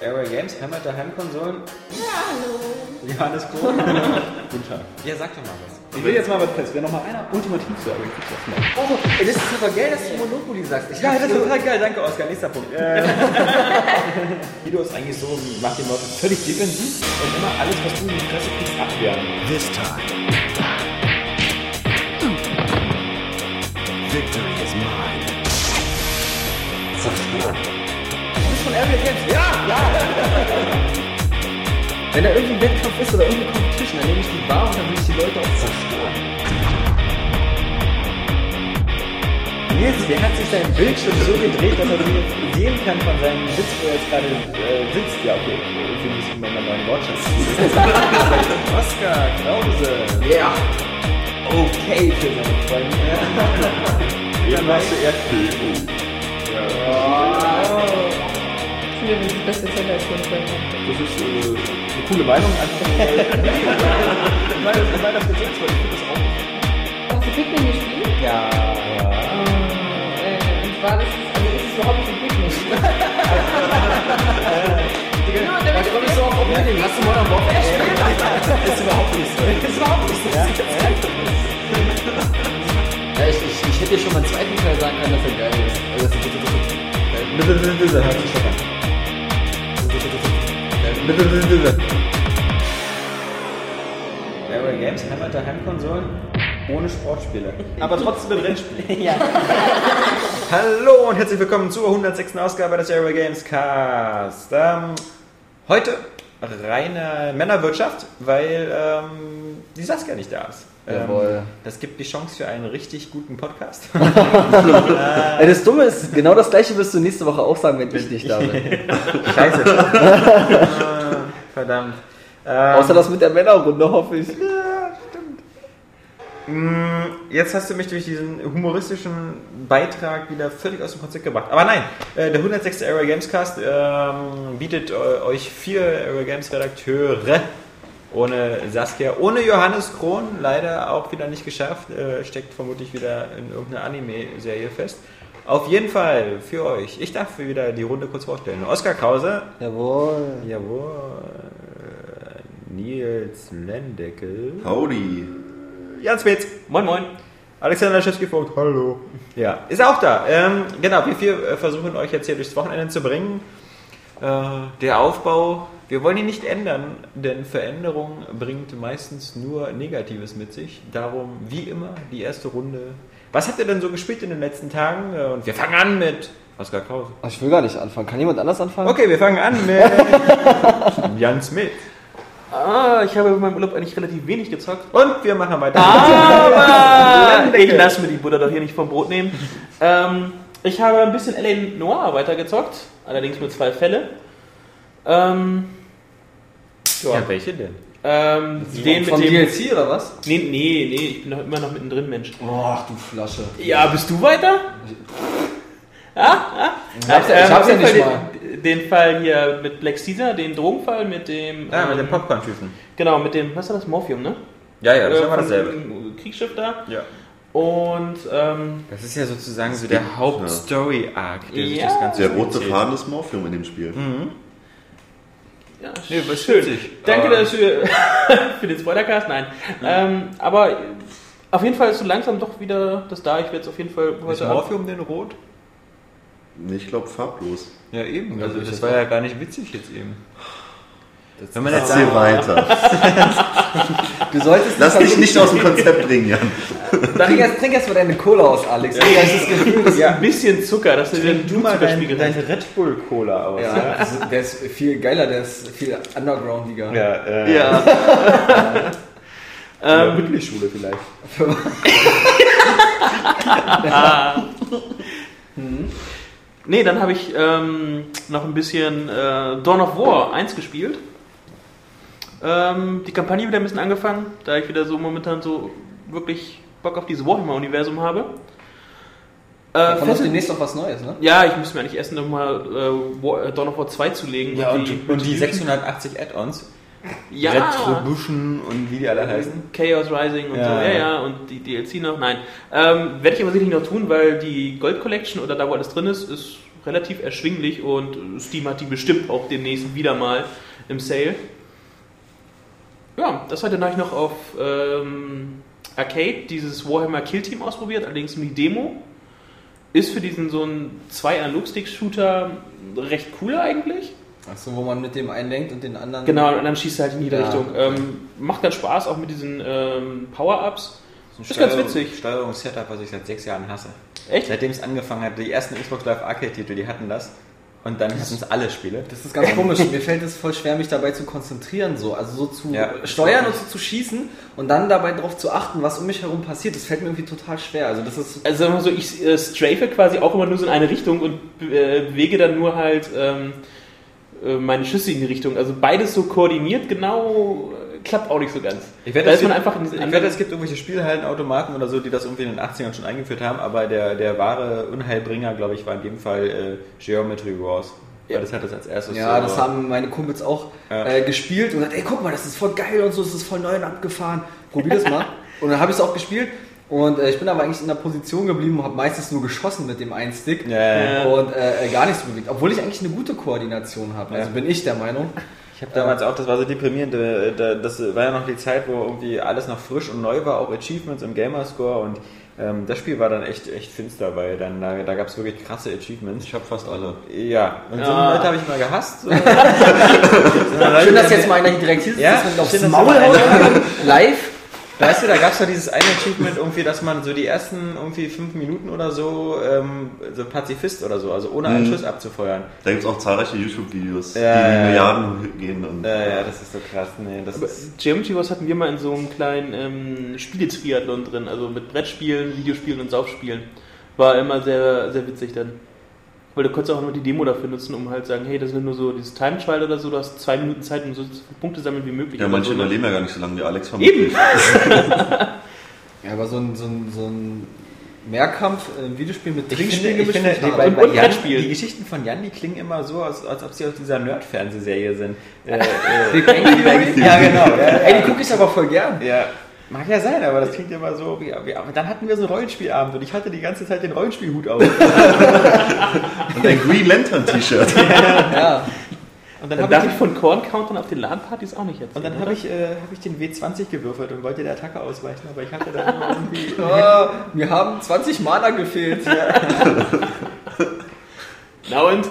Airway Games, Heimat der Heimkonsolen. Ja, hallo. Johannes Kohn. Guten Tag. Ja, sag doch mal was. Ich will jetzt mal was testen. Wer noch mal einer ultimativ sagen, kriegt das mal. Oh, ey, das ist aber geil, dass du Monopoly sagst. Ich Ja, das ist total geil. Danke, Oskar. Nächster Punkt. Äh, Guido ist eigentlich so, macht den Leuten völlig defensiv und immer alles, was du in die Fresse kriegst, abwehren. This time, victory is mine. Du Ja, ja. Wenn da irgendwie ein Wettkampf ist oder irgendeine Competition, dann nehme ich die wahr und dann will ich die Leute auch zerstören. Nils, der hat sich seinen Bildschirm so gedreht, dass er jetzt sehen kann von seinem Sitz, wo er jetzt gerade äh, sitzt. Ja, okay. Für mich ist immer mein neuen Wortschatz. Oskar Krause. Ja. Okay für seine Freunde. Eben hast du Erdbeben. Das die beste Zelda-Stunde. Das ist äh, eine coole Meinung. Einfach weil, weil, das- weil das gesetzt wird. Ich finde das auch. Hast du Pikmin gespielt? Ja. Äh, und zwar, das ist, also ist es überhaupt nicht ein Pikmin. Genau, damit Da komme ich so auf Opening. Hast du Modern Warfare gespielt? Das ist überhaupt nicht so. Das ist überhaupt nicht so. Ja, ich, ich, ich hätte dir schon mal einen zweiten Teil sagen können, dass er geil ist. Also, das ist. Bitte, bitte, bitte, hört sich schon an. Bitte, bitte, bitte. Airway Games, Heimat der Heimkonsolen, ohne Sportspiele. Aber trotzdem mit Rennspielen. ja. Hallo und herzlich willkommen zur 106. Ausgabe des Airway Games Cast. Ähm, heute reine Männerwirtschaft, weil ähm, die Saskia nicht da ist. Ähm, Jawohl. Das gibt die Chance für einen richtig guten Podcast. Ey, das Dumme ist, genau das gleiche wirst du nächste Woche auch sagen, wenn ich nicht da bin. Scheiße. Verdammt. Ähm, Außer das mit der Männerrunde, hoffe ich. mh, Jetzt hast du mich durch diesen humoristischen Beitrag wieder völlig aus dem Konzept gebracht. Aber nein, äh, der 106. Aero Games Cast ähm, bietet äh, euch vier Aero Games Redakteure ohne Saskia, ohne Johannes Krohn, leider auch wieder nicht geschafft, äh, steckt vermutlich wieder in irgendeiner Anime-Serie fest. Auf jeden Fall für euch. Ich darf wieder die Runde kurz vorstellen. Oskar Krause, Jawohl. Jawohl. Nils Lendeckel. Howdy. Jan Spitz. Moin, moin. Alexander Schätzky-Vogt. Hallo. Ja, ist auch da. Ähm, genau, wir vier äh, versuchen euch jetzt hier durchs Wochenende zu bringen. Äh, der Aufbau, wir wollen ihn nicht ändern, denn Veränderung bringt meistens nur Negatives mit sich. Darum, wie immer, die erste Runde. Was habt ihr denn so gespielt in den letzten Tagen? Äh, Und wir fangen an mit Oskar Krause. Ach, Ich will gar nicht anfangen. Kann jemand anders anfangen? Okay, wir fangen an mit Jan Smith. Ah, ich habe in meinem Urlaub eigentlich relativ wenig gezockt. Und wir machen weiter. Aber ich lasse mir die Butter doch hier nicht vom Brot nehmen. Ähm, ich habe ein bisschen L.A. Noir weitergezockt, allerdings mit zwei Fälle. Ähm, Ja, welche denn? Ähm, den mit dem. DLC oder was? Nee, nee, nee, ich bin doch immer noch mittendrin, Mensch. Ach du Flasche. Ja, bist du weiter? Ja, ja. Ich hab's ja- ich Ähm, hab's ja nicht Den, den Fall hier mit Black Caesar, den Drogenfall mit dem. Ah, mit ähm, den Popcorn-Tüten. Genau, mit dem, was war das, Morphium, ne? Ja, ja, das Äh, von dasselbe. dem Kriegsschiff da. Ja. Und, ähm, Das ist ja sozusagen so der Haupt-Story-Arc, der sich Ja. das Ganze Der rote. Faden ist Morphium in dem Spiel. Ja, Nee, was schön. witzig. Danke Aber- dafür, für den Spoilercast, nein. Ähm, aber auf jeden Fall ist so langsam doch wieder das da. Ich werde es auf jeden Fall Ist heute Abend- Morphium denn rot? Nee, Ich glaube farblos. Ja, eben. Also ich das war ja gar nicht witzig jetzt eben. Wenn man jetzt Erzähl weiter. Du solltest Lass dich nicht aus dem Konzept bringen, Jan. Trink erst, trink erst mal deine Cola aus, Alex. Ja, das ist Gefühl, das ein bisschen Zucker, dass du den du mal dein, Blutzuckerspiegel dein hast. Red Bull Cola aus. ja, das der ist viel geiler, der ist viel undergroundiger. Ja, äh, Ja. ähm, ähm, Mütlichschule vielleicht. nee, dann habe ich ähm, noch ein bisschen äh, Dawn of War 1 gespielt. Ähm, die Kampagne wieder ein bisschen angefangen, da ich wieder so momentan so wirklich Bock auf dieses Warhammer-Universum habe. Äh, Da kommt demnächst noch was Neues, ne? ja, ich müsste mir eigentlich erst nochmal äh, War- äh, Dawn of War 2 zulegen. Ja, und, die, und die 680 Add-ons. ja, Retribution und wie die alle heißen. Chaos Rising und Ja, so, ja, ja. ja, und die DLC noch, nein. Ähm, Werde ich aber sicherlich noch tun, weil die Gold Collection oder da, wo alles drin ist, ist relativ erschwinglich und Steam hat die bestimmt auch demnächst wieder mal im Sale. Ja, das habe ich noch auf ähm, Arcade dieses Warhammer Kill Team ausprobiert, allerdings nur die Demo. Ist für diesen so einen zwei analog shooter recht cooler eigentlich. Achso, wo man mit dem einen lenkt und den anderen. Genau, und dann schießt er halt in jede Ja, Richtung. Ähm, macht ganz Spaß, auch mit diesen ähm, Power-Ups. Ist ganz witzig. Steuerungssetup, was ich seit sechs Jahren hasse. Echt? Seitdem es angefangen hat, die ersten Xbox Live Arcade-Titel, die hatten das. Und dann hatten es alle Spiele. Das ist ganz komisch. Mir fällt es voll schwer, mich dabei zu konzentrieren, so. Also so zu Ja, steuern und so zu schießen und dann dabei darauf zu achten, was um mich herum passiert. Das fällt mir irgendwie total schwer. Also das ist. Also sagen wir mal so, ich äh, strafe quasi auch immer nur so in eine Richtung und äh, bewege dann nur halt ähm, äh, meine Schüsse in die Richtung. Also beides so koordiniert, genau, klappt auch nicht so ganz. Ich wette, da es ist man gibt- einfach in Ich wette, es gibt irgendwelche Spielhallenautomaten oder so, die das irgendwie in den 80ern schon eingeführt haben, aber der, der wahre Unheilbringer, glaube ich, war in dem Fall äh, Geometry Wars. Weil das hat das als erstes Ja, so- das haben meine Kumpels auch Ja. äh, gespielt und gesagt, ey, guck mal, das ist voll geil und so, das ist voll neu und abgefahren. Probier das mal. und dann habe ich es auch gespielt und äh, ich bin aber eigentlich in der Position geblieben und habe meistens nur geschossen mit dem einen Stick Ja, ja, ja. und äh, äh, gar nichts bewegt. Obwohl ich eigentlich eine gute Koordination habe. Also Ja. bin ich der Meinung. Ich habe damals auch, das war so deprimierend, äh, da- das war ja noch die Zeit, wo irgendwie alles noch frisch und neu war, auch Achievements und Gamerscore und ähm, das Spiel war dann echt, echt finster, weil dann da, da gab es wirklich krasse Achievements. Ich habe fast alle. Ja, und so Ja. Leute habe ich mal gehasst. So. Schön, dass jetzt mal einer hier direkt hier sitzt, Ja, man aufs Maul haut. Live. Weißt du, da gab es ja dieses eine Achievement irgendwie, dass man so die ersten irgendwie fünf Minuten oder so ähm, so Pazifist oder so, also ohne einen Mhm. Schuss abzufeuern. Da gibt es auch zahlreiche YouTube-Videos, Ja, die ja, ja. Milliarden gehen. Und Ja, ja, das ist so krass. Nee, das Aber ist, Geometry Wars hatten wir mal in so einem kleinen ähm, Spieletriathlon drin, also mit Brettspielen, Videospielen und Saufspielen. War immer sehr, sehr witzig dann. Weil du konntest auch nur die Demo dafür nutzen, um halt sagen, hey, das ist nur so dieses Time Trial oder so, du hast zwei Minuten Zeit, um so viele Punkte sammeln wie möglich. ja, manche so, überleben ja gar nicht so lange wie Alex Eben! Ja, aber so ein, so ein, so ein Mehrkampf, äh, Videospiel mit ich Trinkspielen finde, ich finde die, bei, bei Jan, die Geschichten von Jan, die klingen immer so, als, als ob sie aus dieser Nerd-Fernsehserie sind. Äh, Big Bang Theory? ja, genau. Ja, Ey, die gucke ich aber voll gern. Ja, mag ja sein, aber das klingt immer so. Wie, wie, aber dann hatten wir so einen Rollenspielabend und ich hatte die ganze Zeit den Rollenspielhut auf. Und ein Green Lantern T-Shirt. Ja. Und dann Dann habe darf ich, ich von Korn countern auf den LAN-Partys auch nicht jetzt. und dann habe ich, äh, hab ich den W20 gewürfelt und wollte der Attacke ausweichen, aber ich hatte dann immer irgendwie. Oh, mir haben 20 Mana gefehlt. Na und?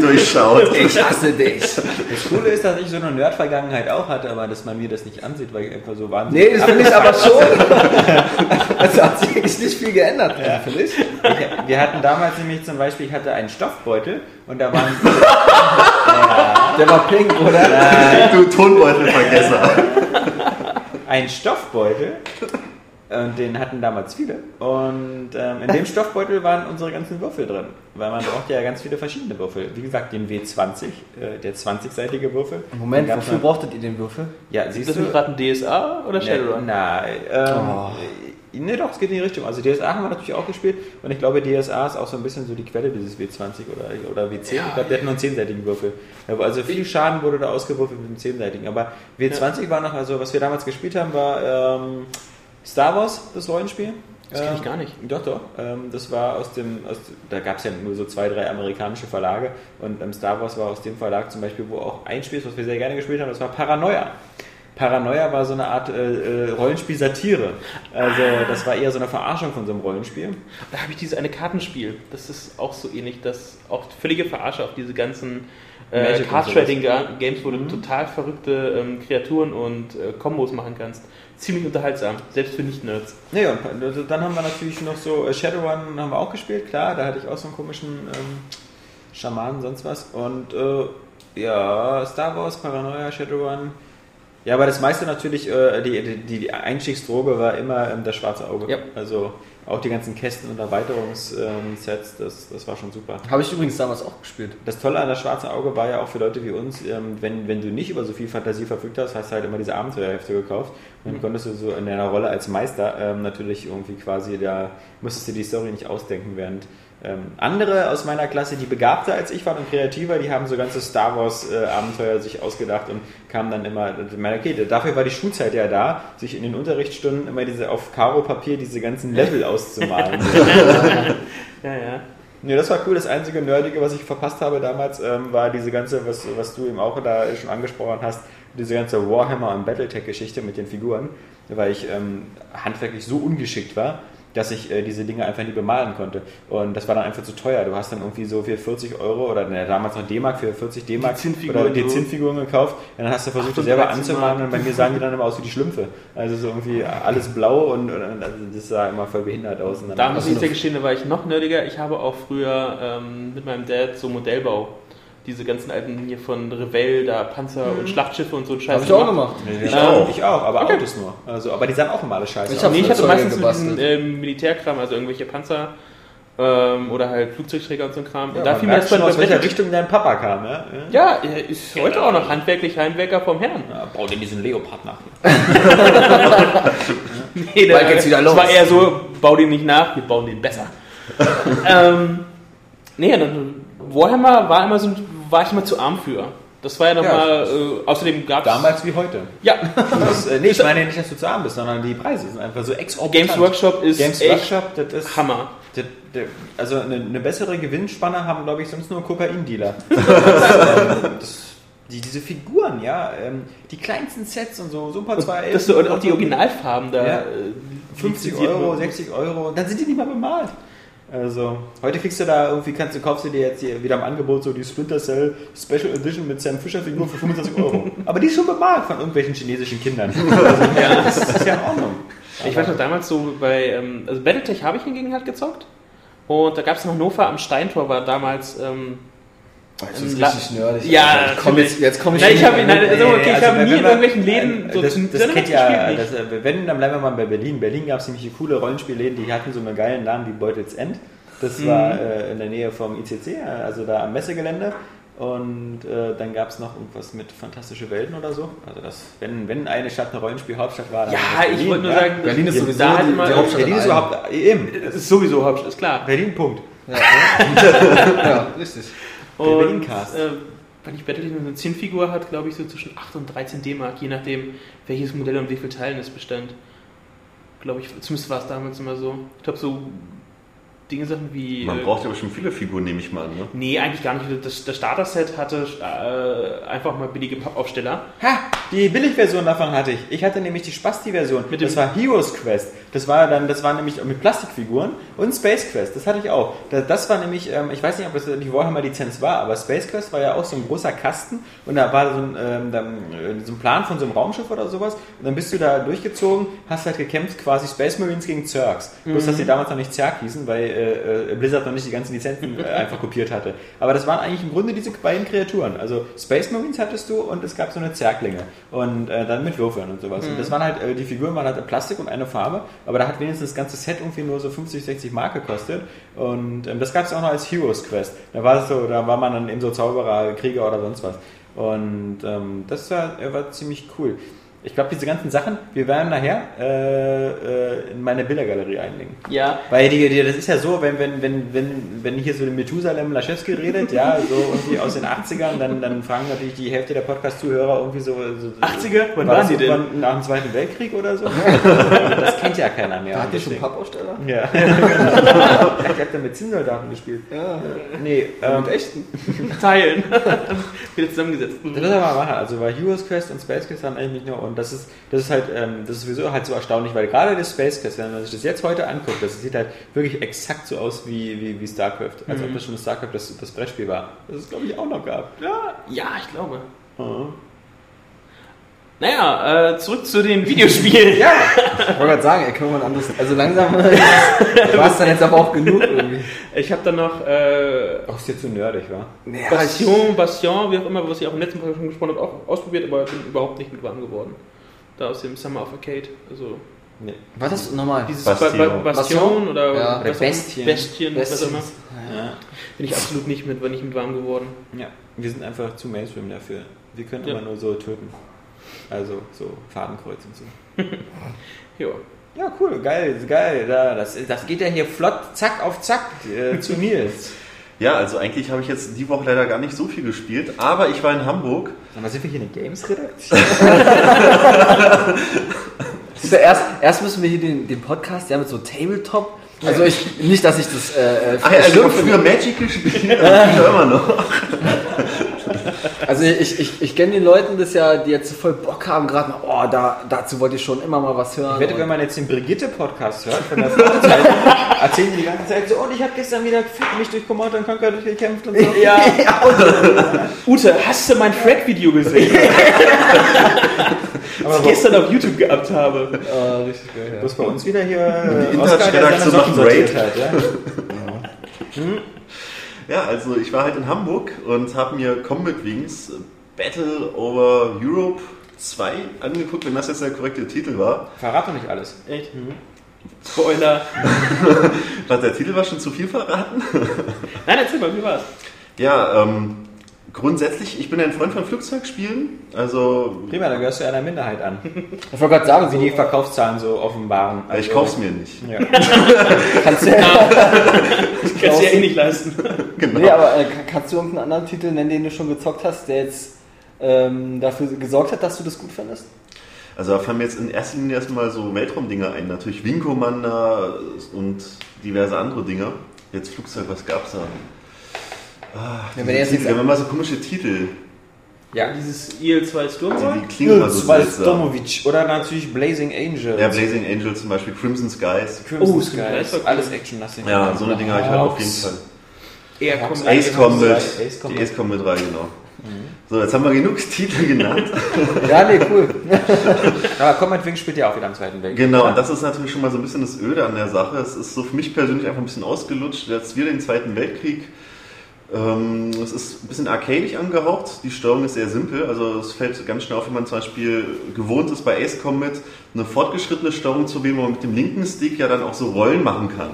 Durchschaut. Ich hasse dich. Das Coole ist, dass ich so eine Nerd-Vergangenheit auch hatte, aber dass man mir das nicht ansieht, weil ich einfach so wahnsinnig. Nee, das finde ich aber schon. Also hat sich eigentlich nicht viel geändert, finde ich. Ich, wir hatten damals nämlich zum Beispiel, ich hatte einen Stoffbeutel und da waren. Der war pink, oder? Du Tonbeutelvergesser. einen Stoffbeutel. Und den hatten damals viele. Und ähm, in dem Stoffbeutel waren unsere ganzen Würfel drin. Weil man braucht ja ganz viele verschiedene Würfel. Wie gesagt, den W20, äh, der 20-seitige Würfel. Moment, wofür noch- brauchtet ihr den Würfel? Ja, Ist siehst das du? nicht gerade ein DSA oder Shadowrun? Nein, ähm, Oh. nee, doch, es geht in die Richtung. Also DSA haben wir natürlich auch gespielt und ich glaube, DSA ist auch so ein bisschen so die Quelle dieses W20 oder, oder W10. Ja, ich glaube, der hat nur einen zehnseitigen Würfel. Also viel Schaden wurde da ausgewürfelt mit dem zehnseitigen. Aber W20 war noch, also was wir damals gespielt haben, war ähm, Star Wars, das Rollenspiel. Das kenn ich Ähm, gar nicht. Doch, doch. Ähm, das war aus dem, aus, da gab es ja nur so zwei, drei amerikanische Verlage und ähm, Star Wars war aus dem Verlag zum Beispiel, wo auch ein Spiel ist, was wir sehr gerne gespielt haben, das war Paranoia. Paranoia war so eine Art äh, äh, Rollenspiel-Satire. Also das war eher so eine Verarschung von so einem Rollenspiel. Da habe ich dieses eine Kartenspiel. Das ist auch so ähnlich, das auch völlige Verarsche auf diese ganzen äh, Magic und Card sowas. Trading Games, wo du total verrückte ähm, Kreaturen und äh, Kombos machen kannst. Ziemlich unterhaltsam, selbst für Nicht-Nerds. Nee, und also dann haben wir natürlich noch so äh, Shadowrun haben wir auch gespielt, klar, da hatte ich auch so einen komischen ähm, Schamanen, sonst was. Und äh, ja, Star Wars, Paranoia, Shadowrun. Ja, aber das meiste natürlich, äh, die, die, die Einstiegsdroge war immer ähm, das schwarze Auge. Ja. Also auch die ganzen Kästen und Erweiterungssets, das, das war schon super. Habe ich übrigens damals auch gespielt. Das Tolle an das schwarze Auge war ja auch für Leute wie uns, ähm, wenn, wenn du nicht über so viel Fantasie verfügt hast, hast du halt immer diese Abenteuerhefte gekauft und dann konntest du so in deiner Rolle als Meister ähm, natürlich irgendwie quasi, da musstest du die Story nicht ausdenken, während Ähm, andere aus meiner Klasse, die begabter als ich waren und kreativer, die haben so ganze Star Wars äh, Abenteuer sich ausgedacht und kamen dann immer, okay, dafür war die Schulzeit ja da, sich in den Unterrichtsstunden immer diese auf Karo-Papier diese ganzen Level auszumalen. Ja, ja. Nee, das war cool. Das einzige Nerdige, was ich verpasst habe damals, ähm, war diese ganze, was, was du eben auch da schon angesprochen hast, diese ganze Warhammer und Battletech-Geschichte mit den Figuren, weil ich ähm, handwerklich so ungeschickt war, dass ich äh, diese Dinge einfach nie bemalen konnte. Und das war dann einfach zu teuer. Du hast dann irgendwie so für 40 Euro oder ne, damals noch D-Mark für 40 D-Mark oder die so. Zinnfiguren gekauft. Und dann hast du versucht, die selber 38 anzumalen Mark. und bei mir sahen die dann immer aus wie die Schlümpfe. Also so irgendwie alles blau und, und also das sah immer voll behindert aus. Und dann Da muss ich dir gestehen, da war ich noch nerdiger. Ich habe auch früher ähm, mit meinem Dad so Modellbau, diese ganzen alten hier von Revell, da Panzer und Schlachtschiffe und so ein Scheiß. Habe ich auch gemacht. Ich Ähm, auch, ich auch, aber okay. Autos nur. Also, aber die sahen auch immer alle scheiße Ich aus. hab Nee, ich hatte meistens so diesen ähm, Militärkram, also irgendwelche Panzer ähm, oder halt Flugzeugträger und so ein Kram. Ja, und da fiel mir das schon, aus welcher Richtung dein Papa kam. Ja? Ja, er ist heute auch noch handwerklich Heimwerker vom Herrn. Ja, bau dir diesen Leopard nach. Nee, Bald geht's wieder es los. war eher so, bau den nicht nach, wir bauen den besser. ähm, nee, dann Warhammer war immer so, ein- war ich immer zu arm für. Das war ja nochmal, äh, außerdem gab es... Damals wie heute. Ja, Das, äh, nee, ich meine nicht, dass du zu arm bist, sondern die Preise sind einfach so exorbitant. Games Workshop ist Games Workshop, das ist Hammer. Das, der, also eine, eine bessere Gewinnspanne haben, glaube ich, sonst nur Kokaindealer. Ähm, das, die, diese Figuren, ja, ähm, die kleinsten Sets und so, Super 2 Das so, und auch die Originalfarben da. Ja. äh, 50 lizenziert Euro, wurden. 60 Euro, dann sind die nicht mal bemalt. Also, heute kriegst du da irgendwie, kannst du, kaufst du dir jetzt hier wieder im Angebot so die Splinter Cell Special Edition mit Sam Fisher Figur für 25 Euro. Aber die ist schon bemalt von irgendwelchen chinesischen Kindern. Also, ja, das ist ja in Ordnung. Ich weiß noch damals so bei, ähm, also Battletech habe ich hingegen halt gezockt. Und da gab es noch Hannover am Steintor, war damals, ähm, Das ist La- richtig nerdig. Ja, Alter. komm jetzt, jetzt komme ich Nein, ich nein, also, okay, ich also habe nie in irgendwelchen Läden so das, zu- das Sinne kennt ja, das, äh, wenn, dann bleiben wir mal bei Berlin. Berlin gab es nämlich coole Rollenspielläden, die hatten so einen geilen Namen wie Beutels End. Das Mhm. war äh, in der Nähe vom ICC, also da am Messegelände. Und äh, dann gab es noch irgendwas mit Fantastische Welten oder so. Also das, wenn, wenn eine Stadt eine Rollenspielhauptstadt war, dann Ja, es ich Berlin, wollte nur ja. sagen, Berlin ist da sowieso halt die- die Hauptstadt. Berlin ist in überhaupt, eben, Das ist sowieso Hauptstadt, ist klar. Berlin, Punkt. Ja, richtig. Der Und Berlin-Cast. äh, wenn ich Battletech eine Zinnfigur hat, glaube ich, so zwischen 8 und 13 D-Mark, je nachdem, welches Modell und wie viel Teilen es bestand. Glaube ich, zumindest war es damals immer so. Ich glaube, so Dinge Sachen wie. Man äh, braucht ja bestimmt viele Figuren, nehme ich mal an. Ne? Nee, eigentlich gar nicht. Das, das Starter-Set hatte äh, einfach mal billige Pappaufsteller. Ha, die Billigversion davon hatte ich. Ich hatte nämlich die Spasti-Version. Mit Das dem- war Heroes Quest. Das war dann, das war nämlich mit Plastikfiguren und Space Quest. Das hatte ich auch. Das, das war nämlich, ähm, ich weiß nicht, ob das die Warhammer-Lizenz war, aber Space Quest war ja auch so ein großer Kasten und da war so ein, ähm, dann, äh, so ein Plan von so einem Raumschiff oder sowas und dann bist du da durchgezogen, hast halt gekämpft, quasi Space Marines gegen Zergs. Bloß, dass die damals noch nicht Zerg hießen, weil äh, äh, Blizzard noch nicht die ganzen Lizenzen äh, einfach kopiert hatte. Aber das waren eigentlich im Grunde diese beiden Kreaturen. Also Space Marines hattest du und es gab so eine Zerglinge und äh, dann mit Würfeln und sowas. Und das waren halt, die Figuren waren halt Plastik und eine Farbe, aber da hat wenigstens das ganze Set irgendwie nur so 50, 60 Mark gekostet und ähm, das gab es auch noch als Heroes Quest. Da war so, da war man dann eben so Zauberer, Krieger oder sonst was. Und ähm, das war, war ziemlich cool. Ich glaube, diese ganzen Sachen, wir werden nachher äh, äh, in meine Bildergalerie einlegen. Ja. Weil die, die, das ist ja so, wenn, wenn, wenn, wenn, wenn hier so den Methusalem Laschewski redet, ja, so irgendwie aus den 80ern, dann, dann fragen natürlich die Hälfte der Podcast-Zuhörer irgendwie so. so 80er? Wann war waren die denn? Nach dem Zweiten Weltkrieg oder so? das kennt ja keiner mehr. Da hat ihr schon Pappaufsteller? Ja. ich hab da mit Zinnsoldaten gespielt. Ja. Nee, ähm, Mit echten? Teilen. Wieder zusammengesetzt. das ist aber machen. Also bei Heroes Quest und Space Quest haben eigentlich nur und das ist das ist halt ähm, das ist sowieso halt so erstaunlich, weil gerade das Space Quest, wenn man sich das jetzt heute anguckt, das sieht halt wirklich exakt so aus wie, wie, wie StarCraft, als ob das schon StarCraft das, das Brettspiel war. Das es glaube ich auch noch gab. Ja, ja, ich glaube. Mhm. Naja, äh, zurück zu den Videospielen. Ja, Ich wollte gerade sagen, ey, können wir mal ein anderes. Also langsam war es dann jetzt aber auch genug irgendwie. Ich habe dann noch äh, auch ist jetzt so nerdig, wa? Naja, Bastion, Bastion, wie auch immer, was ich auch im letzten Podcast schon gesprochen habe, auch ausprobiert, aber bin überhaupt nicht mit warm geworden. Da aus dem Summer of Arcade. Also Nee. war das nochmal? dieses Bastion. Ba- Ba- Bastion, Bastion? oder, Ja. Oder Bestien. Bestien, was auch immer. Ja. Bin ich absolut nicht mit, war nicht mit warm geworden. ja, wir sind einfach zu Mainstream dafür. Wir können Ja. immer nur so töten. Also so Fadenkreuz und so. Ja. Ja, cool, geil, geil. Da, das, das geht ja hier flott, zack auf zack äh, zu Nils. Ja, also eigentlich habe ich jetzt die Woche leider gar nicht so viel gespielt, aber ich war in Hamburg. Aber sind wir hier eine Games-Redaktion? Erst, erst müssen wir hier den, den Podcast, ja, mit so Tabletop. Also ich, nicht, dass ich das äh, äh, Ach ja, also früher Magic gespielt, ich immer noch. Also ich, ich, ich kenne die Leuten das ja, die jetzt voll Bock haben, gerade mal, oh, da, dazu wollte ich schon immer mal was hören. Ich wette, Und- wenn man jetzt den Brigitte-Podcast hört, von der Fragezeichen, erzählen die die ganze Zeit so, und ich habe gestern wieder mich durch Command and Conquer durchgekämpft und so. Ja. Ute, hast du mein Fred-Video gesehen? das ich gestern auf YouTube gehabt habe. Ah, richtig geil, ja. Was bei uns wieder hier äh, Die Internetredaktion Socken macht sortiert Raid. hat. Ja? Ja, also ich war halt in Hamburg und habe mir Combat Wings Battle over Europe 2 angeguckt, wenn das jetzt der korrekte Titel war. Verrat doch nicht alles. Echt? Spoiler. Was der Titel war schon zu viel verraten? Nein, erzähl mal, wie war's? Ja, ähm, grundsätzlich, ich bin ein Freund von Flugzeugspielen. Also Prima, da gehörst du einer Minderheit an. Ich wollte gerade sagen, Wie die Verkaufszahlen so offenbaren. Also, ich kauf's mir nicht. Ja. kannst du ja, Kannst du ja eh nicht leisten. Genau. nee, aber äh, kann- kannst du irgendeinen anderen Titel nennen, den du schon gezockt hast, der jetzt ähm, dafür gesorgt hat, dass du das gut findest? Also da fallen mir jetzt in erster Linie erstmal so Weltraumdinger ein. Natürlich Wing Commander und diverse andere Dinge. Jetzt Flugzeug, was gab's da? Ja, wenn er jetzt Titel, wir haben immer so komische Titel. ja. Dieses IL-2 Sturmroll? Die, die klingen immer so seltsam. Domovic oder natürlich Blazing Angel. Ja, Blazing Angel zum Beispiel, Crimson Skies. Crimson Oh, Skies, cool. alles Action-lastig. Ja, so eine Dinger habe ich halt auf jeden. Fall. Eher Ace Combat, Ace Combat. die Ace Combat 3, genau. So, jetzt haben wir genug Titel genannt. Ja, nee, cool. Aber Combat Wings spielt ja auch wieder am Zweiten Weltkrieg. genau, und das ist natürlich schon mal so ein bisschen das Öde an der Sache. Es ist so für mich persönlich einfach ein bisschen ausgelutscht. Jetzt wieder den Zweiten Weltkrieg. Ähm, es ist ein bisschen arcadisch angehaucht. Die Steuerung ist sehr simpel. Also es fällt ganz schnell auf, wenn man zum Beispiel gewohnt ist bei Ace Combat eine fortgeschrittene Steuerung zu wählen, wo man mit dem linken Stick ja dann auch so Rollen machen kann.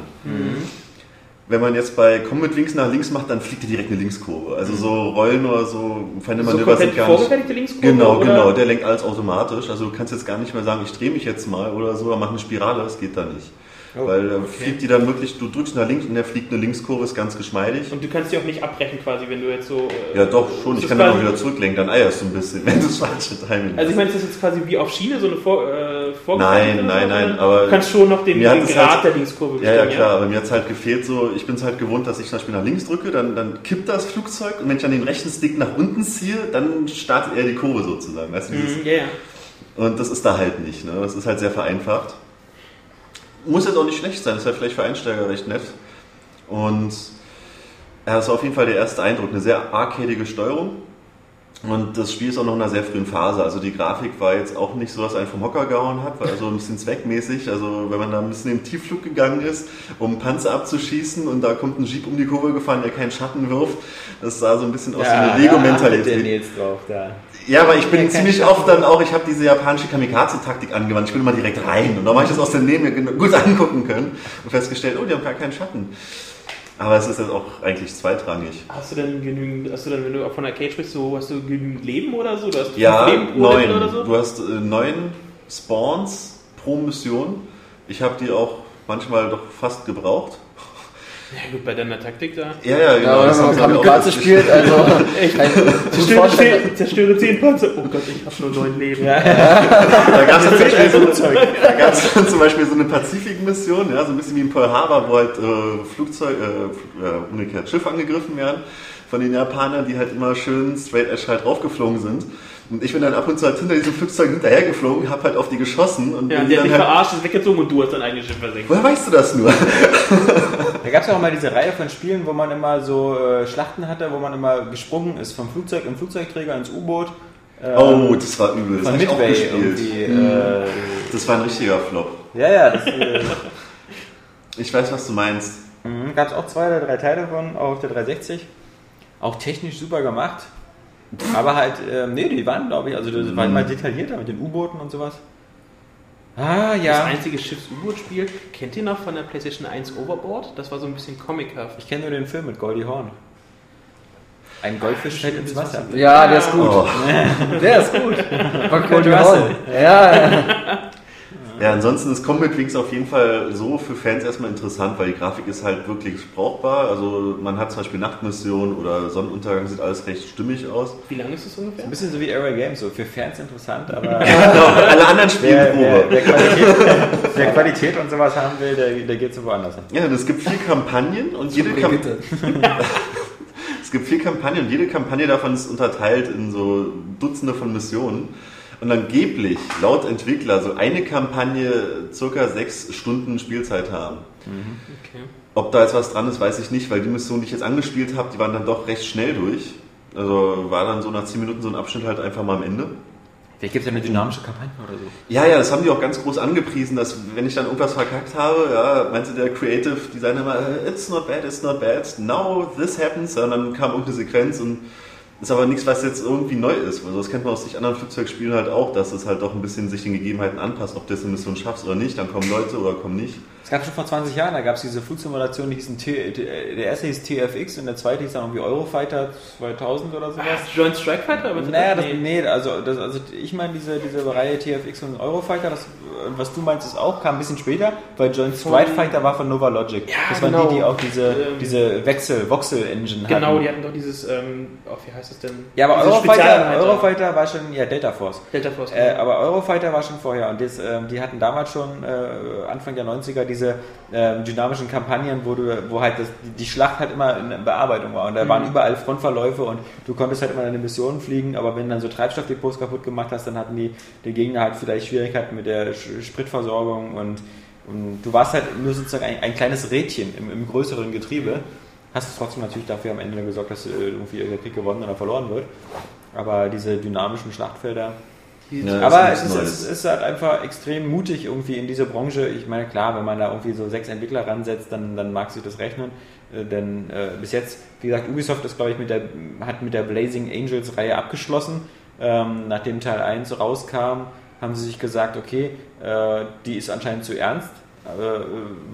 Wenn man jetzt bei Combat Wings nach links macht, dann fliegt dir direkt eine Linkskurve. Also so Rollen oder so feine so Manöver sind komplett gar nicht. Linkskurve? Genau, oder? genau, der lenkt alles automatisch. Also du kannst jetzt gar nicht mehr sagen, ich drehe mich jetzt mal oder so, oder mach eine Spirale, das geht da nicht. Oh, Weil äh, fliegt die dann wirklich, du drückst nach links und der fliegt eine Linkskurve, ist ganz geschmeidig. Und du kannst die auch nicht abbrechen quasi, wenn du jetzt so... äh, Ja doch, schon, ist ich kann dann auch wieder zurücklenken, dann eierst du ein bisschen, wenn du das falsche Timing Also ich meine, ist das jetzt quasi wie auf Schiene, so eine vor, äh, vorgefertigte Nein, nein, nein, aber Du kannst schon noch den, den Grad halt- der Linkskurve Ja, ja, bestimmen, klar, aber mir hat es halt gefehlt so, ich bin es halt gewohnt, dass ich zum Beispiel nach links drücke, dann, dann kippt das Flugzeug und wenn ich dann den rechten Stick nach unten ziehe, dann startet er die Kurve sozusagen. Weißt du, Ja, ja. Und das ist da halt nicht. Ne? Das ist halt sehr vereinfacht. Muss jetzt auch nicht schlecht sein, ist halt vielleicht für Einsteiger recht nett. Und ja, das war auf jeden Fall der erste Eindruck. Eine sehr arcadige Steuerung. Und das Spiel ist auch noch in einer sehr frühen Phase. Also die Grafik war jetzt auch nicht so, dass einen vom Hocker gehauen hat, war also ein bisschen zweckmäßig. Also wenn man da ein bisschen im Tiefflug gegangen ist, um Panzer abzuschießen und da kommt ein Jeep um die Kurve gefahren, der keinen Schatten wirft, das sah so ein bisschen aus wie eine der Lego-Mentalität. Nils drauf, da. Ja, aber ich bin kein ziemlich oft dann auch, ich habe diese japanische Kamikaze-Taktik angewandt. Ich bin immer direkt rein. Und dann habe ich das aus der Nähe gut angucken können und festgestellt, oh, die haben gar keinen Schatten. Aber es ist jetzt auch eigentlich zweitrangig. Hast du denn genügend, hast du dann, wenn du von Arcade sprichst, so, hast du genügend Leben oder so? Du hast Ja, Leben neun. oder so? Du hast äh, neun Spawns pro Mission. Ich habe die auch manchmal doch fast gebraucht. Ja gut, bei deiner Taktik da. Ja, ja, genau. Ja, das wenn haben man sie auch Kamikaze wirklich- spielt, also Zerstöre, zehn, zerstöre zehn Panzer. Oh Gott, ich habe nur neun Leben. Da gab es zum, Beispiel so, da gab's dann zum Beispiel so eine Pazifik-Mission, ja, so ein bisschen wie in Pearl Harbor, wo halt äh, Flugzeug, äh, äh, umgekehrt Schiffe angegriffen werden von den Japanern, die halt immer schön straight edge halt draufgeflogen sind. Und ich bin dann ab und zu halt hinter diesem Flugzeug hinterhergeflogen, hab halt auf die geschossen und Ja, bin der hat dann dich halt, verarscht, ist weggezogen und du hast dein eigenes Schiff versenkt. Woher weißt du das nur? Da gab es ja auch mal diese Reihe von Spielen, wo man immer so äh, Schlachten hatte, wo man immer gesprungen ist vom Flugzeug im Flugzeugträger ins U-Boot. Ähm, Oh, das war übel. Das von hab ich auch Midway. Äh, Das war ein richtiger Flop. ja, ja, das äh, Ich weiß, was du meinst. gab es auch zwei oder drei Teile von, auch auf der 360. Auch technisch super gemacht. Aber halt, ähm, nee, die waren, glaube ich, also das war immer detaillierter mit den U-Booten und sowas. Ah, Das ja. einzige Schiffs-U-Boot-Spiel, kennt ihr noch von der PlayStation 1 Overboard? Das war so ein bisschen comichaft. Ich kenne nur den Film mit Goldie Horn. Ein Goldfisch fällt ins Wasser. Ja, der ist gut. Oh. Der ist gut. Kurt Goldie. Hawn. Ja, ja. Ansonsten ist Combat Wings auf jeden Fall so für Fans erstmal interessant, weil die Grafik ist halt wirklich brauchbar. Also man hat zum Beispiel Nachtmissionen oder Sonnenuntergang, sieht alles recht stimmig aus. Wie lange ist das ungefähr? Ein bisschen so wie Area Games, so für Fans interessant, aber Genau, alle anderen spielen Probe. wer, Qualität, wer Qualität und sowas haben will, der, der geht so woanders hin. Ja, und es gibt vier Kampagnen und jede Kampagne. Es gibt vier Kampagnen und jede Kampagne davon ist unterteilt in so Dutzende von Missionen. Und angeblich, laut Entwickler, so eine Kampagne circa sechs Stunden Spielzeit haben. Okay. Ob da jetzt was dran ist, weiß ich nicht, weil die Missionen, die ich jetzt angespielt habe, die waren dann doch recht schnell durch. Also war dann so nach 10 Minuten so ein Abschnitt halt einfach mal am Ende. Vielleicht gibt es ja eine dynamische Kampagne oder so. Ja, ja, das haben die auch ganz groß angepriesen, dass wenn ich dann irgendwas verkackt habe, ja, meinte der Creative Designer immer, it's not bad, it's not bad, now this happens, und dann kam irgendeine Sequenz und ist aber nichts, was jetzt irgendwie neu ist. Also das kennt man aus sich anderen Flugzeugspielen halt auch, dass es halt doch ein bisschen sich den Gegebenheiten anpasst, ob du das eine Mission schaffst oder nicht, dann kommen Leute oder kommen nicht. Es gab schon vor 20 Jahren, da gab es diese Flugsimulation, die hießen T, T- der erste hieß TFX und der zweite hieß dann irgendwie Eurofighter 2000 oder sowas. Joint Strike Fighter? Aber Naja, das, nee. also, das, also ich meine diese, diese Reihe TFX und Eurofighter, das, was du meinst, ist auch, kam ein bisschen später, weil Joint Strike Fighter war von Nova Logic. Ja, das waren genau. die, die auch diese, Ähm, diese Wechsel, Voxel-Engine hatten. Genau, die hatten doch dieses, ähm, oh, wie heißt das denn? Ja, aber Eurofighter. Eurofighter war schon, ja, Delta Force. Delta Force. Äh, aber Eurofighter war schon vorher und das, ähm, die hatten damals schon äh, Anfang der 90er diese ähm, dynamischen Kampagnen, wo du, wo halt das, die, Schlacht halt immer in Bearbeitung war und da waren überall Frontverläufe und du konntest halt immer deine Missionen fliegen, aber wenn du dann so Treibstoffdepots kaputt gemacht hast, dann hatten die, die Gegner halt vielleicht Schwierigkeiten mit der Spritversorgung und, und du warst halt nur sozusagen ein, ein kleines Rädchen im, im größeren Getriebe. Hast trotzdem natürlich dafür am Ende gesorgt, dass äh, irgendwie der Krieg gewonnen oder verloren wird. Aber diese dynamischen Schlachtfelder, Ja, aber ist es ist, es ist halt einfach extrem mutig irgendwie in diese Branche. Ich meine, klar, wenn man da irgendwie so sechs Entwickler ransetzt, dann, dann mag sich das rechnen. Äh, denn äh, bis jetzt, wie gesagt, Ubisoft ist, glaube ich, mit der, hat mit der Blazing Angels Reihe abgeschlossen. Ähm, nachdem Teil 1 rauskam, haben sie sich gesagt, okay, äh, die ist anscheinend zu ernst. Äh,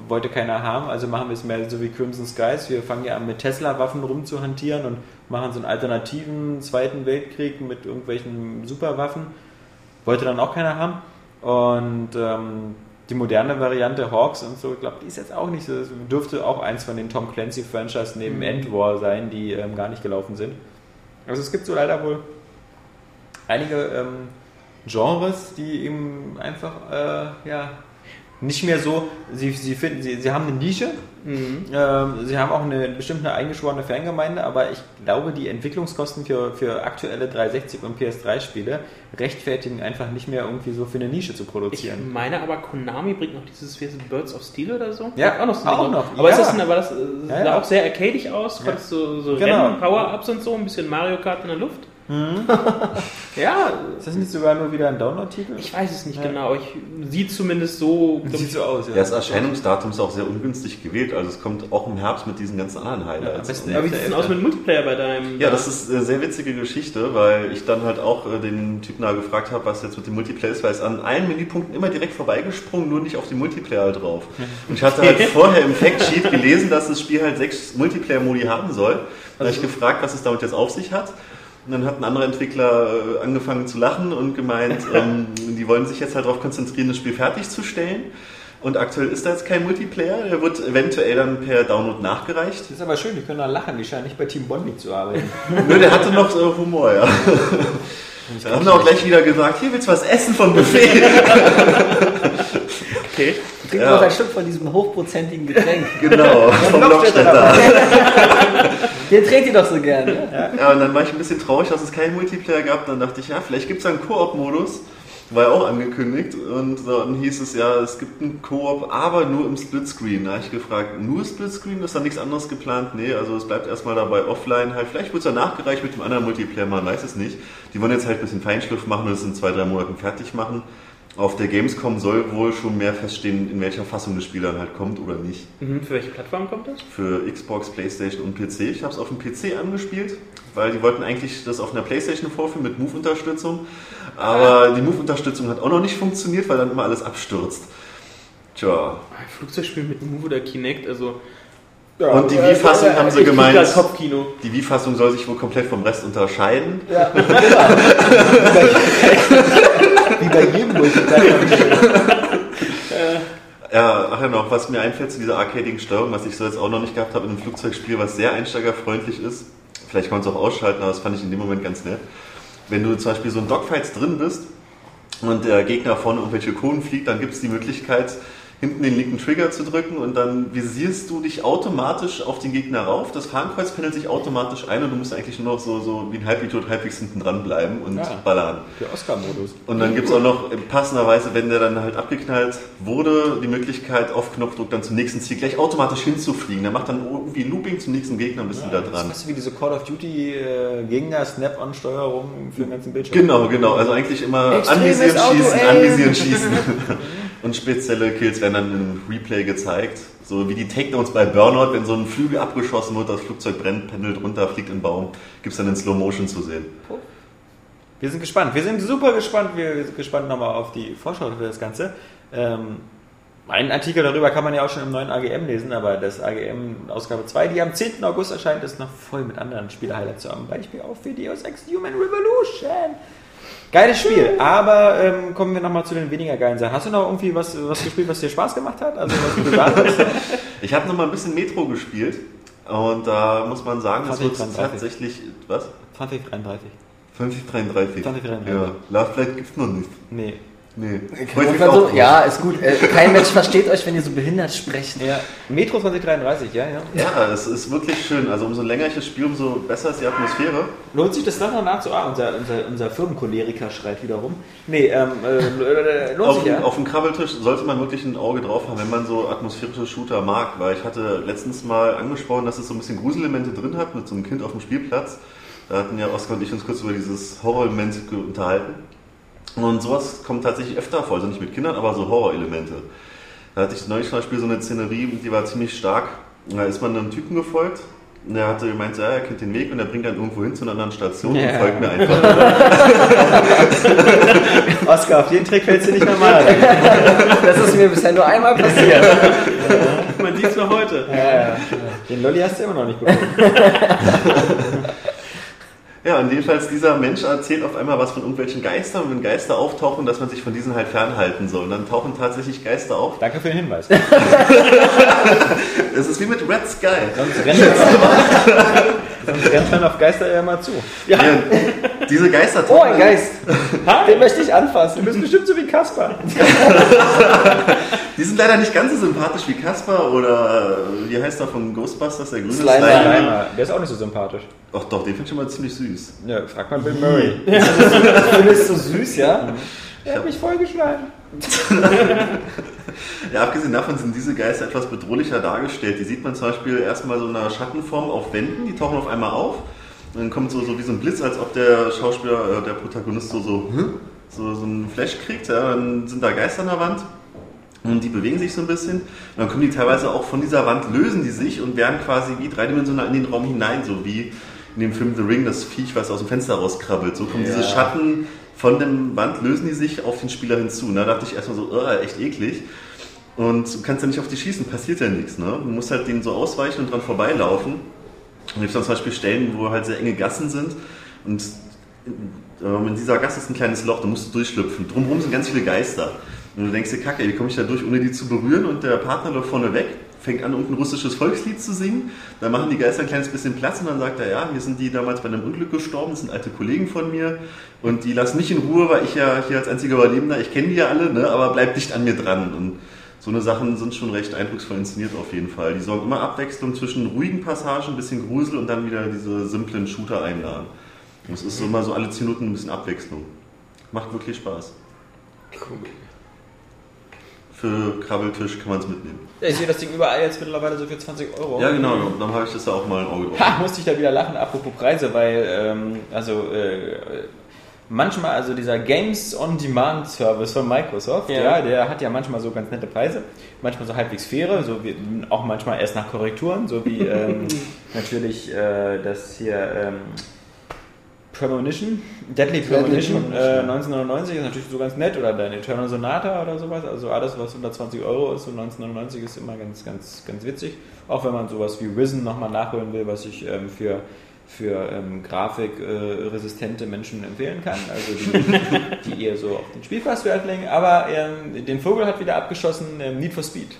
wollte keiner haben, also machen wir es mehr so wie Crimson Skies. Wir fangen ja an mit Tesla-Waffen rumzuhantieren und machen so einen alternativen Zweiten Weltkrieg mit irgendwelchen Superwaffen wollte dann auch keiner haben. Und ähm, die moderne Variante Hawks und so, ich glaube, die ist jetzt auch nicht so, dürfte auch eins von den Tom Clancy-Franchise neben Mhm. End War sein, die ähm, gar nicht gelaufen sind. Also es gibt so leider wohl einige ähm, Genres, die eben einfach äh, ja, nicht mehr so, sie, sie finden, sie, sie haben eine Nische, Mhm. ähm, sie haben auch eine bestimmte eingeschworene Fangemeinde, aber ich glaube, die Entwicklungskosten für, für aktuelle 360 und PS3-Spiele rechtfertigen einfach nicht mehr irgendwie so für eine Nische zu Ich produzieren. meine aber, Konami bringt noch dieses Birds of Steel oder so. Ja, auch noch. So auch noch, Aber ja. ist das, aber das äh, Ja, sah ja. auch sehr arcadig aus. Du konntest so, so Genau. Rennen, Power-Ups und so, ein bisschen Mario Kart in der Luft. Mhm. Ja, Ist das nicht sogar nur wieder ein Download-Titel? ich weiß es nicht Ja. genau. Ich, sieht zumindest so. Sieht so aus, ja. Ja, das Erscheinungsdatum ist auch sehr ungünstig gewählt. Also es kommt auch im Herbst mit diesen ganzen anderen Ja, Highlights. besten aber wie sieht es denn aus mit Multiplayer bei deinem? Ja, das ist eine sehr witzige Geschichte, weil ich dann halt auch äh, den Typen da gefragt habe, was jetzt mit dem Multiplayer ist, weil es an allen Menüpunkten immer direkt vorbeigesprungen, nur nicht auf die Multiplayer halt drauf. Und ich hatte halt vorher im Factsheet gelesen, dass das Spiel halt sechs Multiplayer-Modi haben soll. Da habe ich gefragt, was es damit jetzt auf sich hat. Und dann hat ein anderer Entwickler äh, angefangen zu lachen und gemeint, ähm, die wollen sich jetzt halt darauf konzentrieren, das Spiel fertigzustellen. Und aktuell ist da jetzt kein Multiplayer, der wird eventuell dann per Download nachgereicht. Das ist aber schön, die können da lachen, die scheinen nicht bei Team Bondi zu arbeiten. Nö, der hatte noch äh, Humor, ja. Dann haben wir auch gleich wieder gesagt, hier willst du was essen von Buffet? okay. Trink Ja. noch ein Stück von diesem hochprozentigen Getränk. genau, vom Lokstädter Den trinkt ihr doch so gern. Ne? Ja, und dann war ich ein bisschen traurig, dass es keinen Multiplayer gab. Dann dachte ich, ja, vielleicht gibt es einen Koop-Modus. War ja auch angekündigt. Und dann hieß es ja, es gibt einen Koop, aber nur im Splitscreen. Da habe ich gefragt, nur Splitscreen? Ist da nichts anderes geplant? Nee, also es bleibt erstmal dabei offline. Halt, vielleicht wird es ja nachgereicht mit dem anderen Multiplayer, man weiß es nicht. Die wollen jetzt halt ein bisschen Feinschliff machen und es in zwei, drei Monaten fertig machen. Auf der Gamescom soll wohl schon mehr feststehen, in welcher Fassung das Spiel dann halt kommt oder nicht. Mhm, für welche Plattform kommt das? für Xbox, Playstation und PC. Ich habe es auf dem PC angespielt, weil die wollten eigentlich das auf einer Playstation vorführen mit Move-Unterstützung. Aber die Move-Unterstützung hat auch noch nicht funktioniert, weil dann immer alles abstürzt. Tja. Ein Flugzeugspiel mit Move oder Kinect, also. Und die Wii-Fassung haben sie gemeint, die Wii-Fassung soll sich wohl komplett vom Rest unterscheiden. Wie bei jedem Multiplayer. Ja, ach ja noch, was mir einfällt zu dieser arcadigen Steuerung, was ich so jetzt auch noch nicht gehabt habe in einem Flugzeugspiel, was sehr einsteigerfreundlich ist. Vielleicht kann man es auch ausschalten, aber das fand ich in dem Moment ganz nett. Wenn du zum Beispiel so in Dogfights drin bist und der Gegner vorne irgendwelche Kohlen fliegt, dann gibt es die Möglichkeit, hinten den linken Trigger zu drücken und dann visierst du dich automatisch auf den Gegner rauf. Das Fahnenkreuz pendelt sich automatisch ein und du musst eigentlich nur noch so, so wie ein Halbidot halbwegs hinten dran bleiben und Ja. ballern. Der Oscar-Modus. Und dann gibt es auch noch äh, passenderweise, wenn der dann halt abgeknallt wurde, die Möglichkeit auf Knopfdruck dann zum nächsten Ziel gleich automatisch hinzufliegen. Der macht dann irgendwie Looping zum nächsten Gegner und bist wieder Das dran. ist fast wie diese Call of Duty äh, Gegner-Snap-on-Steuerung für den ganzen Bildschirm. Genau, genau. Also eigentlich immer Extremes anvisieren, schießen, anvisieren, schießen. Und spezielle Kills werden dann im Replay gezeigt. So wie die Takedowns bei Burnout, wenn so ein Flügel abgeschossen wird, das Flugzeug brennt, pendelt runter, fliegt in den Baum, gibt es dann in Slow Motion zu sehen. Wir sind gespannt. Wir sind super gespannt. Wir sind gespannt nochmal auf die Vorschau für das Ganze. Ähm, einen Artikel darüber kann man ja auch schon im neuen AGM lesen, aber das AGM Ausgabe 2, die am 10. August erscheint, ist noch voll mit anderen Spiele-Highlights. Zum Beispiel auch für Deus Ex Human Revolution. Geiles Spiel, aber ähm, kommen wir nochmal zu den weniger geilen Sachen. Hast du noch irgendwie was, was gespielt, was dir Spaß gemacht hat? Also was du privat hast? Ich habe noch mal ein bisschen Metro gespielt und da muss man sagen, das wird 2033. tatsächlich, was? 2033. 2033. 2033. Ja, Love Flight gibt's noch nicht. Nee. Nee. So, ja, ist gut. Äh, kein Mensch versteht euch, wenn ihr so behindert sprecht. Ja, Metro 2033, ja, ja. Ja, es ist wirklich schön. Also umso länger ich das spiele, umso besser ist die Atmosphäre. Lohnt sich das doch noch nachzu... Ah, unser, unser, unser Firmenkoleriker schreit wieder rum. Nee, ähm, äh, lohnt Auf, sich ja. auf dem Krabbeltisch sollte man wirklich ein Auge drauf haben, wenn man so atmosphärische Shooter mag. Weil ich hatte letztens mal angesprochen, dass es so ein bisschen Gruselelemente drin hat mit so einem Kind auf dem Spielplatz. Da hatten ja Oskar und ich uns kurz über dieses Horrorelement ge- unterhalten. Und sowas kommt tatsächlich öfter vor, also nicht mit Kindern, aber so Horrorelemente. Da hatte ich neulich zum Beispiel so eine Szenerie, die war ziemlich stark. Da ist man einem Typen gefolgt. Und der hatte gemeint, ja, er kennt den Weg und er bringt dann irgendwo hin zu einer anderen Station Ja. und folgt mir einfach. Oscar, auf den Trick fällst du nicht normal. Das ist mir bisher nur einmal passiert. Man sieht es noch heute. Den Lolli hast du immer noch nicht bekommen. Ja, und jedenfalls dieser Mensch erzählt auf einmal was von irgendwelchen Geistern und wenn Geister auftauchen, dass man sich von diesen halt fernhalten soll. Und dann tauchen tatsächlich Geister auf. Danke für den Hinweis. Es ist wie mit Red Sky. Sonst rennt sonst rennt man auf Geister ja mal zu. Ja. Diese Geister Oh, ein Geist. Den möchte ich anfassen. Du bist bestimmt so wie Kasper. Die sind leider nicht ganz so sympathisch wie Kasper oder äh, wie heißt er von Ghostbusters, der grüne Slimer. Slimer, der ist auch nicht so sympathisch. Ach doch, den finde ich schon mal ziemlich süß. Ja, frag mal Bill Murray. Du bist so süß, ja? Der hat mich vollgeschlagen. Ja, abgesehen davon sind diese Geister etwas bedrohlicher dargestellt. Die sieht man zum Beispiel erstmal so in einer Schattenform auf Wänden, die tauchen auf einmal auf. Und dann kommt so, so wie so ein Blitz, als ob der Schauspieler, äh, der Protagonist so, so, hm? so, so einen Flash kriegt. Ja, dann sind da Geister an der Wand. Und die bewegen sich so ein bisschen. Und dann kommen die teilweise auch von dieser Wand, lösen die sich und werden quasi wie dreidimensional in den Raum hinein, so wie in dem Film The Ring, das Viech, was aus dem Fenster rauskrabbelt. So kommen diese Schatten von der Wand, lösen die sich auf den Spieler hinzu. Und da dachte ich erstmal so, oh, echt eklig. Und du kannst ja nicht auf die schießen, passiert ja nichts. Ne? Du musst halt denen so ausweichen und dran vorbeilaufen. Und gibt dann zum Beispiel Stellen, wo halt sehr enge Gassen sind. Und ähm, in dieser Gasse ist ein kleines Loch, da musst du durchschlüpfen. Drumherum sind ganz viele Geister. Und du denkst dir, kacke, wie komme ich da durch, ohne die zu berühren? Und der Partner läuft vorne weg, fängt an, irgendein russisches Volkslied zu singen. Dann machen die Geister ein kleines bisschen Platz und dann sagt er, ja, hier sind die damals bei einem Unglück gestorben, das sind alte Kollegen von mir. Und die lassen mich in Ruhe, weil ich ja hier als einziger Überlebender, ich kenne die ja alle, ne, aber bleib dicht an mir dran. Und so eine Sachen sind schon recht eindrucksvoll inszeniert auf jeden Fall. Die sorgen immer Abwechslung zwischen ruhigen Passagen, ein bisschen Grusel und dann wieder diese simplen Shooter einladen. Und es ist so immer so alle 10 Minuten ein bisschen Abwechslung. Macht wirklich Spaß. Für Krabbeltisch kann man es mitnehmen. Ja, ich sehe das Ding überall jetzt mittlerweile so für 20 Euro. Ja, genau, dann habe ich das da auch mal ein Auge drauf. Ha, musste ich da wieder lachen, apropos Preise, weil, ähm, also, äh, manchmal, also dieser Games on Demand Service von Microsoft, ja. Ja. der hat ja manchmal so ganz nette Preise, manchmal so halbwegs faire, so wie, auch manchmal erst nach Korrekturen, so wie ähm, natürlich äh, das hier ähm, Premonition, Deadly Premonition, Premonition. äh, 1999 ist natürlich so ganz nett oder dein Eternal Sonata oder sowas, also alles was unter 20 Euro ist, so 1999 ist immer ganz, ganz, ganz witzig, auch wenn man sowas wie Risen nochmal nachholen will, was ich ähm, für für ähm, grafikresistente Menschen empfehlen kann, also die, die eher so auf den Spielspaß Wert legen. Aber ähm, den Vogel hat wieder abgeschossen ähm, Need for Speed,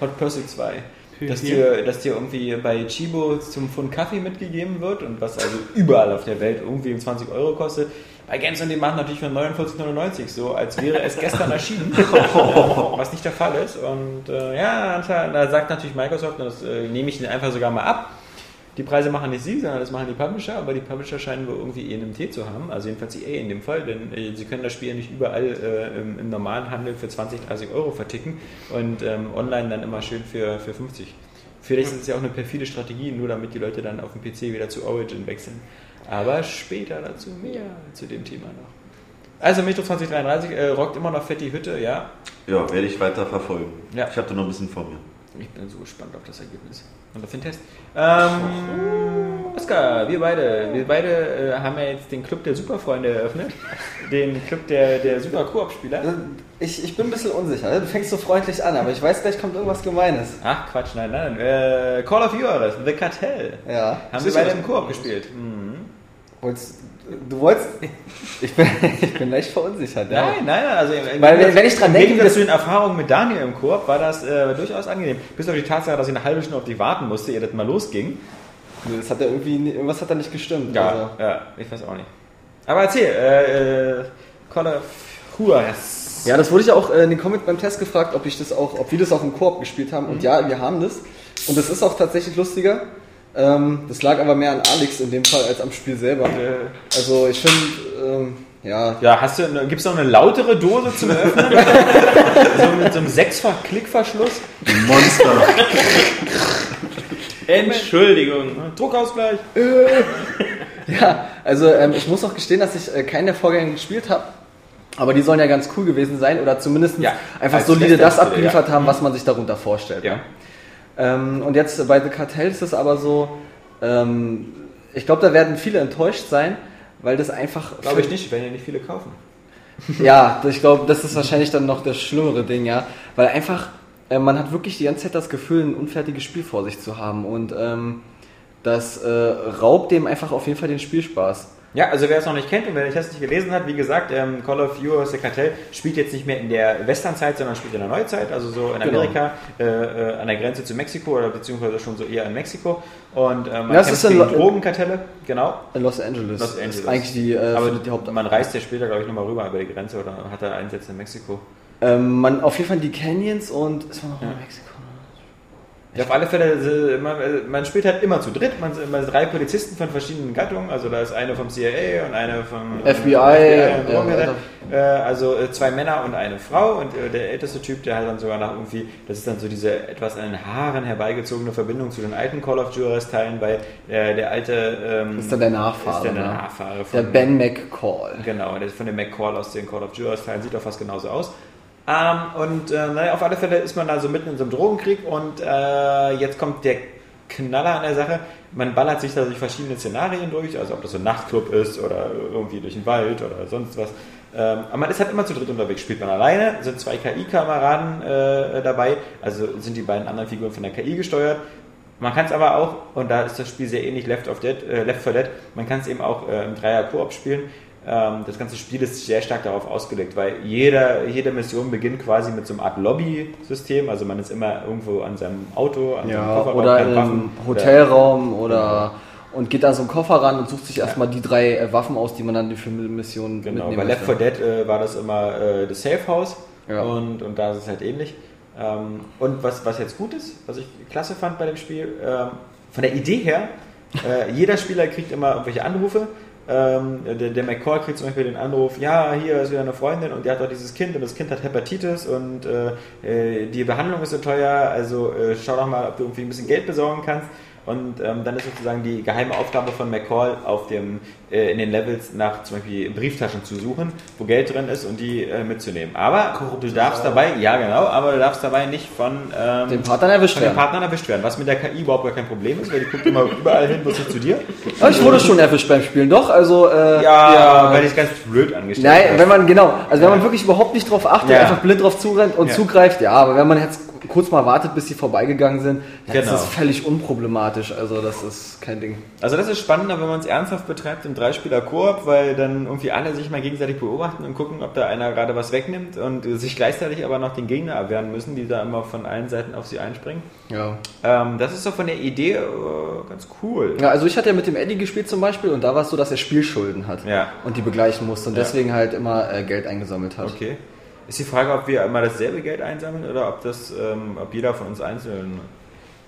Hot Pursuit 2. Dass dir, dass dir irgendwie bei Chibo zum Pfund Kaffee mitgegeben wird und was also überall auf der Welt irgendwie um 20 Euro kostet. Bei Games on Demand natürlich für 49,99, so als wäre es gestern erschienen, was nicht der Fall ist. Und äh, ja, da sagt natürlich Microsoft, und das äh, nehme ich ihnen einfach sogar mal ab, die Preise machen nicht sie, sondern das machen die Publisher, aber die Publisher scheinen wohl irgendwie ENMT zu haben, also jedenfalls EA in dem Fall, denn äh, sie können das Spiel ja nicht überall äh, im, im normalen Handel für 20, 30 Euro verticken und ähm, online dann immer schön für, für 50. Vielleicht ist es ja auch eine perfide Strategie, nur damit die Leute dann auf dem PC wieder zu Origin wechseln. Aber später dazu mehr zu dem Thema noch. Also Metro 2033 äh, rockt immer noch fett die Hütte, ja. Ja, werde ich weiter verfolgen. Ja. Ich habe da noch ein bisschen vor mir. Ich bin so gespannt auf das Ergebnis und auf den Test. Ähm, Oskar, wir beide, wir beide äh, haben ja jetzt den Club der Superfreunde eröffnet. Den Club der, der Super Koop-Spieler. Ich, ich bin ein bisschen unsicher. Du fängst so freundlich an, aber ich weiß gleich kommt irgendwas Gemeines. Ach Quatsch, nein, nein. Äh, Call of Juarez, The Cartel. Ja. Haben wir beide im Koop gespielt. Mhm. Wolltest, du wolltest. Ich bin, ich bin leicht verunsichert, ja. Nein, nein, nein. Also Weil, wenn- wenn ich dran denke, wie zu den Erfahrungen mit Daniel im Koop war das äh, durchaus angenehm. Bis auf die Tatsache, dass ich eine halbe Stunde auf dich warten musste, ehe das mal losging. Das hat ja irgendwie, irgendwas hat da nicht gestimmt. Ja, Also. ja, ich weiß auch nicht. Aber erzähl, äh, äh, Call. Ja, das wurde ich auch äh, in den Comments beim Test gefragt, ob ich das auch, ob wir das auch im Koop gespielt haben. Mhm. Und ja, wir haben das. Und das ist auch tatsächlich lustiger. Ähm, das lag aber mehr an Alex in dem Fall als am Spiel selber. Also ich finde, ähm, ja, Ja, hast du, gibt es noch eine lautere Dose zum Öffnen? so mit so einem sechsfach Klickverschluss? Monster. Entschuldigung. Druckausgleich. Ja, also ähm, ich muss auch gestehen, dass ich äh, keinen der Vorgänge gespielt habe. Aber die sollen ja ganz cool gewesen sein oder zumindest Ja, einfach solide das abgeliefert ja. haben, was man sich darunter vorstellt. Ja. Ähm, und jetzt bei The Cartel ist es aber so, ähm, ich glaube, da werden viele enttäuscht sein, weil das einfach. Glaube ich nicht, werden ja nicht viele kaufen. Ja, ich glaube, das ist wahrscheinlich dann noch das schlimmere Ding, ja. Weil einfach, äh, man hat wirklich die ganze Zeit das Gefühl, ein unfertiges Spiel vor sich zu haben. Und ähm, das äh, raubt dem einfach auf jeden Fall den Spielspaß. Ja, also wer es noch nicht kennt und wer den Test nicht gelesen hat, wie gesagt, ähm, Call of Duty The Cartel spielt jetzt nicht mehr in der Westernzeit, sondern spielt in der Neuzeit, also so in Genau. Amerika, äh, äh, an der Grenze zu Mexiko oder beziehungsweise schon so eher in Mexiko. Und äh, man kämpft ist in gegen Lo- Drogenkartelle, genau. In Los Angeles. Los Angeles. ist eigentlich die, äh, Aber die Haupt man reist ja später, glaube ich, nochmal rüber über die Grenze oder hat er Einsätze in Mexiko. ähm, man, auf jeden Fall die Canyons und ist man noch Ja. in Mexiko. Ja, auf alle Fälle, äh, man, äh, man spielt halt immer zu dritt, man sind immer drei Polizisten von verschiedenen Gattungen, also da ist eine vom CIA und eine vom FBI, und ja, Drogengesetz. äh, also äh, zwei Männer und eine Frau und äh, der älteste Typ, der hat dann sogar nach irgendwie, das ist dann so diese etwas an den Haaren herbeigezogene Verbindung zu den alten Call of Juarez Teilen, weil äh, der alte ähm, Ist dann der Nachfahre, ist dann der ne? Nachfahre Der von Ben McCall. Genau, der ist von dem McCall aus den Call of Juarez Teilen, sieht doch fast genauso aus. Ähm, und äh, naja, auf alle Fälle ist man da so mitten in so einem Drogenkrieg und äh, jetzt kommt der Knaller an der Sache. Man ballert sich da durch verschiedene Szenarien durch, also ob das so ein Nachtclub ist oder irgendwie durch den Wald oder sonst was. Ähm, aber man ist halt immer zu dritt unterwegs. Spielt man alleine, sind zwei KI-Kameraden äh, dabei, also sind die beiden anderen Figuren von der KI gesteuert. Man kann es aber auch, und da ist das Spiel sehr ähnlich Left, of Dead, äh, Left 4 Dead, man kann es eben auch äh, im Dreier-Koop spielen. Ähm, das ganze Spiel ist sehr stark darauf ausgelegt, weil jeder, jede Mission beginnt quasi mit so einer Art Lobby-System. Also man ist immer irgendwo an seinem Auto, an seinem Ja, Kofferraum, oder Waffen- einem Hotelraum oder und geht an so einen Koffer ran und sucht sich erstmal die drei äh, Waffen aus, die man dann für Missionen Genau, mitnehmen bei Left möchte. 4 Dead äh, war das immer äh, das Safe House Ja. und, und da ist es halt ähnlich. Ähm, und was, was jetzt gut ist, was ich klasse fand bei dem Spiel, ähm, von der Idee her, äh, jeder Spieler kriegt immer irgendwelche Anrufe. Ähm, der, der McCall kriegt zum Beispiel den Anruf, ja, hier ist wieder eine Freundin und die hat doch dieses Kind und das Kind hat Hepatitis und äh, äh, die Behandlung ist so teuer, also äh, schau doch mal, ob du irgendwie ein bisschen Geld besorgen kannst. Und ähm, dann ist sozusagen die geheime Aufgabe von McCall auf dem, äh, in den Levels nach zum Beispiel Brieftaschen zu suchen, wo Geld drin ist und die äh, mitzunehmen. Aber du darfst dabei, ja genau, aber du darfst dabei nicht von, ähm, Den Partnern erwischt von den werden. Partnern erwischt werden, was mit der KI überhaupt gar kein Problem ist, weil die guckt immer überall hin, bloß nicht zu dir. Aber ich wurde schon erwischt beim Spielen, doch. Also, äh, Ja, weil die es ganz blöd angestellt Nein, hast. wenn man, genau, also wenn man wirklich überhaupt nicht drauf achtet, Ja. einfach blind drauf zurennt und Ja. zugreift, ja, aber wenn man jetzt kurz mal wartet, bis sie vorbeigegangen sind, ja, Genau. das ist völlig unproblematisch. Also das ist kein Ding. Also das ist spannender, wenn man es ernsthaft betreibt im Dreispieler-Koop, weil dann irgendwie alle sich mal gegenseitig beobachten und gucken, ob da einer gerade was wegnimmt und sich gleichzeitig aber noch den Gegner erwehren müssen, die da immer von allen Seiten auf sie einspringen. Ja. Ähm, das ist so von der Idee äh, ganz cool. Ja, also ich hatte ja mit dem Eddie gespielt zum Beispiel und da war es so, dass er Spielschulden hat Ja. und die begleichen musste und Ja. deswegen halt immer äh, Geld eingesammelt hat. Okay. Ist die Frage, ob wir immer dasselbe Geld einsammeln oder ob das, ähm, ob jeder von uns einzeln.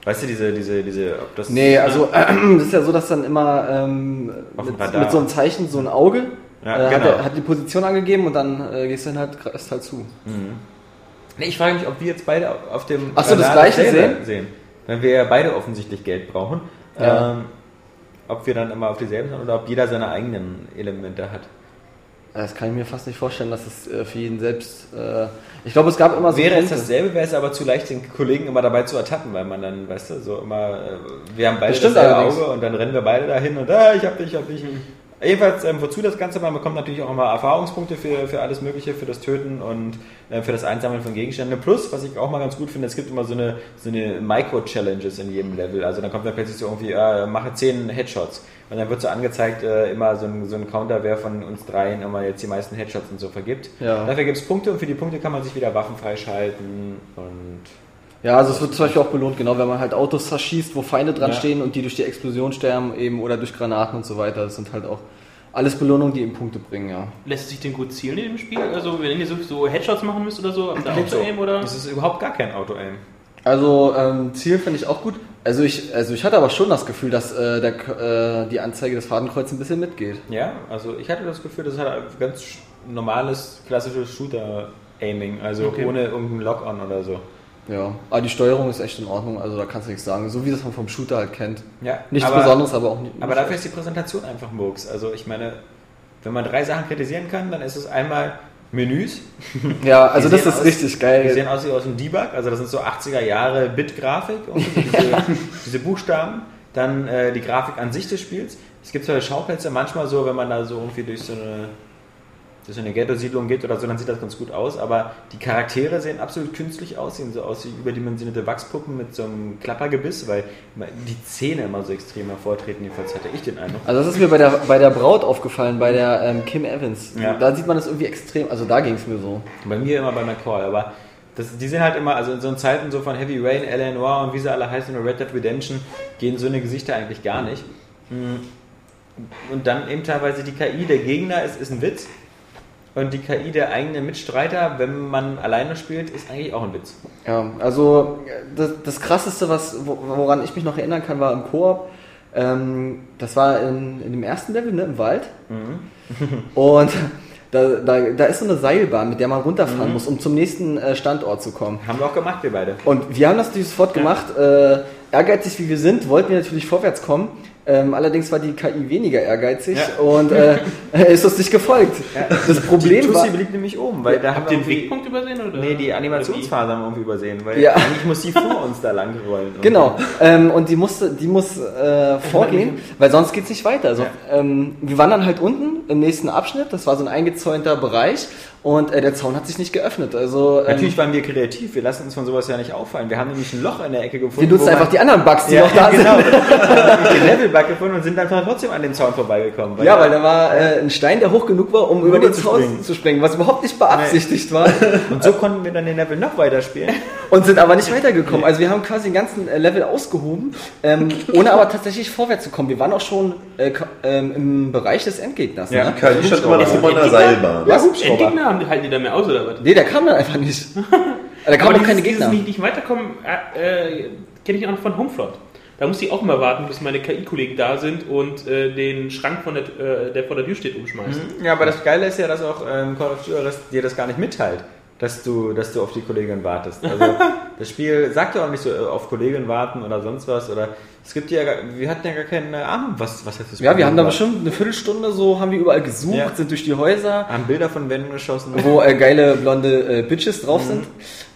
Weißt du, diese, diese, diese, ob das. Nee, also das ist ja so, dass dann immer ähm, mit, mit so einem Zeichen so ein Auge Ja, äh, hat, genau. er, hat die Position angegeben und dann äh, gehst du dann halt, greifst halt zu. Nee, ich frage mich, ob wir jetzt beide auf dem. Ach so, das Gleiche dasselbe sehen. Wenn wir ja beide offensichtlich Geld brauchen. Ja. Ähm, ob wir dann immer auf dieselben sind oder ob jeder seine eigenen Elemente hat. Das kann ich mir fast nicht vorstellen, dass es äh, für jeden selbst. Äh, ich glaube, es gab immer so. Wäre es dasselbe, wäre es aber zu leicht, den Kollegen immer dabei zu ertappen, weil man dann, weißt du, so immer, äh, wir haben beide Das. Auge und dann rennen wir beide dahin und ah, ich hab dich, ich hab dich. Jedenfalls, ähm, wozu das Ganze? Man bekommt natürlich auch immer Erfahrungspunkte für, für alles Mögliche, für das Töten und äh, für das Einsammeln von Gegenständen. Plus, was ich auch mal ganz gut finde, es gibt immer so eine, so eine Micro-Challenges in jedem Level. Also dann kommt dann plötzlich so irgendwie, äh, mache 10 Headshots. Und dann wird so angezeigt, äh, immer so ein, so ein Counter, wer von uns dreien immer jetzt die meisten Headshots und so vergibt. Ja. Dafür gibt es Punkte und für die Punkte kann man sich wieder Waffen freischalten und Ja, also es wird zum Beispiel auch belohnt, genau, wenn man halt Autos zerschießt, wo Feinde dran Ja. stehen und die durch die Explosion sterben eben oder durch Granaten und so weiter. Das sind halt auch alles Belohnungen, die eben Punkte bringen, ja. Lässt sich denn gut zielen in dem Spiel? Also, wenn ihr so, Headshots machen müsst oder so, habt ihr auch so aim oder? Es ist überhaupt gar kein Auto-Aim. Also ähm, Ziel finde ich auch gut. Also ich, also ich hatte aber schon das Gefühl, dass äh, der, äh, die Anzeige des Fadenkreuzes ein bisschen mitgeht. Ja, also ich hatte das Gefühl, das hat ein ganz normales, klassisches Shooter-Aiming, also Okay. ohne irgendeinen Lock-on oder so. Ja, aber die Steuerung ist echt in Ordnung, also da kannst du nichts sagen. So wie das man vom Shooter halt kennt. Ja, Nichts aber, Besonderes, aber auch nicht. Aber dafür ist die Präsentation einfach Murks. Also ich meine, wenn man drei Sachen kritisieren kann, dann ist es einmal Menüs. Ja, also Die das ist aus- richtig Die geil. sehen aus wie aus dem Debug, also das sind so 80er Jahre Bit-Grafik, irgendwie so diese, diese Buchstaben. Dann äh, die Grafik an sich des Spiels. Es gibt solche Schauplätze manchmal so, wenn man da so irgendwie durch so eine, durch eine Ghetto-Siedlung geht oder so, dann sieht das ganz gut aus. Aber die Charaktere sehen absolut künstlich aus, sehen so aus wie überdimensionierte Wachspuppen mit so einem Klappergebiss, weil die Zähne immer so extrem hervortreten. Jedenfalls hatte ich den Eindruck. Also das ist mir bei der, bei der Braut aufgefallen, bei der ähm, Kim Evans. Ja. Da sieht man das irgendwie extrem, also da ging es mir so. Bei mir immer bei McCall, aber das, die sind halt immer, also in so Zeiten so von Heavy Rain, L.A. Noir und wie sie alle heißen, Red Dead Redemption, gehen so eine Gesichter eigentlich gar nicht. Mm. Und dann eben teilweise die KI der Gegner ist, ist ein Witz. Und die KI der eigenen Mitstreiter, wenn man alleine spielt, ist eigentlich auch ein Witz. Ja, also das, das krasseste, was, wo- woran ich mich noch erinnern kann, war im Koop. Ähm, das war in, in dem ersten Level, ne, im Wald. Und da, da, da ist so eine Seilbahn, mit der man runterfahren muss, um zum nächsten äh, Standort zu kommen. Haben wir auch gemacht, wir beide. Und wir haben das natürlich sofort gemacht. Äh, ehrgeizig wie wir sind, wollten wir natürlich vorwärts kommen. Ähm, allerdings war die KI weniger ehrgeizig Ja. und äh, ist uns nicht gefolgt. Das Problem die war. Tussi blieb nämlich oben, weil da haben Habt wir ihr den Wegpunkt übersehen? Oder? Nee, die Animationsphase haben wir irgendwie übersehen, weil Ja. eigentlich muss die vor uns da lang rollen. Genau, ähm, und die musste, die muss äh, vorgehen, weil sonst geht's nicht weiter. Also, Ja. ähm, wir waren dann halt unten im nächsten Abschnitt, das war so ein eingezäunter Bereich und äh, der Zaun hat sich nicht geöffnet. Also ähm, Natürlich waren wir kreativ, wir lassen uns von sowas ja nicht auffallen. Wir haben nämlich ein Loch in der Ecke gefunden. wir nutzen einfach die anderen Bugs, die ja, noch da genau. sind. Wir haben den Levelbug gefunden und sind dann trotzdem an dem Zaun vorbeigekommen. Ja, weil da war äh, ein Stein, der hoch genug war, um über den Zaun springen. zu springen, was überhaupt nicht beabsichtigt war. Und so konnten wir dann den Level noch weiter spielen. Und sind aber nicht weitergekommen. Also wir haben quasi den ganzen äh, Level ausgehoben, ähm, ohne aber tatsächlich vorwärts zu kommen. Wir waren auch schon äh, ähm, im Bereich des Endgegners. Ja. Ne? KI stand immer noch immer in der Seilbahn. Ja, Endgegner haben, halten die da mehr aus oder was? Nee, der kam dann einfach nicht. Da kamen auch keine dieses, Gegner. Dieses nicht, nicht weiterkommen, äh, äh, kenne ich auch noch von Homefront. Da musste ich auch immer warten, bis meine KI-Kollegen da sind und äh, den Schrank, von der, äh, der vor der Tür steht, umschmeißen. Ja, aber das Geile ist ja, dass auch ähm, Call of Duty dir das gar nicht mitteilt, dass du, dass du auf die Kollegin wartest. Also das Spiel sagt ja auch nicht so äh, auf Kollegin warten oder sonst was. Oder es gibt ja, wir hatten ja gar keine Ahnung, was, was jetzt das Ja, wir haben da bestimmt eine Viertelstunde so, haben wir überall gesucht, Ja. sind durch die Häuser, haben Bilder von Wänden geschossen. wo äh, geile blonde äh, Bitches drauf sind.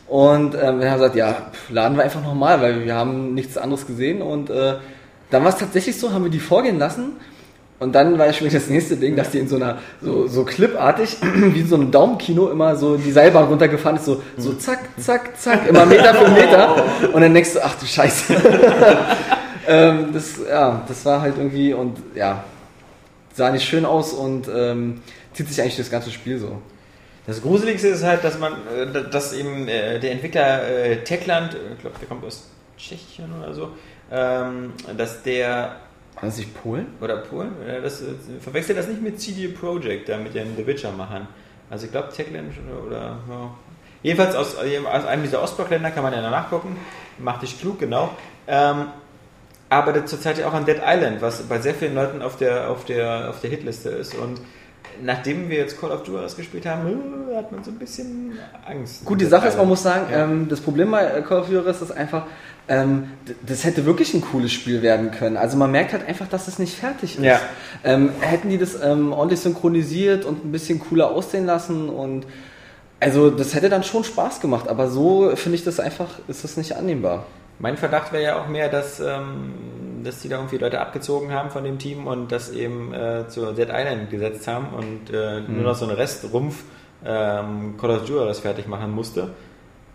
Und ähm, wir haben gesagt, ja, pff, laden wir einfach nochmal, weil wir haben nichts anderes gesehen. Und äh, dann war es tatsächlich so, haben wir die vorgehen lassen. Und dann war schon das nächste Ding, dass die in so einer, so, so clipartig, wie in so einem Daumenkino immer so die Seilbahn runtergefahren ist, so, so zack, zack, zack, immer Meter für Meter. Und dann denkst du, ach du Scheiße. ähm, das, ja, das war halt irgendwie, und ja, sah nicht schön aus und ähm, zieht sich eigentlich das ganze Spiel so. Das Gruseligste ist halt, dass man, äh, dass eben äh, der Entwickler äh, Techland, äh, ich glaube, der kommt aus Tschechien oder so, ähm, dass der War das nicht Polen? oder Polen, das, äh, verwechselt das nicht mit CD Projekt, da mit den The Witcher machen. Also ich glaube Techland oder, oder ja. jedenfalls aus, aus einem dieser Ostblockländer kann man ja nachgucken, macht dich klug, genau. Ähm, aber das zurzeit ja auch an Dead Island, was bei sehr vielen Leuten auf der, auf der, auf der Hitliste ist und nachdem wir jetzt Call of Duty gespielt haben, äh, hat man so ein bisschen Angst. Gut, die Sache ist, man muss sagen, ähm, das Problem bei Call of Duty ist einfach, ähm, das hätte wirklich ein cooles Spiel werden können. Also man merkt halt einfach, dass es nicht fertig ist. Ja. Ähm, hätten die das ähm, ordentlich synchronisiert und ein bisschen cooler aussehen lassen und also das hätte dann schon Spaß gemacht, aber so finde ich das einfach, ist das nicht annehmbar. Mein Verdacht wäre ja auch mehr, dass, ähm, dass die da irgendwie Leute abgezogen haben von dem Team und das eben äh, zu Dead Island gesetzt haben und äh, nur noch so einen Restrumpf ähm, Call of Duty fertig machen musste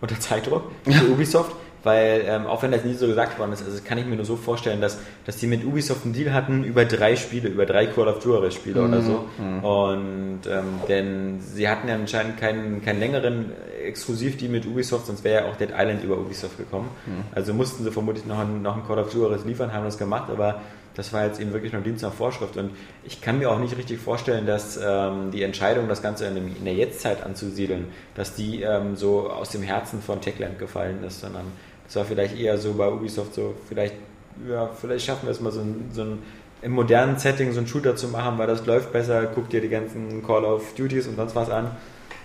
unter Zeitdruck für Ubisoft. Weil, ähm, auch wenn das nie so gesagt worden ist, also kann ich mir nur so vorstellen, dass, dass die mit Ubisoft einen Deal hatten über drei Spiele, über drei Call of Duty Spiele oder so. Und ähm, denn sie hatten ja anscheinend keinen, keinen längeren Exklusivdeal mit Ubisoft, sonst wäre ja auch Dead Island über Ubisoft gekommen. Also mussten sie vermutlich noch ein, noch ein Call of Duty liefern, haben das gemacht, aber das war jetzt eben wirklich nur Dienst nach Vorschrift. Und ich kann mir auch nicht richtig vorstellen, dass ähm, die Entscheidung, das Ganze in, dem, in der Jetztzeit anzusiedeln, dass die ähm, so aus dem Herzen von Techland gefallen ist, sondern das war vielleicht eher so bei Ubisoft so, vielleicht, ja, vielleicht schaffen wir es mal so ein, so ein im modernen Setting so einen Shooter zu machen, weil das läuft besser, guck dir die ganzen Call of Duties und sonst was an.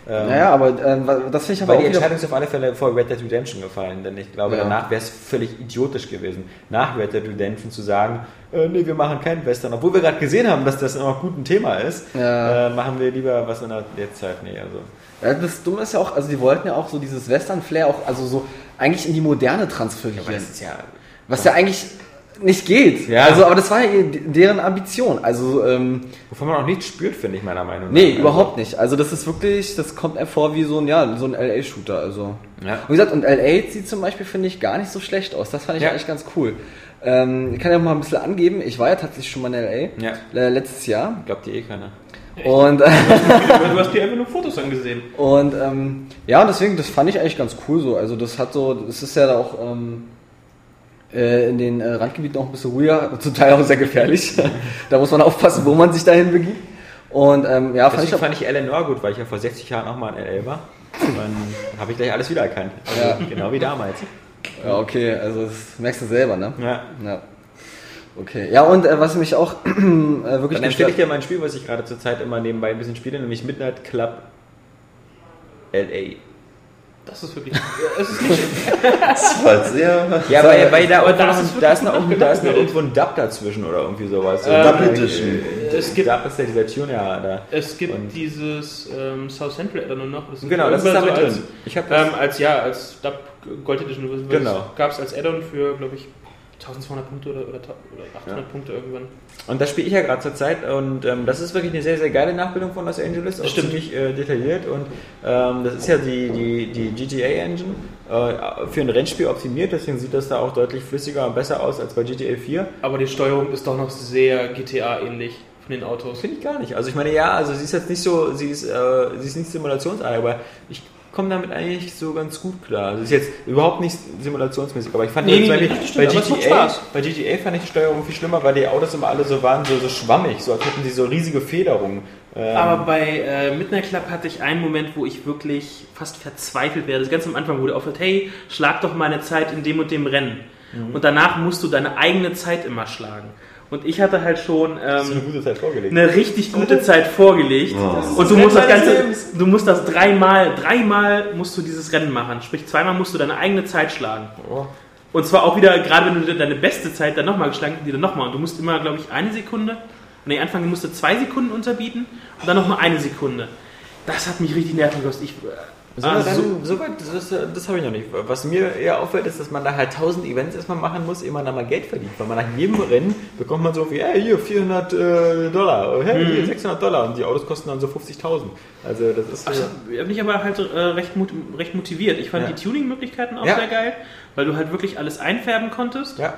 Ähm, Naja, aber ähm, das finde ich aber weil die Entscheidung ist auf alle Fälle vor Red Dead Redemption gefallen, denn ich glaube, Ja. danach wäre es völlig idiotisch gewesen, nach Red Dead Redemption zu sagen, äh, nee, wir machen keinen Western, obwohl wir gerade gesehen haben, dass das noch gut ein Thema ist, Ja. äh, machen wir lieber was in der Jetztzeit. Nee, also. Ja, das Dumme ist ja auch, also die wollten ja auch so dieses Western-Flair auch, also so eigentlich in die Moderne transferieren. Aber das ist ja was ja eigentlich nicht geht. Ja. Also, aber das war ja deren Ambition. Also, ähm, Wovon man auch nichts spürt, finde ich, meiner Meinung nach. nee, Also, überhaupt nicht. Also, das ist wirklich, das kommt einem vor wie so ein, ja, so ein LA-Shooter. Also. Ja. Und wie gesagt, und LA sieht zum Beispiel, finde ich, gar nicht so schlecht aus. Das fand ich Ja. eigentlich ganz cool. Ähm, ich kann ja mal ein bisschen angeben. Ich war ja tatsächlich schon mal in LA. Ja. Äh, letztes Jahr. Glaubt ihr eh keiner. Und, Du hast dir einfach nur Fotos angesehen. Und ähm, ja, deswegen, das fand ich eigentlich ganz cool so. Also das hat so, das ist ja auch ähm, äh, in den äh, Randgebieten auch ein bisschen ruhiger, zum Teil auch sehr gefährlich. da muss man aufpassen, wo man sich dahin begibt. Und ähm, ja, fand ich Deswegen auch, fand ich Eleanor gut, weil ich ja vor 60 Jahren auch mal in L.A. war. Dann habe ich gleich alles wiedererkannt. Also, Ja. Genau wie damals. ja, okay, also das merkst du selber, ne? Ja. Ja. Okay. Ja, und äh, was mich auch äh, wirklich Dann empfehle ich dir mein Spiel, was ich gerade zur Zeit immer nebenbei ein bisschen spiele, nämlich Midnight Club L.A. Das ist wirklich. Es ist nicht. Das war sehr. Ja, weil, weil da, da ist da ist noch, da ist noch irgendwo ein Dub dazwischen oder irgendwie sowas. So, Ähm, Double Edition. Es gibt, Dub ist ja dieser Tune ja da. es gibt Und- dieses ähm, South Central Addon noch. Das Genau, das ist damit so als, drin. Ich habe das. Ähm, als ja, als Dub Gold Edition Genau. gab es als Addon für, glaube ich, 1200 Punkte oder, oder, oder 800 Ja. Punkte irgendwann. Und das spiele ich ja gerade zur Zeit und ähm, das ist wirklich eine sehr, sehr geile Nachbildung von Los Angeles, auch Stimmt. ziemlich äh, detailliert und ähm, das ist ja die, die, die GTA-Engine äh, für ein Rennspiel optimiert, deswegen sieht das da auch deutlich flüssiger und besser aus als bei GTA 4. Aber die Steuerung ist doch noch sehr GTA-ähnlich von den Autos. Finde ich gar nicht. Also ich meine, ja, also sie ist jetzt nicht so, sie ist, äh, sie ist nicht simulationsartig, aber ich komme damit eigentlich so ganz gut klar. Also ist jetzt überhaupt nicht simulationsmäßig, aber ich fand Nee, nee, bei, nee, das bei, GTA, bei GTA fand ich die Steuerung viel schlimmer, weil die Autos immer alle so waren, so, so schwammig, so als hätten sie so riesige Federungen. Ähm, Aber bei äh, Midnight Club hatte ich einen Moment, wo ich wirklich fast verzweifelt werde. Das ganz am Anfang, wo der aufhört, hey, schlag doch mal eine Zeit in dem und dem Rennen. Mhm. Und danach musst du deine eigene Zeit immer schlagen. Und ich hatte halt schon du eine ähm, gute Zeit vorgelegt. eine richtig gute Zeit vorgelegt. Oh. Und du musst das Ganze, du musst das dreimal, dreimal musst du dieses Rennen machen. Sprich, zweimal musst du deine eigene Zeit schlagen. Oh. Und zwar auch wieder, gerade wenn du deine beste Zeit dann nochmal geschlagen hast, die dann nochmal. Und du musst immer, glaube ich, eine Sekunde. Und am Anfang musst du zwei Sekunden unterbieten und dann nochmal eine Sekunde. Das hat mich richtig nerven gekostet. Ich, So, Ah, dann, so. so weit, das, das habe ich noch nicht. Was mir eher auffällt, ist, dass man da halt 1000 Events erstmal machen muss, ehe man da mal Geld verdient. Weil man nach jedem Rennen bekommt man so wie, hey, hier 400 äh, Dollar, hey, hier 600 Dollar und die Autos kosten dann so 50.000. Also das ist Ach, so, ich habe mich aber halt äh, recht, recht motiviert. Ich fand Ja. die Tuning-Möglichkeiten auch Ja. sehr geil, weil du halt wirklich alles einfärben konntest. ja.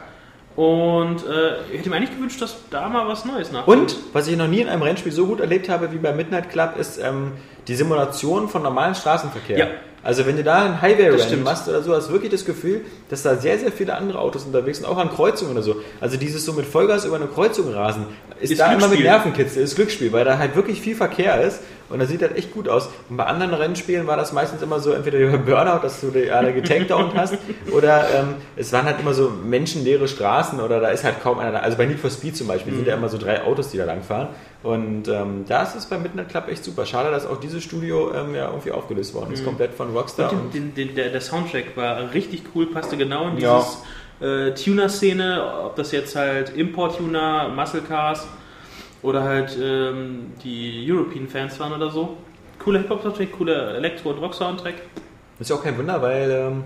Und äh, ich hätte mir eigentlich gewünscht, dass da mal was Neues nachkommt. Und was ich noch nie in einem Rennspiel so gut erlebt habe wie bei Midnight Club, ist ähm, die Simulation von normalen Straßenverkehr. Ja. Also wenn du da ein Highway-Rennen machst oder so, hast du wirklich das Gefühl, dass da sehr, sehr viele andere Autos unterwegs sind, auch an Kreuzungen oder so. Also dieses so mit Vollgas über eine Kreuzung rasen, ist, Ist da immer mit. Nervenkitzel, ist Glücksspiel, weil da halt wirklich viel Verkehr ist und das sieht halt echt gut aus. Und bei anderen Rennspielen war das meistens immer so, entweder über Burnout, dass du die alle getakedownt hast, oder ähm, es waren halt immer so menschenleere Straßen oder da ist halt kaum einer da. Also bei Need for Speed zum Beispiel sind ja immer so drei Autos, die da langfahren. Und ähm, da ist es bei Midnight Club echt super. Schade, dass auch dieses Studio ähm, ja irgendwie aufgelöst worden ist, komplett von Rockstar. Und den, den, der, der Soundtrack war richtig cool, passte genau in Ja. dieses äh, Tuner-Szene, ob das jetzt halt Import-Tuner, Muscle Cars oder halt ähm, die European-Fans waren oder so. Cooler Hip-Hop-Soundtrack, cooler Elektro- und Rock-Soundtrack. ist ja auch kein Wunder, weil ähm,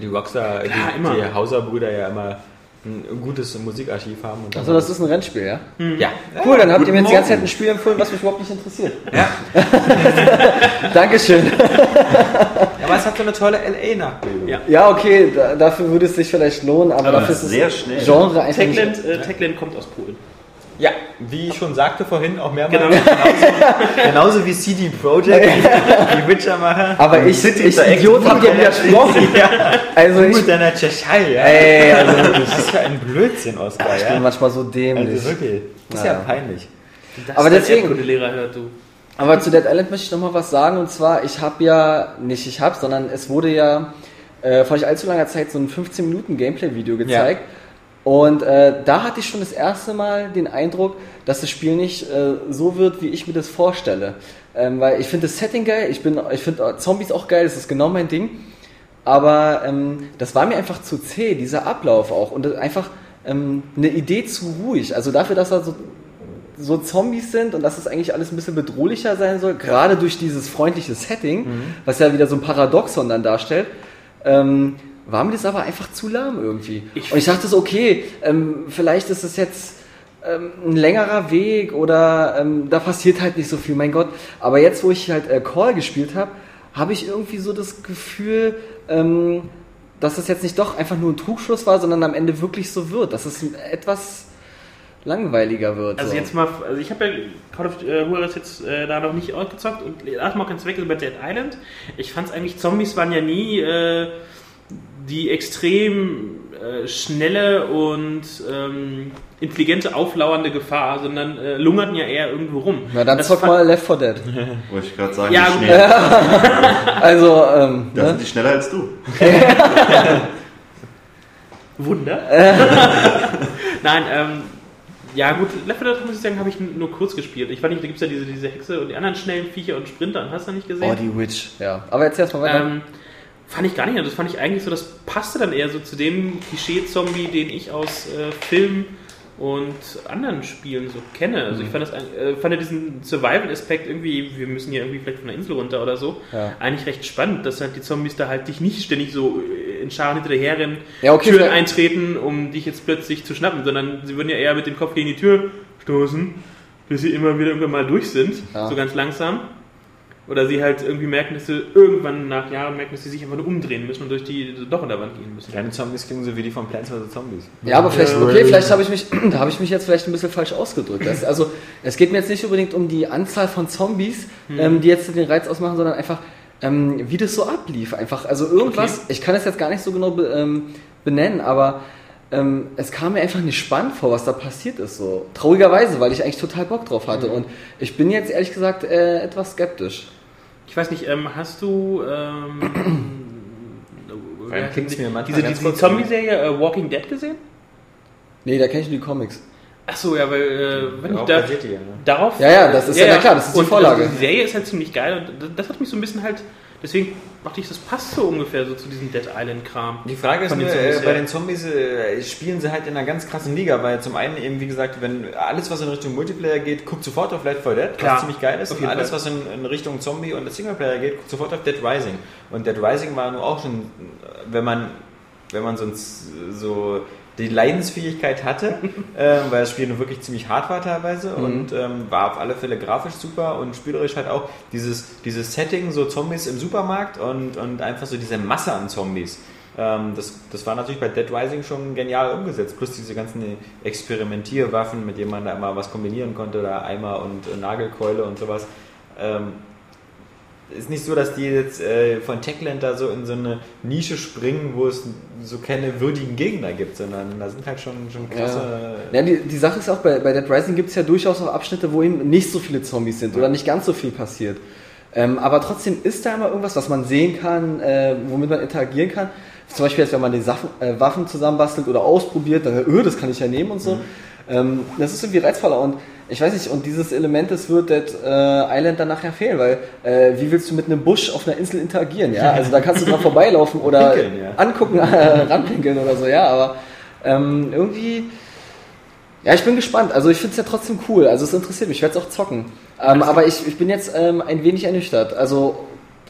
die Rockstar, Klar, die, die Hauser-Brüder ja immer ein gutes Musikarchiv haben. Und Also das ist ein Rennspiel, ja? ja. Cool, dann habt ihr mir jetzt die ganze. Zeit ein Spiel empfohlen, was mich überhaupt nicht interessiert. Ja. Dankeschön. Aber es hat so eine tolle LA-Nachbildung. Ja. Ja, okay, da, dafür würde es sich vielleicht lohnen, aber, Aber dafür ist sehr das schnell. Genre nicht... Techland, äh, Techland kommt aus Polen. Ja, wie ich schon sagte vorhin, auch mehrmals. Genau. Genauso, genauso wie CD Projekt, die Witcher-Macher. Aber ich, City ich Idiot, hab dir widersprochen. Also Du ich, mit deiner Tschechei, ja. ey, also Was für ein Blödsinn, Oskar, ich bin ja. manchmal so dämlich. Also wirklich, das ist ja Ja. peinlich. Das Aber deswegen- Erdkundelehrer hört du. Aber zu Dead Island möchte ich noch mal was sagen und zwar, ich habe ja, nicht ich habe, sondern es wurde ja äh, vor nicht allzu langer Zeit so ein 15 Minuten Gameplay-Video gezeigt und äh, da hatte ich schon das erste Mal den Eindruck, dass das Spiel nicht äh, so wird, wie ich mir das vorstelle. Ähm, weil ich finde das Setting geil, ich, bin- ich finde Zombies auch geil, das ist genau mein Ding. Aber ähm, das war mir einfach zu zäh, dieser Ablauf auch. Und das einfach ähm, eine Idee zu ruhig. Also dafür, dass da so, so Zombies sind und dass es eigentlich alles ein bisschen bedrohlicher sein soll, gerade durch dieses freundliche Setting, was ja wieder so ein Paradoxon dann darstellt, ähm, war mir das aber einfach zu lahm irgendwie. Ich- und ich dachte so, okay, ähm, vielleicht ist es jetzt ähm, ein längerer Weg oder ähm, da passiert halt nicht so viel, mein Gott. Aber jetzt, wo ich halt äh, Call gespielt habe, habe ich irgendwie so das Gefühl, ähm, dass es jetzt nicht doch einfach nur ein Trugschluss war, sondern am Ende wirklich so wird, dass es etwas langweiliger wird. Also so. jetzt mal, also ich habe ja Call of äh, Juarez jetzt äh, da noch nicht ausgezockt und erstmal kein Zweck über Dead Island. Ich fand es eigentlich, Zombies waren ja nie äh, die extrem äh, schnelle und ähm, intelligente, auflauernde Gefahr, sondern äh, lungerten ja eher irgendwo rum. Na dann Das zock mal Left 4 Dead. Wollte ich gerade sagen, Ja, schnell. Also, ähm, Da ne? sind die schneller als du. Wunder. Nein, ähm, ja gut, Left 4 Dead muss ich sagen, habe ich nur kurz gespielt. Ich fand nicht, da gibt es ja diese, diese Hexe und die anderen schnellen Viecher und Sprinter hast du nicht gesehen? oh, die Witch. Ja. Aber jetzt erstmal weiter. Ähm, fand ich gar nicht. Das fand ich eigentlich so, das passte dann eher so zu dem Klischee-Zombie, den ich aus äh, Filmen und anderen Spielen so kenne. Also ich fand, das, äh, fand ja diesen Survival-Aspekt irgendwie, wir müssen hier irgendwie vielleicht von der Insel runter oder so, Ja. eigentlich recht spannend, dass halt die Zombies da halt dich nicht ständig so äh, in Scharen hinter dir herrennen, Ja, okay, Türen eintreten, um dich jetzt plötzlich zu schnappen, sondern sie würden ja eher mit dem Kopf gegen die Tür stoßen, bis sie immer wieder irgendwann mal durch sind, Ja. so ganz langsam. Oder sie halt irgendwie merken, dass sie irgendwann nach Jahren merken, dass sie sich einfach nur umdrehen müssen und durch die doch in der Wand gehen müssen. Kleine Zombies klingen so wie die von Plants vs. Zombies. Ja, aber vielleicht, okay, vielleicht habe ich mich, da habe ich mich jetzt vielleicht ein bisschen falsch ausgedrückt. Das, also, es geht mir jetzt nicht unbedingt um die Anzahl von Zombies, ähm, die jetzt den Reiz ausmachen, sondern einfach, ähm, wie das so ablief. Einfach, also irgendwas, ich kann es jetzt gar nicht so genau be, ähm, benennen, aber ähm, es kam mir einfach nicht spannend vor, was da passiert ist. So traurigerweise, weil ich eigentlich total Bock drauf hatte. Und ich bin jetzt ehrlich gesagt äh, etwas skeptisch. Ich weiß nicht, ähm, hast du ähm, äh, klingt's mir manchmal diese, diese Zombie-Serie äh, Walking Dead gesehen? Nee, da kenne ich nur die Comics. Ach so, ja, weil äh, wenn ich Auch da, die ja, ne? darauf. Ja, ja, das ist ja- na klar, das ist die und, Vorlage. Also, die Serie ist halt ziemlich geil und das hat mich so ein bisschen halt. Deswegen dachte ich, das passt so ungefähr so zu diesem Dead Island-Kram. Die Frage ist nur, äh, bei den Zombies äh, spielen sie halt in einer ganz krassen Liga, weil zum einen eben, wie gesagt, wenn alles, was in Richtung Multiplayer geht, guckt sofort auf Left 4 Dead, Klar. was ziemlich geil ist. Und alles, was in, in Richtung Zombie und Singleplayer geht, guckt sofort auf Dead Rising. Und Dead Rising war nur auch schon, wenn man, wenn man sonst so die Leidensfähigkeit hatte, ähm, weil das Spiel nur wirklich ziemlich hart war teilweise und ähm, war auf alle Fälle grafisch super und spielerisch halt auch dieses, dieses Setting, so Zombies im Supermarkt und, und einfach so diese Masse an Zombies. Ähm, das, das war natürlich bei Dead Rising schon genial umgesetzt, plus diese ganzen Experimentierwaffen, mit denen man da immer was kombinieren konnte, da Eimer und äh, Nagelkeule und sowas. Ähm, ist nicht so, dass die jetzt äh, von Techland da so in so eine Nische springen, wo es so keine würdigen Gegner gibt, sondern da sind halt schon, schon krasse. Ja, die, die Sache ist auch, bei, bei Dead Rising gibt es ja durchaus auch Abschnitte, wo eben nicht so viele Zombies sind oder nicht ganz so viel passiert. Ähm, aber trotzdem ist da immer irgendwas, was man sehen kann, äh, womit man interagieren kann. Zum Beispiel, jetzt, wenn man die Saffen, äh, Waffen zusammenbastelt oder ausprobiert, dann, öh, das kann ich ja nehmen und so. Ähm, das ist irgendwie reizvoller und ich weiß nicht, und dieses Element, das wird Dead äh, Island dann nachher fehlen, weil äh, wie willst du mit einem Busch auf einer Insel interagieren, ja? Also da kannst du dran vorbeilaufen oder Pinkeln, ja. angucken, äh, ranpinkeln oder so, ja, aber ähm, irgendwie, ja, ich bin gespannt. Also ich finde es ja trotzdem cool. Also es interessiert mich. Ich werde es auch zocken. Ähm, aber ich, ich bin jetzt ähm, ein wenig ernüchtert. Also,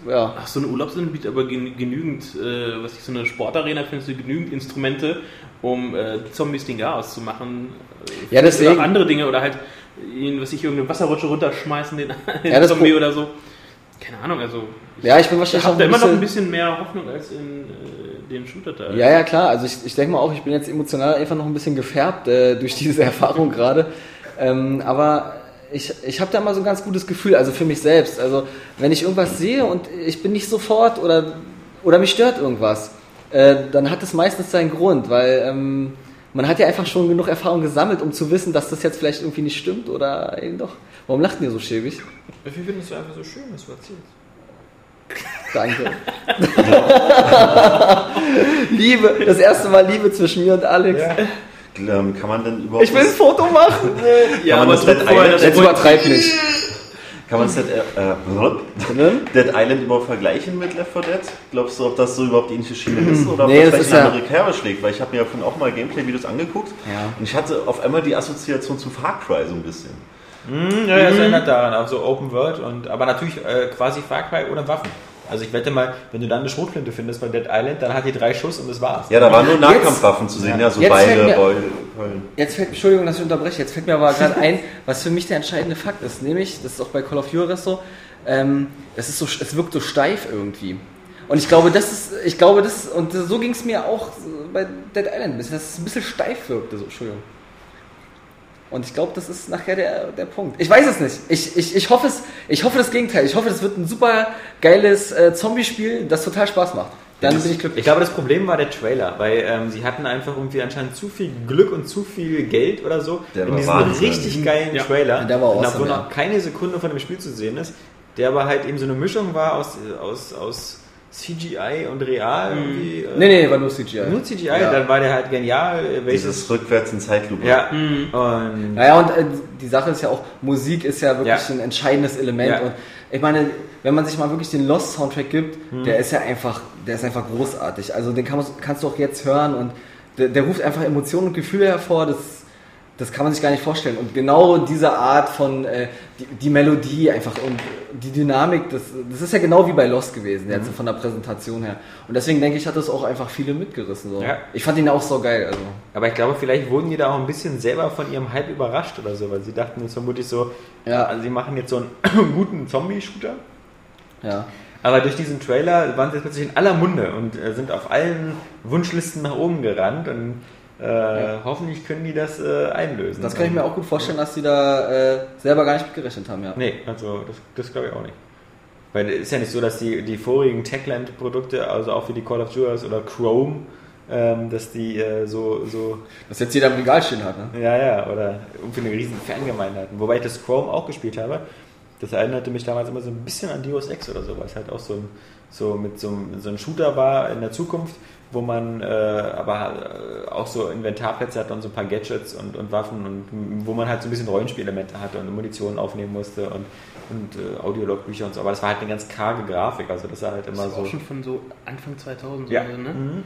ja. Ach, so eine Urlaubsinsel bietet aber gen- genügend, äh, was ich so eine Sportarena findest du genügend Instrumente, um äh, Zombies den Chaos zu machen. Äh, Ja, deswegen- Oder andere Dinge oder halt, ihn, was ich irgendeine Wasserrutsche runterschmeißen, den, den Ja, Zombie oder so. Keine Ahnung, also Ja, ich bin ich wahrscheinlich habe noch da immer noch ein bisschen... mehr Hoffnung als in äh, den Shooter-Teil. Ja, ja, klar. Also ich, ich denke mal auch, ich bin jetzt emotional einfach noch ein bisschen gefärbt äh, durch diese Erfahrung gerade. Ähm, aber ich, ich habe da mal so ein ganz gutes Gefühl, also für mich selbst. Also wenn ich irgendwas sehe und ich bin nicht sofort oder, oder mich stört irgendwas, äh, dann hat es meistens seinen Grund, weil ähm, man hat ja einfach schon genug Erfahrung gesammelt, um zu wissen, dass das jetzt vielleicht irgendwie nicht stimmt oder eben doch. Warum lacht ihr so schäbig? Wie findest du einfach so schön, was du erzählst? Danke. Liebe, das erste Mal Liebe zwischen mir und Alex. Ähm, kann man denn überhaupt Ich will ein das, Foto machen. ja Kann man aber das das Jetzt Pult. übertreib nicht. Kann man das Dead? Dead Island überhaupt vergleichen mit Left 4 Dead? Glaubst du, ob das so überhaupt die ähnliche Schiene ist oder ob Nee, das das vielleicht eine ja- andere Kerbe schlägt? Weil ich habe mir ja von auch mal Gameplay-Videos angeguckt Ja. und ich hatte auf einmal die Assoziation zu Far Cry so ein bisschen. Hm, ja, das erinnert daran, auch so Open World und aber natürlich äh, quasi Far Cry ohne Waffen. Also ich wette mal, wenn du dann eine Schrotflinte findest bei Dead Island, dann hat die drei Schuss und das war's. Ja, da waren nur Nahkampfwaffen zu sehen, ja, so Jetzt fällt Beile, mir- Beul- Keulen. Jetzt fällt, Entschuldigung, dass ich unterbreche, jetzt fällt mir aber gerade ein, was für mich der entscheidende Fakt ist, nämlich, das ist auch bei Call of Duty so, ähm, es, ist so, es wirkt so steif irgendwie. Und ich glaube, das ist, ich glaube, das, und so ging es mir auch bei Dead Island ein bisschen, dass es ein bisschen steif wirkte, so, Entschuldigung. Und ich glaube, das ist nachher der, der Punkt. Ich weiß es nicht. Ich, ich, ich, hoffe es, ich hoffe das Gegenteil. Ich hoffe, das wird ein super geiles äh, Zombie-Spiel, das total Spaß macht. Dann bin ich glücklich. Ich glaube, das Problem war der Trailer, weil ähm, sie hatten einfach irgendwie anscheinend zu viel Glück und zu viel Geld oder so Der in diesem Wahnsinn. richtig geilen Ja. Trailer. Der war und awesome, obwohl ja. noch keine Sekunde von dem Spiel zu sehen ist, der aber halt eben so eine Mischung war aus, aus, aus CGI und real. Irgendwie, äh, Nee, nee, war nur CGI. Nur CGI, Ja. dann war der halt genial. Dieses rückwärts in Zeitlupe. ja, und Naja, und äh, die Sache ist ja auch, Musik ist ja wirklich Ja. ein entscheidendes Element. Ja. Und ich meine, wenn man sich mal wirklich den Lost-Soundtrack gibt, Hm. der ist ja einfach, der ist einfach großartig. Also den kann man, kannst du auch jetzt hören und der, der ruft einfach Emotionen und Gefühle hervor. Das, das kann man sich gar nicht vorstellen. Und genau diese Art von, äh, die, die Melodie einfach und die Dynamik, das, das ist ja genau wie bei Lost gewesen, Mhm. jetzt von der Präsentation her. Und deswegen denke ich, hat das auch einfach viele mitgerissen. So. Ja. Ich fand ihn auch so geil. Also. Aber ich glaube, vielleicht wurden die da auch ein bisschen selber von ihrem Hype überrascht oder so, weil sie dachten jetzt vermutlich so, Ja. also sie machen jetzt so einen guten Zombie-Shooter. Ja. Aber durch diesen Trailer waren sie jetzt plötzlich in aller Munde und äh, sind auf allen Wunschlisten nach oben gerannt und äh, hoffentlich können die das äh, einlösen. Das kann ich mir auch gut vorstellen, dass die da äh, selber gar nicht mitgerechnet haben, ja. Nee, also das, das glaube ich auch nicht. Weil es ist ja nicht so, dass die, die vorigen Techland-Produkte, also auch wie die Call of Duty oder Chrome, ähm, dass die äh, so, so Was jetzt jeder im Regal stehen hat, ne? Ja, ja, oder irgendwie eine riesen Fangemeinde hatten. Wobei ich das Chrome auch gespielt habe. Das erinnerte mich damals immer so ein bisschen an Deus Ex oder so, weil es halt auch so, ein, so mit so, einem- so ein Shooter war in der Zukunft, wo man äh, aber äh, auch so Inventarplätze hatte und so ein paar Gadgets und, und Waffen und wo man halt so ein bisschen Rollenspielelemente hatte und Munition aufnehmen musste und, und äh, Audiologbücher und so. Aber das war halt eine ganz karge Grafik, also das war halt immer Das war so. auch schon von so Anfang 2000 Ja. oder so, ne? Mhm.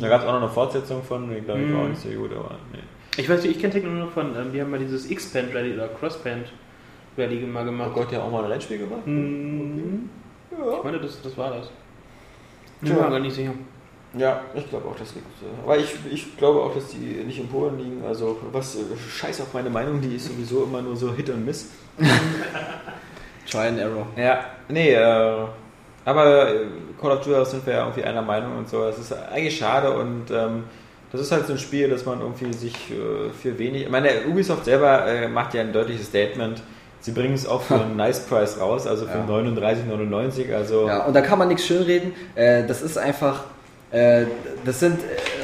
Da gab es auch noch eine Fortsetzung von, die glaube ich war auch Mhm. nicht so gut, aber nee. Ich weiß nicht, ich kenne Techno nur von, ähm, wir haben mal dieses X-Band Rally oder Crossband Rally mal Oh gemacht. Gott, ja auch mal ein Rennspiel gemacht? Mhm. Ja. Ich meine, das, das war das. Ich bin mir gar nicht sicher. Ja, ich glaube auch, das liegt. äh, Aber ich, ich glaube auch, dass die nicht in Polen liegen. Also, was, äh, scheiß auf meine Meinung, die ist sowieso immer nur so Hit und Miss. Try and Error. Ja, nee, äh, aber äh, Call of Duty sind wir ja irgendwie einer Meinung und so. Das ist eigentlich schade und ähm, das ist halt so ein Spiel, dass man irgendwie sich äh, für wenig. Ich meine, Ubisoft selber äh, macht ja ein deutliches Statement. Sie bringen es auch für einen Nice Price raus, also für Ja. 39,99. Also Ja, und da kann man nichts schönreden. Äh, das ist einfach, äh, das sind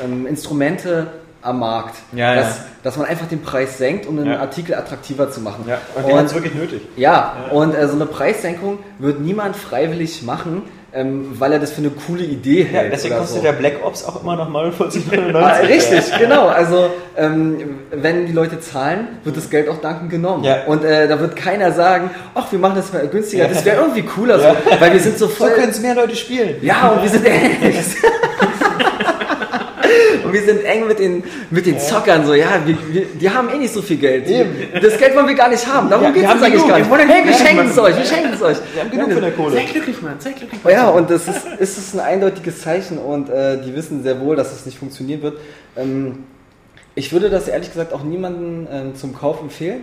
ähm, Instrumente am Markt. Ja, dass, ja. dass man einfach den Preis senkt, um den Ja. Artikel attraktiver zu machen. ja, und Und- hat es wirklich nötig. Ja, und äh, so eine Preissenkung wird niemand freiwillig machen, ähm, weil er das für eine coole Idee Ja, hält. deswegen oder kostet so. der Black Ops auch immer noch 49,99. Ah, richtig, genau. Also ähm, wenn die Leute zahlen, wird das Geld auch dankend genommen. Ja. Und äh, da wird keiner sagen, ach, wir machen das mal günstiger. Das wäre irgendwie cooler, so, weil wir sind so So voll. können es mehr Leute spielen. ja, und wir sind Und wir sind eng mit den, mit den Zockern, so, ja, wir, wir, die haben eh nicht so viel Geld. Das Geld wollen wir gar nicht haben. Darum Ja, geht es eigentlich genug. gar nicht. Wir wollen Hey, wir schenken es euch, wir schenken es euch. Wir haben genug von der Kohle. Sei glücklich, Mann, sei glücklich, Mann. Ja, und das ist, ist es ein eindeutiges Zeichen und äh, die wissen sehr wohl, dass es nicht funktionieren wird. Ähm, ich würde das ehrlich gesagt auch niemandem ähm, zum Kauf empfehlen.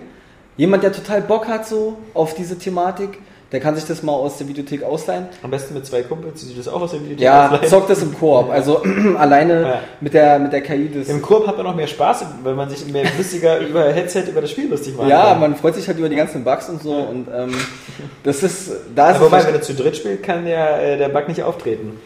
Jemand, der total Bock hat so auf diese Thematik, der kann sich das mal aus der Videothek ausleihen. Am besten mit zwei Kumpels, die sich das auch aus dem Video Ja, ausleihen. zockt das im Koop. Also alleine Ja. mit, der, mit der KI des. Im Koop hat man noch mehr Spaß, weil man sich mehr lustiger über Headset über das Spiel lustig macht. Ja, man freut sich halt über die ganzen Bugs und so und ähm, das ist, da ist Aber wobei, wenn du zu dritt spielst, kann der, äh, der Bug nicht auftreten.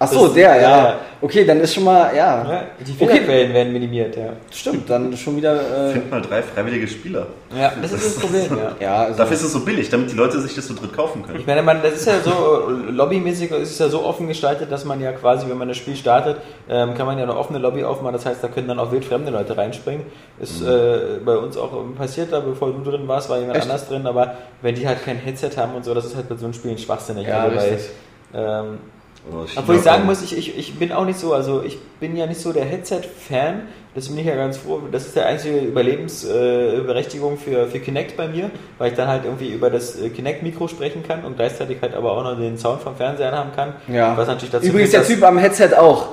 Ach so, das- der, ja. ja. Okay, dann ist schon mal, ja, Ja, die Okay. Fehlerquellen werden minimiert, ja. stimmt, dann schon wieder, äh, Find mal drei freiwillige Spieler. Ja, das ist das Problem, ja. ja, also, Dafür ist es so billig, damit die Leute sich das zu dritt kaufen können. Ich meine, man, das ist ja so, äh, lobbymäßig ist es ja so offen gestaltet, dass man ja quasi, wenn man das Spiel startet, ähm, kann man ja eine offene Lobby aufmachen. Das heißt, da können dann auch wildfremde Leute reinspringen. Ist äh, bei uns auch passiert, da bevor du drin warst, war jemand Echt? anders drin, aber wenn die halt kein Headset haben und so, das ist halt bei so einem Spiel schwachsinnig. Ja, also richtig. ähm, obwohl ich sagen muss, ich, ich, ich bin auch nicht so, also ich bin ja nicht so der Headset-Fan, das bin ich ja ganz froh. Das ist der einzige Überlebensberechtigung äh, für, für Kinect bei mir, weil ich dann halt irgendwie über das äh, Kinect-Mikro sprechen kann und gleichzeitig halt aber auch noch den Sound vom Fernseher haben kann. ja. Was natürlich dazu Übrigens führt, der Typ am Headset auch,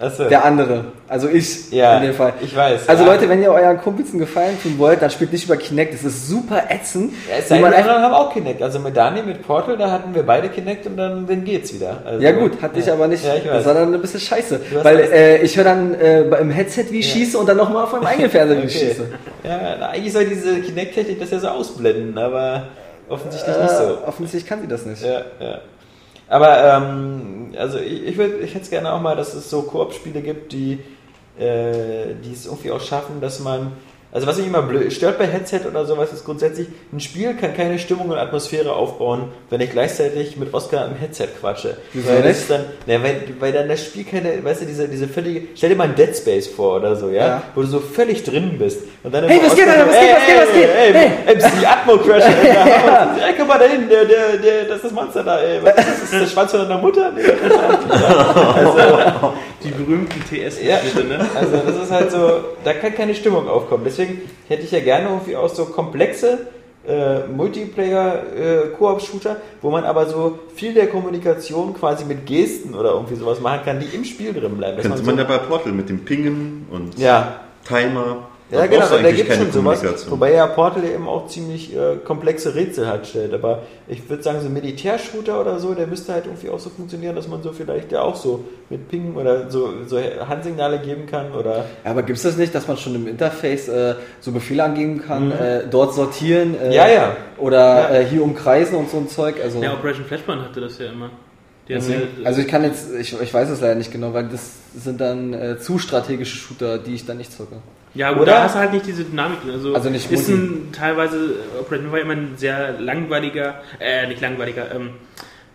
Achso, der andere, also ich ja, in dem Fall. ich weiß. Also ja. Leute, wenn ihr euren Kumpels einen Gefallen tun wollt, dann spielt nicht über Kinect, das ist super ätzend. ja, es sei denn, haben auch Kinect. Also mit Dani, mit Portal, da hatten wir beide Kinect und dann, dann geht's wieder. Also, Ja gut, hatte ich aber nicht. Ja, ich das war dann ein bisschen scheiße. Weil äh, ich höre dann äh, im Headset, wie ich schieße und dann nochmal auf meinem eigenen Fernseher, wie ich Okay. schieße. Ja, na, eigentlich soll diese Kinect-Technik das ja so ausblenden, aber offensichtlich nicht so. Äh, offensichtlich kann sie das nicht. Ja, ja. Aber ähm, also ich, ich, ich hätte es gerne auch mal, dass es so Koop-Spiele gibt, die, äh, die es irgendwie auch schaffen, dass man. Also was mich immer blöd, stört bei Headset oder sowas ist grundsätzlich, ein Spiel kann keine Stimmung und Atmosphäre aufbauen, wenn ich gleichzeitig mit Oscar im Headset quatsche. Wieso weil das dann, na, weil, weil dann das Spiel keine, weißt du, diese, diese völlige, stell dir mal ein Dead Space vor oder so, ja, Ja. wo du so völlig drin bist. Und dann Hey, was geht, Oscar Alter, so, was geht, ey, was geht, was geht? Ey, Hey. ey, MC Atmo Crash, Alter. Ey, komm mal da hin, der, der, der, das ist das Monster da, ey. Was das? Ist der Schwanz von deiner Mutter? Nee, Die berühmten ts Ja. ne? also das ist halt so, da kann keine Stimmung aufkommen. Deswegen hätte ich ja gerne irgendwie auch so komplexe äh, Multiplayer-Koop-Shooter, wo man aber so viel der Kommunikation quasi mit Gesten oder irgendwie sowas machen kann, die im Spiel drin bleiben. Könnte man man so, ja bei Portal mit dem Pingen und ja, Timer. Ja, Da genau, da gibt es schon sowas. Wobei ja Portal eben auch ziemlich äh, komplexe Rätsel halt stellt. Aber ich würde sagen, so ein Militärshooter oder so, der müsste halt irgendwie auch so funktionieren, dass man so vielleicht ja auch so mit Ping oder so, so Handsignale geben kann oder. Ja, aber gibt es das nicht, dass man schon im Interface äh, so Befehle angeben kann, äh, dort sortieren äh, Mhm. Ja, ja. oder Ja. Äh, hier umkreisen und so ein Zeug? Also, Ja, Operation Flashpoint hatte das ja immer. Deswegen- eine- Also ich kann jetzt, ich, ich weiß es leider nicht genau, weil das sind dann äh, zu strategische Shooter, die ich dann nicht zocke. Ja, gut, Oder? da hast du halt nicht diese Dynamik drin. Also, Also nicht ist ein teilweise, äh, Operation war immer ein sehr langweiliger, äh, nicht langweiliger, ähm,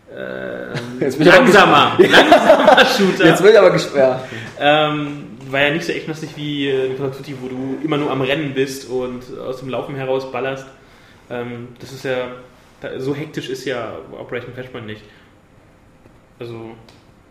äh, langsamer, langsamer Shooter. Jetzt will ich aber gesperrt. Ähm, war ja nicht so echtlastig wie äh, Call of Duty, wo du immer nur am Rennen bist und aus dem Laufen heraus ballerst. Ähm, das ist ja, so hektisch ist ja Operation Flashpoint nicht. Also,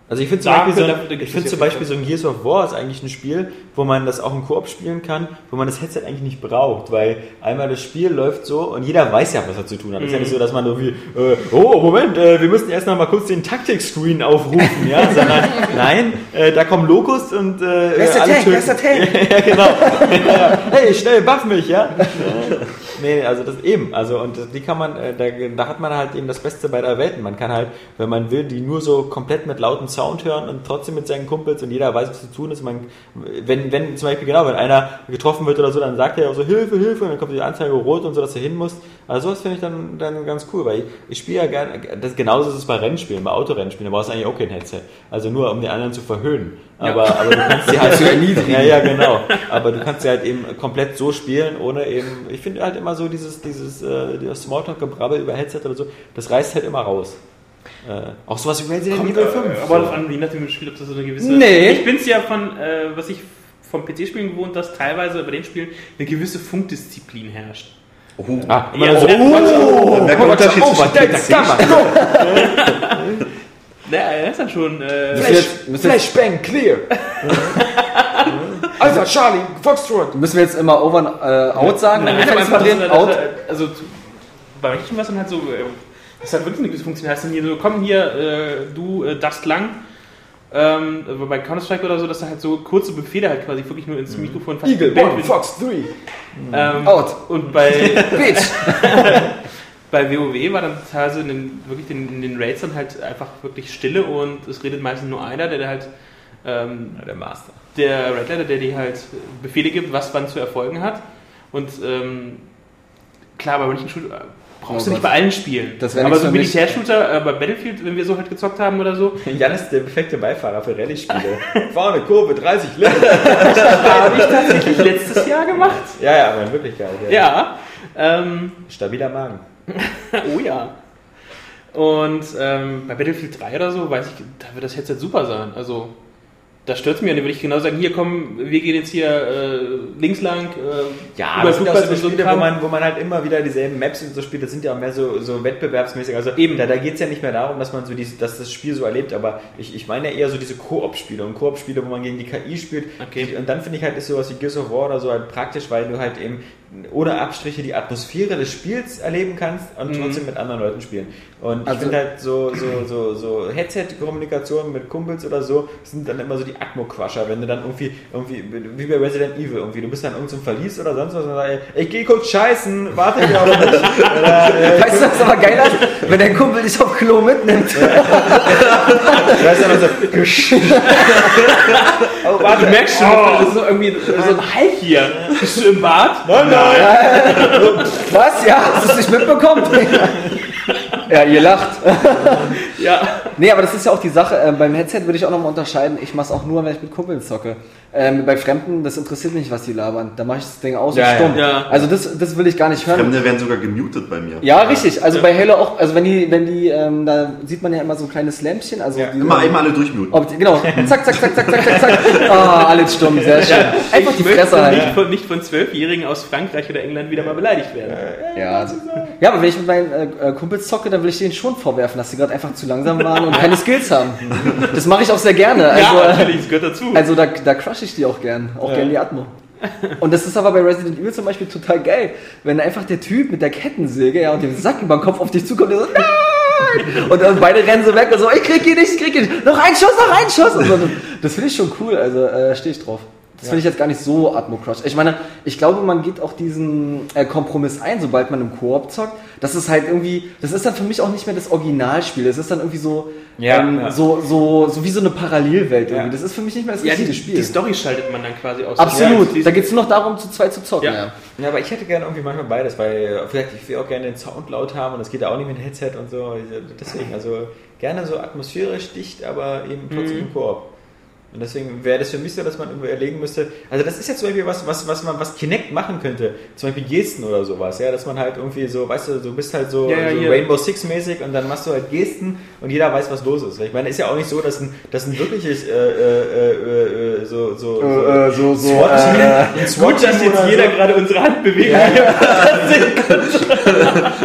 Also ich finde zum, Beispiel, so ein, ich find zum Beispiel so ein Gears of War ist eigentlich ein Spiel, wo man das auch im Koop spielen kann, wo man das Headset eigentlich nicht braucht, weil einmal das Spiel läuft so und jeder weiß ja, was er zu tun hat. Es ist ja nicht so, dass man irgendwie, äh, oh Moment, äh, wir müssen erst noch mal kurz den Taktik-Screen aufrufen, ja, sondern nein, äh, da kommen Locust und äh, alle Tank? Tank? ja, genau. Hey, schnell, buff mich, ja. Nee, also das eben, also und die kann man, äh, da, da hat man halt eben das Beste bei der Welten. Man kann halt, wenn man will, die nur so komplett mit lautem Sound hören und trotzdem mit seinen Kumpels und jeder weiß, was zu tun ist. Man, wenn, wenn zum Beispiel genau, wenn einer getroffen wird oder so, dann sagt er auch so Hilfe, Hilfe und dann kommt die Anzeige rot und so, dass er hin muss. Also sowas finde ich dann, dann ganz cool, weil ich, ich spiele ja gerne, das, genauso ist es bei Rennspielen, bei Autorennspielen, da brauchst du eigentlich auch kein Headset. Also nur, um die anderen zu verhöhnen. Aber, aber du kannst sie halt Zu erniedrigen. Ja, ja, genau. Aber du kannst sie halt eben komplett so spielen, ohne eben, ich finde halt immer so dieses, dieses, äh, Smalltalk-Gebrabbel über Headset oder so, das reißt halt immer raus. Äh, auch sowas wie Resident kommt, Evil äh, 5. aber darauf an, wie nach dem Spiel, ob das so eine gewisse. Nee. Ich bin es ja von, äh, was ich vom PC-Spielen gewohnt, dass teilweise bei den Spielen eine gewisse Funkdisziplin herrscht. Ah, immer Ja, so, der- oh, Da merkt man den Unterschied zwischen Naja, er ist dann schon. Äh, wir jetzt, Flashbang, clear. Alpha, Charlie, Foxtrot. müssen wir jetzt immer over and äh, out sagen? Nein, kannst einfach, dass, out. also bei manchen war es dann halt so, äh, das hat wirklich eine gewisse Funktion. Heißt dann hier so, komm hier, äh, du äh, darfst lang. Ähm, aber bei Counter-Strike oder so, dass da halt so kurze Befehle halt quasi wirklich nur ins Mikrofon fast Eagle, One, wird. Fox 3. ähm, Out. Und bei, Bitch. bei WoW war dann teilweise in den, wirklich in, in den Raids dann halt einfach wirklich Stille und es redet meistens nur einer, der halt ähm, Der Master. Der Red Letter, der dir halt Befehle gibt, was wann zu erfolgen hat. Und ähm, klar, bei manchen Shooter brauchst Oh du nicht Gott. bei allen Spielen. Das Aber so. Militärshooter, äh, bei Battlefield, wenn wir so halt gezockt haben oder so, Jan ist der perfekte Beifahrer für Rallye-Spiele. Vorne Kurve, 30 Liter. habe ich tatsächlich letztes Jahr gemacht. Ja, ja, aber in Wirklichkeit. Ja. Ja. Ähm, Stabiler Magen. oh ja. Und ähm, bei Battlefield 3 oder so, weiß ich, da wird das Headset super sein. Also, da stört mir. Dann würde ich genau sagen, hier komm, wir gehen jetzt hier äh, links lang. Äh, Ja, über es sind auch so so Spiele, wo man, wo man halt immer wieder dieselben Maps und so spielt. Das sind ja auch mehr so, so wettbewerbsmäßig. Also Eben. da, da geht es ja nicht mehr darum, dass man so diese, dass das Spiel so erlebt, aber ich, ich meine eher so diese Koop-Spiele und Koop-Spiele, wo man gegen die KI spielt. Okay. Und dann finde ich halt, ist sowas wie Gears of War oder so halt praktisch, weil du halt eben ohne Abstriche die Atmosphäre des Spiels erleben kannst und Mhm. trotzdem mit anderen Leuten spielen. Und ich Also- finde halt so, so, so, so Headset-Kommunikation mit Kumpels oder so sind dann immer so die Atmo-Quascher, wenn du dann irgendwie, irgendwie, wie bei Resident Evil irgendwie, du bist dann irgend so ein Verlies oder sonst was und dann sagst, ich geh kurz scheißen, warte hier auf mich. Oder, äh, Weißt du, was aber geil ist? Wenn dein Kumpel dich auf Klo mitnimmt. weißt du, dann so, oh, warte, Du merkst schon, das ist so irgendwie so ein Halt hier. Bist du im Bad? Nein, nein. Was? Ja, hast du es nicht mitbekommen? ja, ihr lacht. Ja. Nee, aber das ist ja auch die Sache. Äh, beim Headset würde ich auch nochmal unterscheiden. Ich mache es auch nur, wenn ich mit Kumpeln zocke. Ähm, bei Fremden, das interessiert mich nicht, was die labern. Da mache ich das Ding aus Ja, und stumm. ja. Ja. Also das, das will ich gar nicht hören. Fremde werden sogar gemutet bei mir. Ja, richtig. Also bei Halo auch, also wenn die, wenn die, ähm, da sieht man ja immer so ein kleines Lämpchen. Also Ja, die, Immer, immer alle durchmuten. Ob genau. Zack, zack, zack, zack, zack, zack, zack. Ah, alles stumm, sehr schön. Einfach die Ich möchte Fresse nicht halten. von, nicht von Zwölfjährigen aus Frankreich oder England wieder mal beleidigt werden. Ja, also, ja, aber wenn ich mit meinen äh, äh, Kumpels zocke, dann will ich denen schon vorwerfen, dass sie gerade einfach zu langsam waren und keine Skills haben. Das mache ich auch sehr gerne. Also, ja, äh, natürlich, das gehört dazu. Also da, da crush ich die auch gern. Auch gern die Atmo. Und das ist aber bei Resident Evil zum Beispiel total geil. Wenn einfach der Typ mit der Kettensäge ja, und dem Sack über den Kopf auf dich zukommt, der so, nein! Und dann beide rennen so weg und so, ich krieg ihn nicht, ich krieg ihn nicht. Noch ein Schuss, noch ein Schuss! Und so, das das finde ich schon cool, also äh, stehe ich drauf. Das finde ich jetzt gar nicht so Atmo-Crush. Ich meine, ich glaube, man geht auch diesen äh, Kompromiss ein, sobald man im Koop zockt. Das ist halt irgendwie, das ist dann für mich auch nicht mehr das Originalspiel. Das ist dann irgendwie so, Ja, ähm, ja. so, so, so wie so eine Parallelwelt Ja. irgendwie. Das ist für mich nicht mehr das Ja, richtige die, Spiel. die Story schaltet man dann quasi aus. Absolut. Ja, da geht es nur noch darum, zu zweit zu zocken. Ja. Ja. Ja, aber ich hätte gerne irgendwie manchmal beides, weil äh, vielleicht ich will auch gerne den Sound laut haben und das geht ja auch nicht mit Headset und so. Deswegen, also gerne so atmosphärisch dicht, aber eben trotzdem im Koop. Und deswegen wäre das für mich so, dass man irgendwo erlegen müsste. Also das ist jetzt zum Beispiel was, was, was man, was Kinect machen könnte. Zum Beispiel Gesten oder sowas, ja, dass man halt irgendwie so, weißt du, du bist halt so, Ja, ja, so. Rainbow Six mäßig und dann machst du halt Gesten und jeder weiß, was los ist. Ich meine, ist ja auch nicht so, dass ein, dass ein wirkliches äh, äh, äh, äh, so, so, Äh, äh, so, so, SWAT-Team, äh, Gut, dass jetzt jeder so. gerade unsere Handbewegung Ja,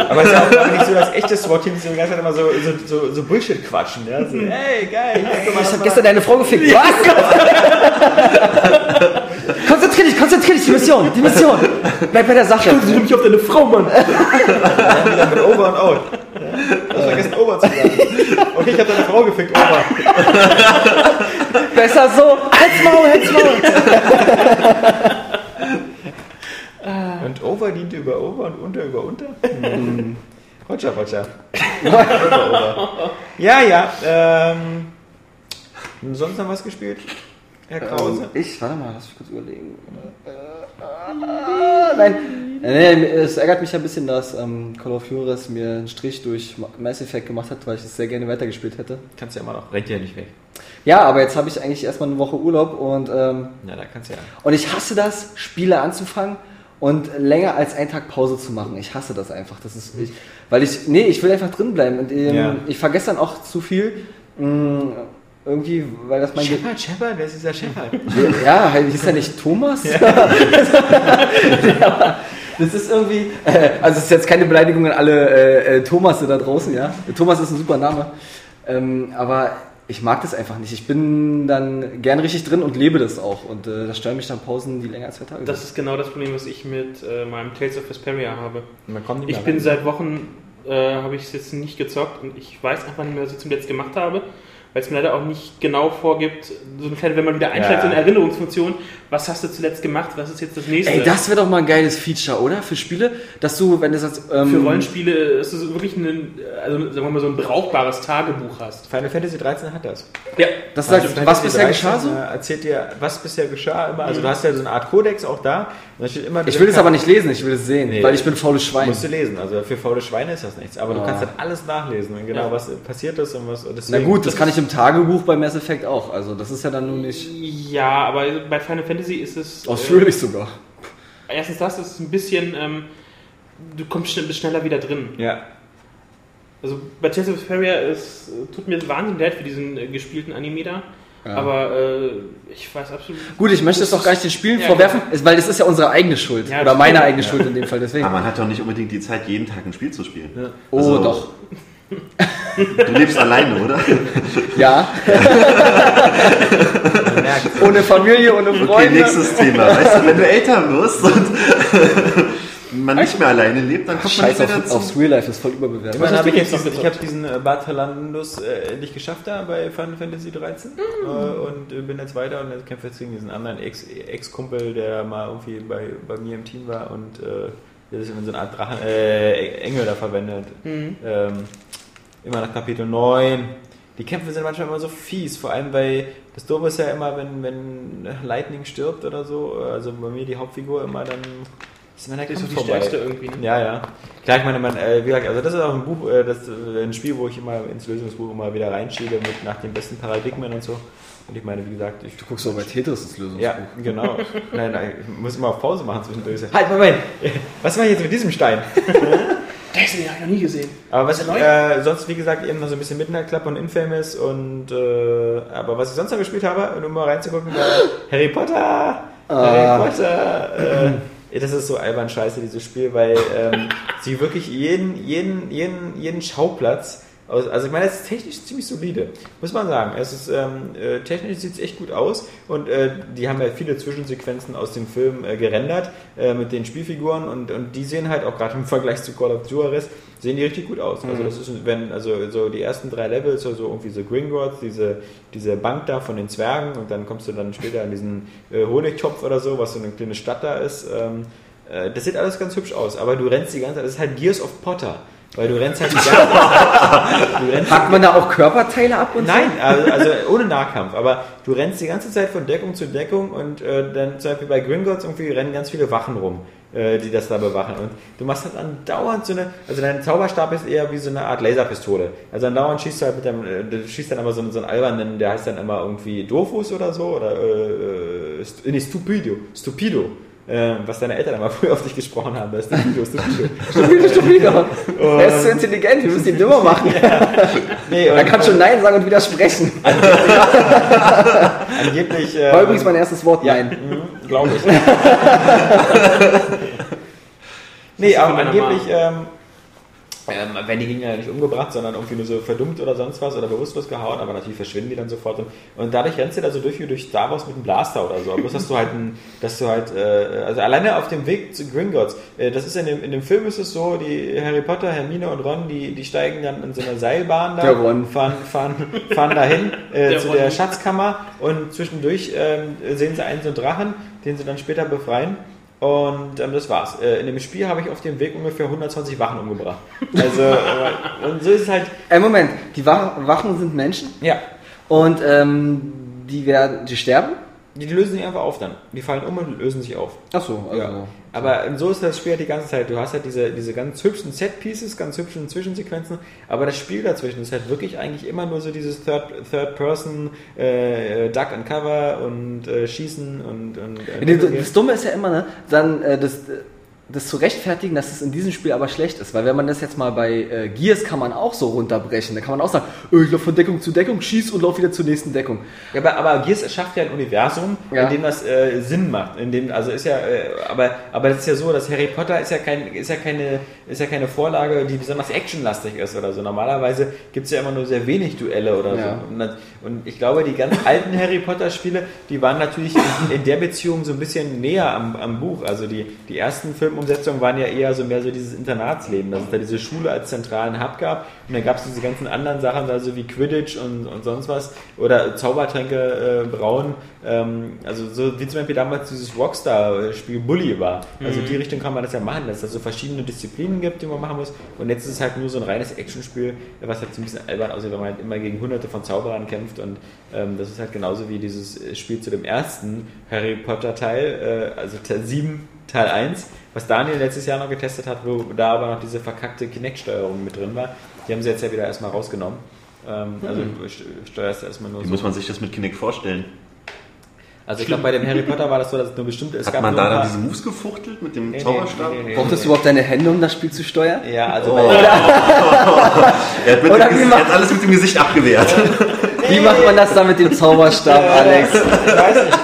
Aber es ist ja auch nicht so, dass echte SWAT-Teams die ganze Zeit immer so, so, so, so Bullshit quatschen. Ja? So, hey, geil, mal, Ich mal- gestern deine Frau gefickt. Was? konzentrier dich, konzentrier dich, die Mission, die Mission. Bleib bei der Sache. Konzentriere mich auf deine Frau, Mann. Mit Over und Out. Du hast vergessen, Over zu sagen. Okay, ich habe deine Frau gefickt, Over. Besser so. Halt's Maul, halt's Maul. Und Over diente über Over und Unter über Unter? Roger, Roger. over, over. Ja, ja. Ähm, sonst noch was gespielt? Herr Krause? Ähm, ich, warte mal, lass mich kurz überlegen. Äh, äh, nein. Äh, Nee, es ärgert mich ein bisschen, dass ähm, Call of Juarez mir einen Strich durch Mass Effect gemacht hat, weil ich es sehr gerne weitergespielt hätte. Kannst ja immer noch. Rennt ja nicht weg. Ja, aber jetzt habe ich eigentlich erstmal eine Woche Urlaub und, ähm, Ja, da kannst du ja. und ich hasse das, Spiele anzufangen und länger als einen Tag Pause zu machen. Ich hasse das einfach. Das ist ich, weil ich, nee, ich will einfach drin bleiben und ähm, Ja. ich vergesse dann auch zu viel. Mh, irgendwie, weil das mein Ge Shepard, Shepard, wer ist dieser Shepard? Ja, halt, hieß er nicht Thomas? Ja. das ist irgendwie, äh, also es ist jetzt keine Beleidigung an alle äh, äh, Thomasse da draußen, ja. Thomas ist ein super Name. Ähm, aber ich mag das einfach nicht. Ich bin dann gern richtig drin und lebe das auch. Und äh, da stören mich dann Pausen, die länger als zwei Tage Das ist genau das Problem, was ich mit äh, meinem Tales of Vesperia habe. Man kommt nicht Ich bin rein. seit Wochen, äh, habe ich es jetzt nicht gezockt und ich weiß einfach nicht mehr, was ich zum letzten gemacht habe, weil es mir leider auch nicht genau vorgibt, so eine kleine, wenn man wieder einsteigt, Ja. so eine Erinnerungsfunktion, was hast du zuletzt gemacht, was ist jetzt das nächste? Ey, das wäre doch mal ein geiles Feature, oder? Für Spiele, dass du, wenn das jetzt. Ähm, Für Rollenspiele ist es wirklich ein, also sagen wir mal, so ein brauchbares Tagebuch hast. Final Fantasy 13 hat das. Ja, Das Also sagt, Final was Fantasy bisher 13, geschah so? äh, Erzählt dir, was bisher geschah immer. Also du hast ja so eine Art Kodex auch da. Und da steht immer Ich will es aber nicht lesen, ich will es sehen, Nee. weil ich bin faules Schwein. Musst du lesen. Also für faule Schweine ist das nichts. Aber du Ah. kannst dann alles nachlesen. Genau, Ja. was passiert ist und was. Na gut, das kann ich im Tagebuch bei Mass Effect auch. Also das ist ja dann nun nicht ja, aber bei Final Fantasy ist es. ausführlich sogar. Äh, erstens das ist ein bisschen, ähm, du kommst schnell, bist schneller wieder drin. Ja. Also bei Tales of Vesperia, es tut mir wahnsinnig leid für diesen äh, gespielten Anime da. Ja. Aber äh, ich weiß absolut. Gut, ich möchte es Das doch gar nicht den Spielen Ja, vorwerfen, ist- weil das ist ja unsere eigene Schuld. Ja, oder meine eigene Schuld in dem Fall. Deswegen. Aber man hat doch nicht unbedingt die Zeit, jeden Tag ein Spiel zu spielen. oh, Also- doch. Du lebst alleine, oder? Ja. Man ohne Familie, ohne Okay, Freunde. nächstes Thema. Weißt du, wenn du älter wirst und man nicht mehr alleine lebt, dann kommt man Scheiß nicht mehr auf, dazu. aufs Real Life, das ist voll überbewertet. Immerhin hast habe du ich jetzt diesen, ich habe diesen äh, Bartalandus äh, endlich geschafft da bei Final Fantasy 13 äh, und äh, bin jetzt weiter und jetzt kämpfe jetzt gegen diesen anderen Ex- Ex-Kumpel, der mal irgendwie bei, bei mir im Team war und äh, der sich in so eine Art Drachen, äh, Engel da verwendet. Mhm. Ähm, immer nach Kapitel 9. Die Kämpfe sind manchmal immer so fies, vor allem weil das Doofe ist ja immer, wenn, wenn Lightning stirbt oder so, also bei mir die Hauptfigur immer, dann ist immer der Das ist die vorbei. stärkste irgendwie. Ne? Ja, ja. Klar, ich meine, man, äh, wie gesagt, also das ist auch ein Buch, äh, das, äh, ein Spiel, wo ich immer ins Lösungsbuch immer wieder reinschiebe mit nach den besten Paradigmen und so. Und ich meine, wie gesagt, ich Du guckst doch bei Tetris das Lösungsbuch. ja, genau. nein, nein, ich muss immer auf Pause machen zwischendurch. Halt, Moment! Was mache ich jetzt mit diesem Stein? Das habe ich noch nie gesehen. Aber was Ist ich, äh, sonst, wie gesagt, eben noch so ein bisschen Midnight Club und Infamous und, äh, aber was ich sonst noch gespielt habe, um mal reinzugucken, war Harry Potter! Harry Potter! Äh, das ist so albern scheiße, dieses Spiel, weil ähm, sie wirklich jeden, jeden, jeden, jeden Schauplatz. Also ich meine, es ist technisch ziemlich solide, muss man sagen. Es ist ähm, äh, technisch sieht es echt gut aus und äh, die haben ja viele Zwischensequenzen aus dem Film äh, gerendert äh, mit den Spielfiguren und, und die sehen halt auch gerade im Vergleich zu Call of Juarez sehen die richtig gut aus. Also das ist, wenn also so die ersten drei Levels, also irgendwie so Gringotts, diese diese Bank da von den Zwergen und dann kommst du dann später an diesen äh, Honigtopf oder so, was so eine kleine Stadt da ist. Ähm, äh, das sieht alles ganz hübsch aus, aber du rennst die ganze Zeit, das ist halt Gears of Potter. Weil du rennst halt die ganze Zeit. Packt man da auch Körperteile ab und Nein, also, also ohne Nahkampf. Aber du rennst die ganze Zeit von Deckung zu Deckung und äh, dann zum Beispiel bei Gringotts irgendwie rennen ganz viele Wachen rum, äh, die das da bewachen. Und du machst halt andauernd so eine, also dein Zauberstab ist eher wie so eine Art Laserpistole. Also andauernd schießt du halt mit deinem, äh, du schießt dann immer so, einen- so einen albernen, der heißt dann immer irgendwie Dofus oder so oder äh, äh, nee, Stupido, Stupido. Äh, was deine Eltern immer früher auf dich gesprochen haben, das ist Stupido, Stupido. Stupide, stupide. Er ist zu intelligent, wir müssen ihn dümmer machen. Nee, Er kann schon Nein sagen und widersprechen. angeblich. Äh, War übrigens mein erstes Wort, Ja, Nein. glaube ich. nee, aber angeblich ähm, ähm, werden die Gegner ja nicht umgebracht, sondern irgendwie nur so verdummt oder sonst was oder bewusstlos gehauen, aber natürlich verschwinden die dann sofort. Und, und dadurch rennst du da so durch wie durch Star Wars mit einem Blaster oder so. Bloß, dass du halt, ein, dass du halt äh, also alleine auf dem Weg zu Gringotts, äh, das ist in dem, in dem Film ist es so, die Harry Potter, Hermine und Ron, die, die steigen dann in so einer Seilbahn da, Der Ron. fahren, fahren, fahren dahin äh, Der zu Ron. der Schatzkammer und zwischendurch ähm, sehen sie einen so einen Drachen, den sie dann später befreien. Und ähm, das war's. Äh, in dem Spiel habe ich auf dem Weg ungefähr 120 Wachen umgebracht. Also, äh, und so ist es halt, Ey, Moment, die Wach Wachen sind Menschen ja, und ähm, die werden, die sterben? die, die lösen sich einfach auf dann. Die fallen um und lösen sich auf. Ach so, also. Ja. Aber so ist das Spiel halt die ganze Zeit. Du hast halt diese, diese ganz hübschen Set-Pieces, ganz hübschen Zwischensequenzen, aber das Spiel dazwischen ist halt wirklich eigentlich immer nur so dieses Third, Third Person, äh, äh, Duck and Cover und äh, Schießen und. und äh, Nee, Das, das Dumme ist ja immer, ne, dann äh, das, das zu rechtfertigen, dass es in diesem Spiel aber schlecht ist. Weil wenn man das jetzt mal bei äh, Gears kann man auch so runterbrechen. Da kann man auch sagen, äh, ich laufe von Deckung zu Deckung, schieß und lauf wieder zur nächsten Deckung. Ja, aber, aber Gears schafft ja ein Universum, Ja. in dem das äh, Sinn macht. In dem, also ist ja, äh, aber, aber das ist ja so, dass Harry Potter ist ja, kein, ist, ja keine, ist ja keine Vorlage, die besonders actionlastig ist oder so. Normalerweise gibt es ja immer nur sehr wenig Duelle oder Ja. so. Und, das- und ich glaube, die ganz alten Harry Potter Spiele, die waren natürlich in, in der Beziehung so ein bisschen näher am, am Buch. Also die, die ersten Filmumsetzungen waren ja eher so mehr so dieses Internatsleben, dass es da diese Schule als zentralen Hub gab und dann gab es diese ganzen anderen Sachen, also wie Quidditch und, und sonst was oder Zaubertränke äh, brauen. Ähm, also so wie zum Beispiel damals dieses Rockstar-Spiel Bully war. Also in die Richtung kann man das ja machen, dass es da so verschiedene Disziplinen gibt, die man machen muss. Und jetzt ist es halt nur so ein reines Actionspiel, was halt so ein bisschen albern aussieht, weil man halt immer gegen hunderte von Zauberern kämpft. Und ähm, das ist halt genauso wie dieses äh, Spiel zu dem ersten Harry Potter Teil, äh, also Teil 7, Teil 1, was Daniel letztes Jahr noch getestet hat, wo da aber noch diese verkackte Kinect-Steuerung mit drin war. Die haben sie jetzt ja wieder erstmal rausgenommen. Ähm, also du st- steuerst erstmal nur Wie so. muss man sich das mit Kinect vorstellen? Also ich glaube, bei dem Harry Potter war das so, dass es nur bestimmte... Es Hat gab man da dann diese Moves gefuchtelt mit dem Nee, Zauberstab? nee, nee, nee. Brauchtest du überhaupt deine Hände, um das Spiel zu steuern? Ja, also Oh. bei, Er hat, mit Oder dem, wie Gesicht- macht- er hat alles mit dem Gesicht abgewehrt. Wie macht man das dann mit dem Zauberstab, Alex? Ich weiß nicht.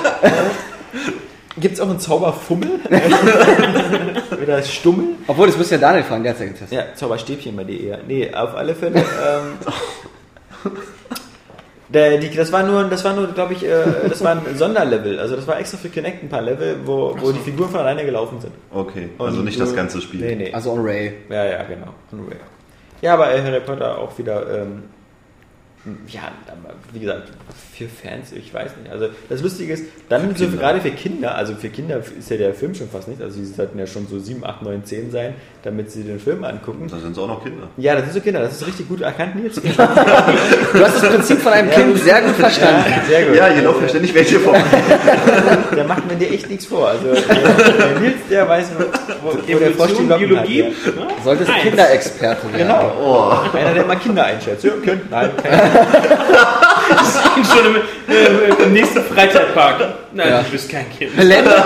Gibt es auch einen Zauberfummel? Oder Stummel? Obwohl, das müsste ja Daniel fragen, der hat ja getestet. Ja, Zauberstäbchen bei dir eher. Nee, auf alle Fälle. Ähm, der, die, das war nur, das war nur, glaube ich, äh, das war ein Sonderlevel. Also das war extra für Kinect ein paar Level, wo, wo die Figuren von alleine gelaufen sind. Okay, also Und nicht du- das ganze Spiel. Nee, nee. Also on Ray. Ja, ja, genau. Unreal. Ja, aber Harry Potter auch wieder, ähm, ja, aber wie gesagt, für Fans, ich weiß nicht. Also das Lustige ist, dann so Kinder. gerade für Kinder, also für Kinder ist ja der Film schon fast nicht, also sie sollten ja schon so 7, 8, 9, 10 sein, damit sie den Film angucken. Da sind es auch noch Kinder. Ja, das sind so Kinder, das ist richtig gut erkannt, Nils. Du hast das Prinzip von einem Kind sehr gut verstanden. Sehr gut. Ja, hier laufen ständig welche vorbei. Der macht mir dir echt nichts vor. Also der, der Nils, der weiß, wo, wo der Locken Biologie. hat. ne? Solltest. Kinderexperte werden. Genau. Oh, Einer, der immer Kinder einschätzt. Ja, könnt, nein, kein Schon im, äh, im nächsten Freizeitpark. Nein, Ja. du bist kein Kind. Herr Lendeckel,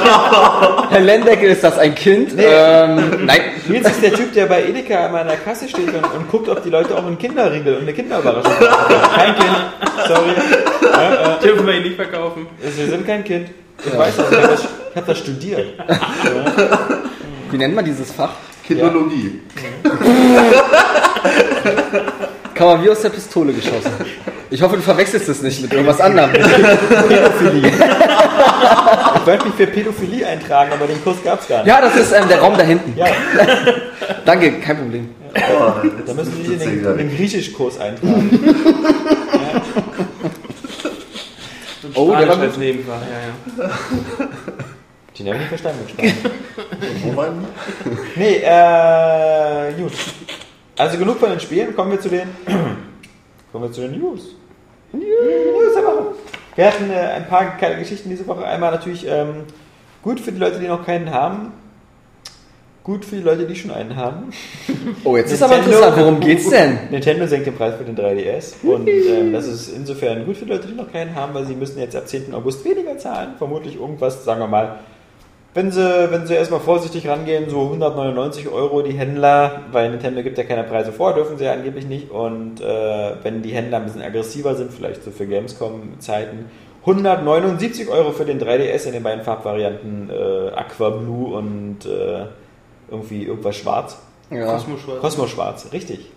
Herr Lendeckel, ist das ein Kind? Ähm, nein. Nils ist der Typ, der bei Edeka an meiner Kasse steht und, und guckt, ob die Leute auch einen Kinderriegel und eine Kinderüberraschung haben. Kein Kind, sorry. Dürfen wir ihn nicht verkaufen. Sie sind kein Kind. Ich weiß das, ich habe das, ich hab das studiert. Wie nennt man dieses Fach? Kindologie. Kann man wie aus der Pistole geschossen. Ich hoffe, du verwechselst es nicht mit irgendwas anderem. Pädophilie. ich wollte mich für Pädophilie eintragen, aber den Kurs gab es gar nicht. Ja, das ist ähm, der Raum da hinten. Ja, Danke, kein Problem. Oh, da müssen Sie sich in den, den. Griechischkurs eintragen. Oh, der war als. Nebenfach, ja, ja. Den habe ich nicht verstanden. mit Spanisch. Wo waren Nee, äh, gut. Also genug von den Spielen, kommen wir zu den, kommen wir zu den News. News der Woche. Wir hatten äh, ein paar kleine Geschichten diese Woche. Einmal natürlich ähm, gut für die Leute, die noch keinen haben. Gut für die Leute, die schon einen haben. Oh, jetzt ist aber Nintendo- interessant, worum geht's denn? Nintendo senkt den Preis für den 3DS und ähm, das ist insofern gut für die Leute, die noch keinen haben, weil sie müssen jetzt ab 10. August weniger zahlen. Vermutlich irgendwas, sagen wir mal, wenn sie, wenn sie erstmal vorsichtig rangehen, so 199 Euro die Händler, weil Nintendo gibt ja keine Preise vor, dürfen sie ja angeblich nicht. Und äh, wenn die Händler ein bisschen aggressiver sind, vielleicht so für Gamescom-Zeiten, 179 Euro für den 3DS in den beiden Farbvarianten äh, Aqua Blue und äh, irgendwie irgendwas schwarz. Ja. Kosmoschwarz. Cosmo Schwarz, richtig.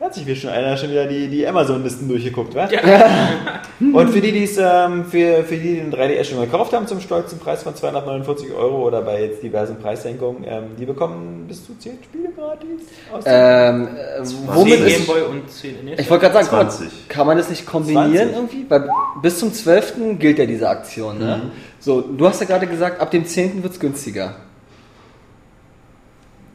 Da hat sich wie schon einer schon wieder die, die Amazon-Listen durchgeguckt, wa? Und für die, die es, ähm, für, für die, die den 3DS schon gekauft haben zum stolzen Preis von 249 Euro oder bei jetzt diversen Preissenkungen, ähm, die bekommen bis zu 10 Spiele gratis. Aus dem- Ähm, äh, 10 womit ist, Gameboy und 10 NES. ich wollte gerade sagen, guck mal, 20. kann man das nicht kombinieren 20. irgendwie? Weil bis zum 12. gilt ja diese Aktion, ne? So, du hast ja gerade gesagt, ab dem 10. wird's günstiger.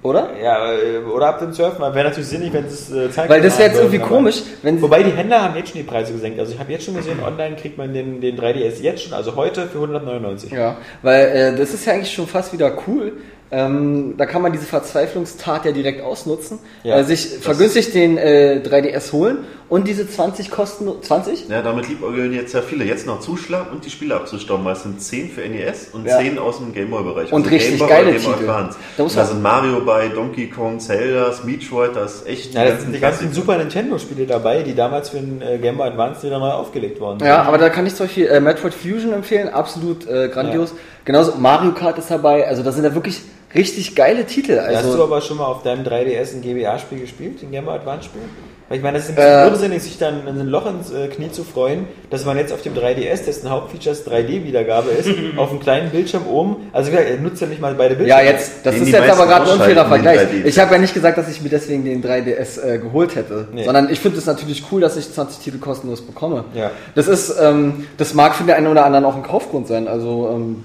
Oder? ja, äh, oder ab dem 12. Mal wäre natürlich sinnig, wenn es äh, Zeit Weil das wäre jetzt irgendwie komisch, wenn. Wobei die Händler haben jetzt schon die Preise gesenkt. Also ich habe jetzt schon gesehen, online kriegt man den, den 3DS jetzt schon, also heute für 199. Ja, weil äh, das ist ja eigentlich schon fast wieder cool. Ähm, da kann man diese Verzweiflungstat ja direkt ausnutzen, Ja, äh, sich vergünstigt den äh, 3DS holen und diese 20 kosten 20? Ja, damit liebäugeln jetzt ja viele. Jetzt noch zuschlagen und die Spiele abzustauben. weil Es sind 10 für NES und Ja. 10 aus dem Gameboy-Bereich. Und richtig Game Boy geile Game Boy Titel. Advance. Da muss Da, sind Mario bei, Donkey Kong, Zelda, Metroid, das ist echt Ja, das sind die ganzen Klassiker. Super Nintendo-Spiele dabei, die damals für den äh, Game Boy Advance wieder neu aufgelegt worden sind. Ja, aber da kann ich zum Beispiel äh, Metroid Fusion empfehlen, absolut äh, grandios. Genauso Mario Kart ist dabei, also da sind da wirklich richtig geile Titel. Hast du Also, aber schon mal auf deinem 3DS ein GBA-Spiel gespielt, ein Game Boy Advance-Spiel? Weil ich meine, das ist ein bisschen Äh. irrsinnig, sich dann in ein Loch ins äh, Knie zu freuen, dass man jetzt auf dem 3DS, dessen Hauptfeatures 3D-Wiedergabe ist, auf einem kleinen Bildschirm oben, also wie gesagt, nutzt ja nicht mal beide ja, Bildschirme. jetzt, das Den ist jetzt aber gerade ein unfairer Vergleich. 3D. Ich habe ja nicht gesagt, dass ich mir deswegen den 3DS äh, geholt hätte, Nee. sondern ich finde es natürlich cool, dass ich 20 Titel kostenlos bekomme. Ja. Das ist, ähm, das mag für den einen oder anderen auch ein Kaufgrund sein. Also ähm,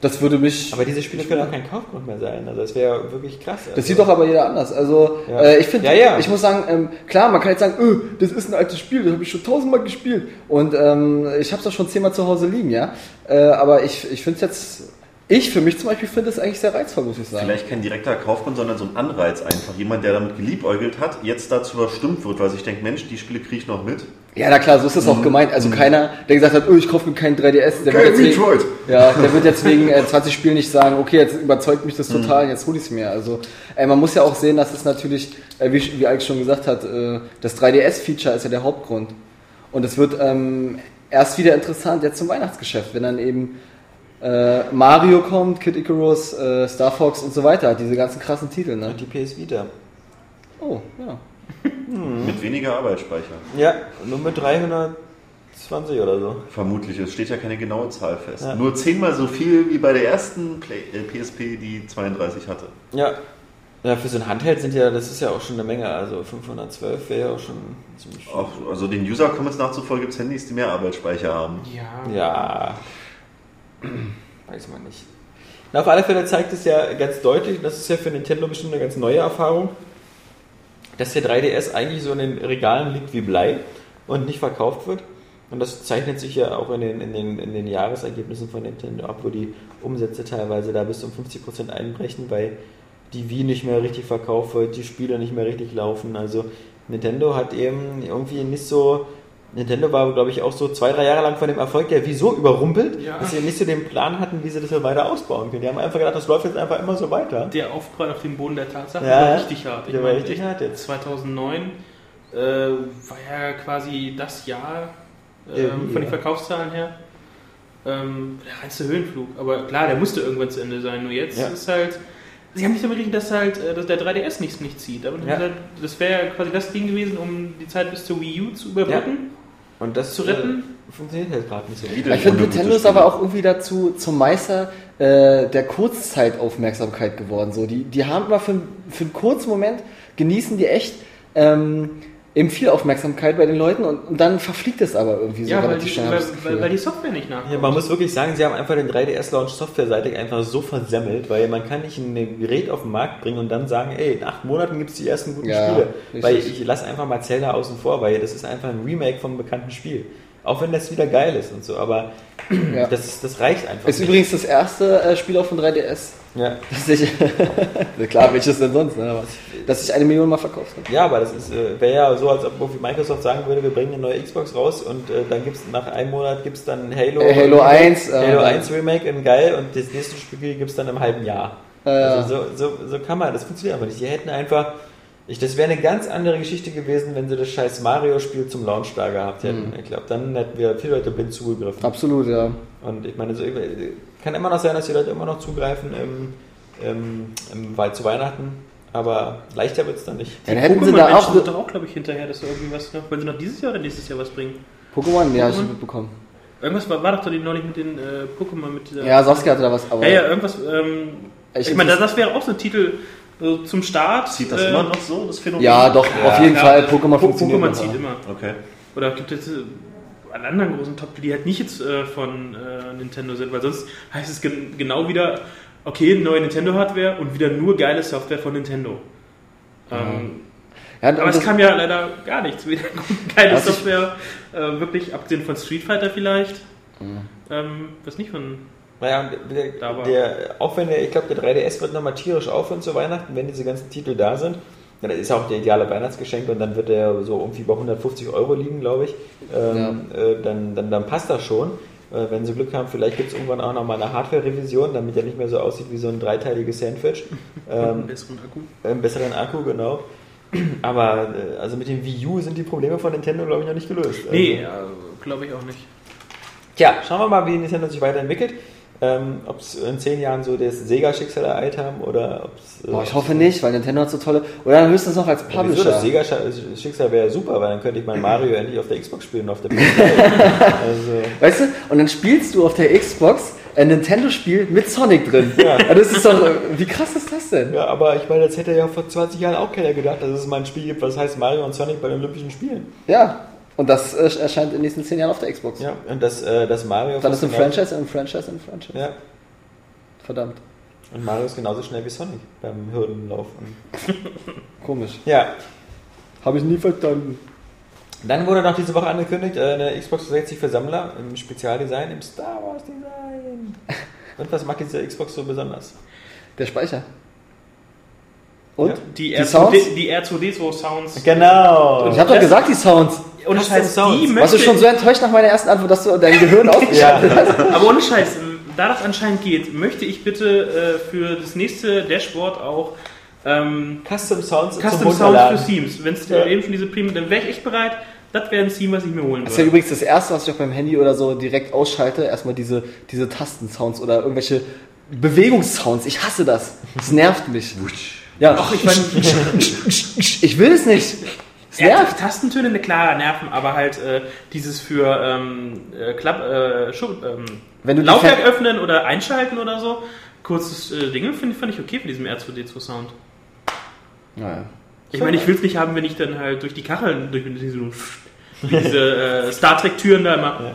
das würde mich. Aber diese Spiele können auch kein Kaufgrund mehr sein, also das wäre wirklich krass. Das also. sieht doch aber jeder anders. Also Ja. äh, ich finde, Ja, ja. ich muss sagen, ähm, klar, man kann jetzt sagen, öh, das ist ein altes Spiel, das habe ich schon tausendmal gespielt und ähm, ich habe es auch schon zehnmal zu Hause liegen, ja. Äh, aber ich, ich finde es jetzt, ich für mich zum Beispiel finde es eigentlich sehr reizvoll, muss ich sagen. Vielleicht kein direkter Kaufgrund, sondern so ein Anreiz einfach. Jemand, der damit geliebäugelt hat, jetzt dazu überstimmt wird, weil sich denkt, Mensch, die Spiele kriege ich noch mit. Ja, na klar, so ist es auch gemeint. Also keiner, der gesagt hat, oh, ich kaufe mir keinen 3DS, der Kein wird, jetzt wegen, Metroid. ja, der wird jetzt wegen äh, 20 Spielen nicht sagen, okay, jetzt überzeugt mich das total, jetzt hole ich es mir. Also äh, man muss ja auch sehen, dass es natürlich, äh, wie, wie Alex schon gesagt hat, äh, das 3DS-Feature ist ja der Hauptgrund. Und es wird ähm, erst wieder interessant jetzt zum Weihnachtsgeschäft, wenn dann eben äh, Mario kommt, Kid Icarus, äh, Star Fox und so weiter, diese ganzen krassen Titel. Ne? Und die PS Vita. Oh, ja. Mit weniger Arbeitsspeicher. Ja, nur mit 320 oder so. Vermutlich, es steht ja keine genaue Zahl fest. Ja. Nur zehnmal so viel wie bei der ersten Play äh, PSP, die 32 hatte. Ja. Ja, für so ein Handheld sind ja, das ist ja auch schon eine Menge, also 512 wäre ja auch schon ziemlich viel. Auch, also den User-Comments nachzufolge gibt es Handys, die mehr Arbeitsspeicher haben. Ja. Ja. Weiß man nicht. Na, auf alle Fälle zeigt es ja ganz deutlich, das ist ja für Nintendo bestimmt eine ganz neue Erfahrung, dass der 3DS eigentlich so in den Regalen liegt wie Blei und nicht verkauft wird. Und das zeichnet sich ja auch in den, in den, in den Jahresergebnissen von Nintendo ab, wo die Umsätze teilweise da bis um 50% einbrechen, weil die Wii nicht mehr richtig verkauft wird, die Spiele nicht mehr richtig laufen. Also Nintendo hat eben irgendwie nicht so. Nintendo war, glaube ich, auch so zwei, drei Jahre lang von dem Erfolg der Wii so überrumpelt, Ja. dass sie nicht so den Plan hatten, wie sie das weiter ausbauen können. Die haben einfach gedacht, das läuft jetzt einfach immer so weiter. Der Aufprall auf dem Boden der Tatsachen Ja, war richtig hart. der war meine, richtig hart jetzt. 2009 äh, war ja quasi das Jahr Wii, von den ja. Verkaufszahlen her. Ähm, der reinste Höhenflug. Aber klar, der musste irgendwann zu Ende sein. Nur jetzt Ja. ist halt Sie haben nicht damit gerechnet, dass halt äh, dass der 3DS nicht, nicht zieht. Aber Ja. das wäre quasi das Ding gewesen, um die Zeit bis zur Wii U zu überbrücken. Und das Zu retten? äh, funktioniert halt gerade nicht so. Wie denn Ich finde, Nintendo ist aber auch irgendwie dazu zum Meister äh, der Kurzzeitaufmerksamkeit geworden. So, die, die haben immer für, für einen kurzen Moment genießen die echt ähm, eben viel Aufmerksamkeit bei den Leuten und, und dann verfliegt es aber irgendwie so Ja, weil die, schnell. weil, weil, weil die Software nicht nachkommt. Ja, man muss wirklich sagen, sie haben einfach den 3DS-Launch softwareseitig einfach so versemmelt, weil man kann nicht ein Gerät auf den Markt bringen und dann sagen, ey, in acht Monaten gibt es die ersten guten Ja, Spiele. richtig. Weil ich lasse einfach mal Zelda außen vor, weil das ist einfach ein Remake vom bekannten Spiel. Auch wenn das wieder geil ist und so, aber Ja. das, das reicht einfach ist nicht. übrigens das erste äh, Spiel auf dem 3DS. Ja. Das ich, klar, welches denn sonst, ne? aber dass ich eine Million Mal verkauft habe. Ja, aber das ist, äh, wäre ja so, als ob Microsoft sagen würde, wir bringen eine neue Xbox raus und äh, dann gibt es nach einem Monat gibt's dann Halo. Äh, Halo 1, äh, Halo 1 Remake in geil und das nächste Spiel gibt es dann im halben Jahr. Äh, ja. Also so, so, so kann man, das funktioniert aber nicht. Die hätten einfach, ich, das wäre eine ganz andere Geschichte gewesen, wenn sie das scheiß Mario-Spiel zum Launch da gehabt hätten. Mhm. Ich glaube, dann hätten wir viele Leute blind zugegriffen. Absolut, ja. Und ich meine, so, kann immer noch sein, dass die Leute immer noch zugreifen im, im, im, Wald zu Weihnachten, aber leichter wird es dann nicht. dann hätten sie da auch. sind doch auch, glaube ich, hinterher, dass sie irgendwie was noch, weil sie noch dieses Jahr oder nächstes Jahr was bringen. Pokémon, ja, hab ich Pokémon? mitbekommen. Irgendwas war, war doch doch die neulich mit den äh, Pokémon, mit dieser. Ja, Saskia hatte da was, aber. ja, ja, irgendwas. Ähm, Ich- ich, meine, das, das wäre auch so ein Titel äh, zum Start. Zieht das äh, immer noch so, das Phänomen? Ja, doch, Ja, auf jeden ja, Fall. Pokémon Po- funktioniert Pokémon immer. zieht immer. Okay. Oder gibt es äh, einen anderen großen Top, die halt nicht jetzt äh, von äh, Nintendo sind, weil sonst heißt es gen genau wieder, okay, neue Nintendo-Hardware und wieder nur geile Software von Nintendo. Ähm, Ja, aber es kam ja leider gar nichts. Weder ich- Software, äh, wirklich abgesehen von Street Fighter vielleicht. Ähm, was nicht von. Naja, und der, Da war- der, auch wenn der, ich glaube, der 3DS wird nochmal tierisch aufhören zu Weihnachten, wenn diese ganzen Titel da sind. Ja, das ist ja auch der ideale Weihnachtsgeschenk und dann wird der so irgendwie bei 150 Euro liegen, glaube ich. Ähm, äh, dann, dann, dann passt das schon. Äh, wenn sie Glück haben, vielleicht gibt es irgendwann auch nochmal eine Hardware-Revision, damit er nicht mehr so aussieht wie so ein dreiteiliges Sandwich. einen Ähm, besseren Akku. einen besseren Akku, genau. Aber äh, also mit dem Wii U sind die Probleme von Nintendo, glaube ich, noch nicht gelöst. Also, Nee, äh, glaube ich auch nicht. Tja, schauen wir mal, wie Nintendo sich weiterentwickelt. Ähm, ob es in zehn Jahren so das Sega-Schicksal ereilt haben oder ob es. boah, ich hoffe nicht, weil Nintendo hat so tolle. Oder höchstens noch als Ja, wieso? Das Publisher. Sega-Schicksal wäre super, weil dann könnte ich mein Mario endlich auf der Xbox spielen, auf der PS3. also, Weißt du? Und dann spielst du auf der Xbox ein Nintendo-Spiel mit Sonic drin. Ja. Ja. Das ist doch. äh, Wie krass ist das denn? ja, aber ich meine, das hätte ja vor 20 Jahren auch keiner gedacht, dass es mal ein Spiel gibt, was heißt Mario und Sonic bei den Olympischen Spielen. Ja. Und das äh, erscheint in den nächsten zehn Jahren auf der Xbox. Ja, und das, äh, das Mario. Dann ist ein Franchise, ein Franchise, ein Franchise. Ja, Verdammt. und Mario ist genauso schnell wie Sonic beim Hürdenlauf. Komisch. ja, Habe ich nie verstanden. Dann wurde noch diese Woche angekündigt, äh, eine Xbox 360 für Sammler im Spezialdesign, im Star Wars Design. Und was macht diese Xbox so besonders? Der Speicher. Und? Die, Die Sounds? R2D, die R2D2 Sounds. Genau. Ich habe doch gesagt, die Sounds. Ohne Custom Scheiß, Sounds. die Warst möchte du schon so enttäuscht nach meiner ersten Antwort, dass du dein Gehirn ausgeschaltet hast? Aber ohne Scheiß, da das anscheinend geht, möchte ich bitte äh, für das nächste Dashboard auch ähm, Custom Sounds zum Custom Sounds für. Themes. Wenn es Ja. eben schon diese Premium, dann wäre ich echt bereit. Das wäre ein Theme, was ich mir holen Das ist ja würde. übrigens das erste, was ich auch beim Handy oder so direkt ausschalte. Erstmal diese, diese Tastensounds oder irgendwelche Bewegungssounds. Ich hasse das. Das nervt mich. Ja, Ach, ich ich will es nicht. Es ja, nervt. Tastentöne, ne, klar, nerven, aber halt äh, dieses für ähm, äh, Klapp, äh, Schub, ähm, Wenn du Laufwerk öffnen oder einschalten oder so, kurzes äh, Ding, finde fand ich okay für diesen R2D2 Sound. Naja. Ich meine, ich will es nicht haben, wenn ich dann halt durch die Kacheln, durch diese, wie diese äh, Star Trek Türen da immer.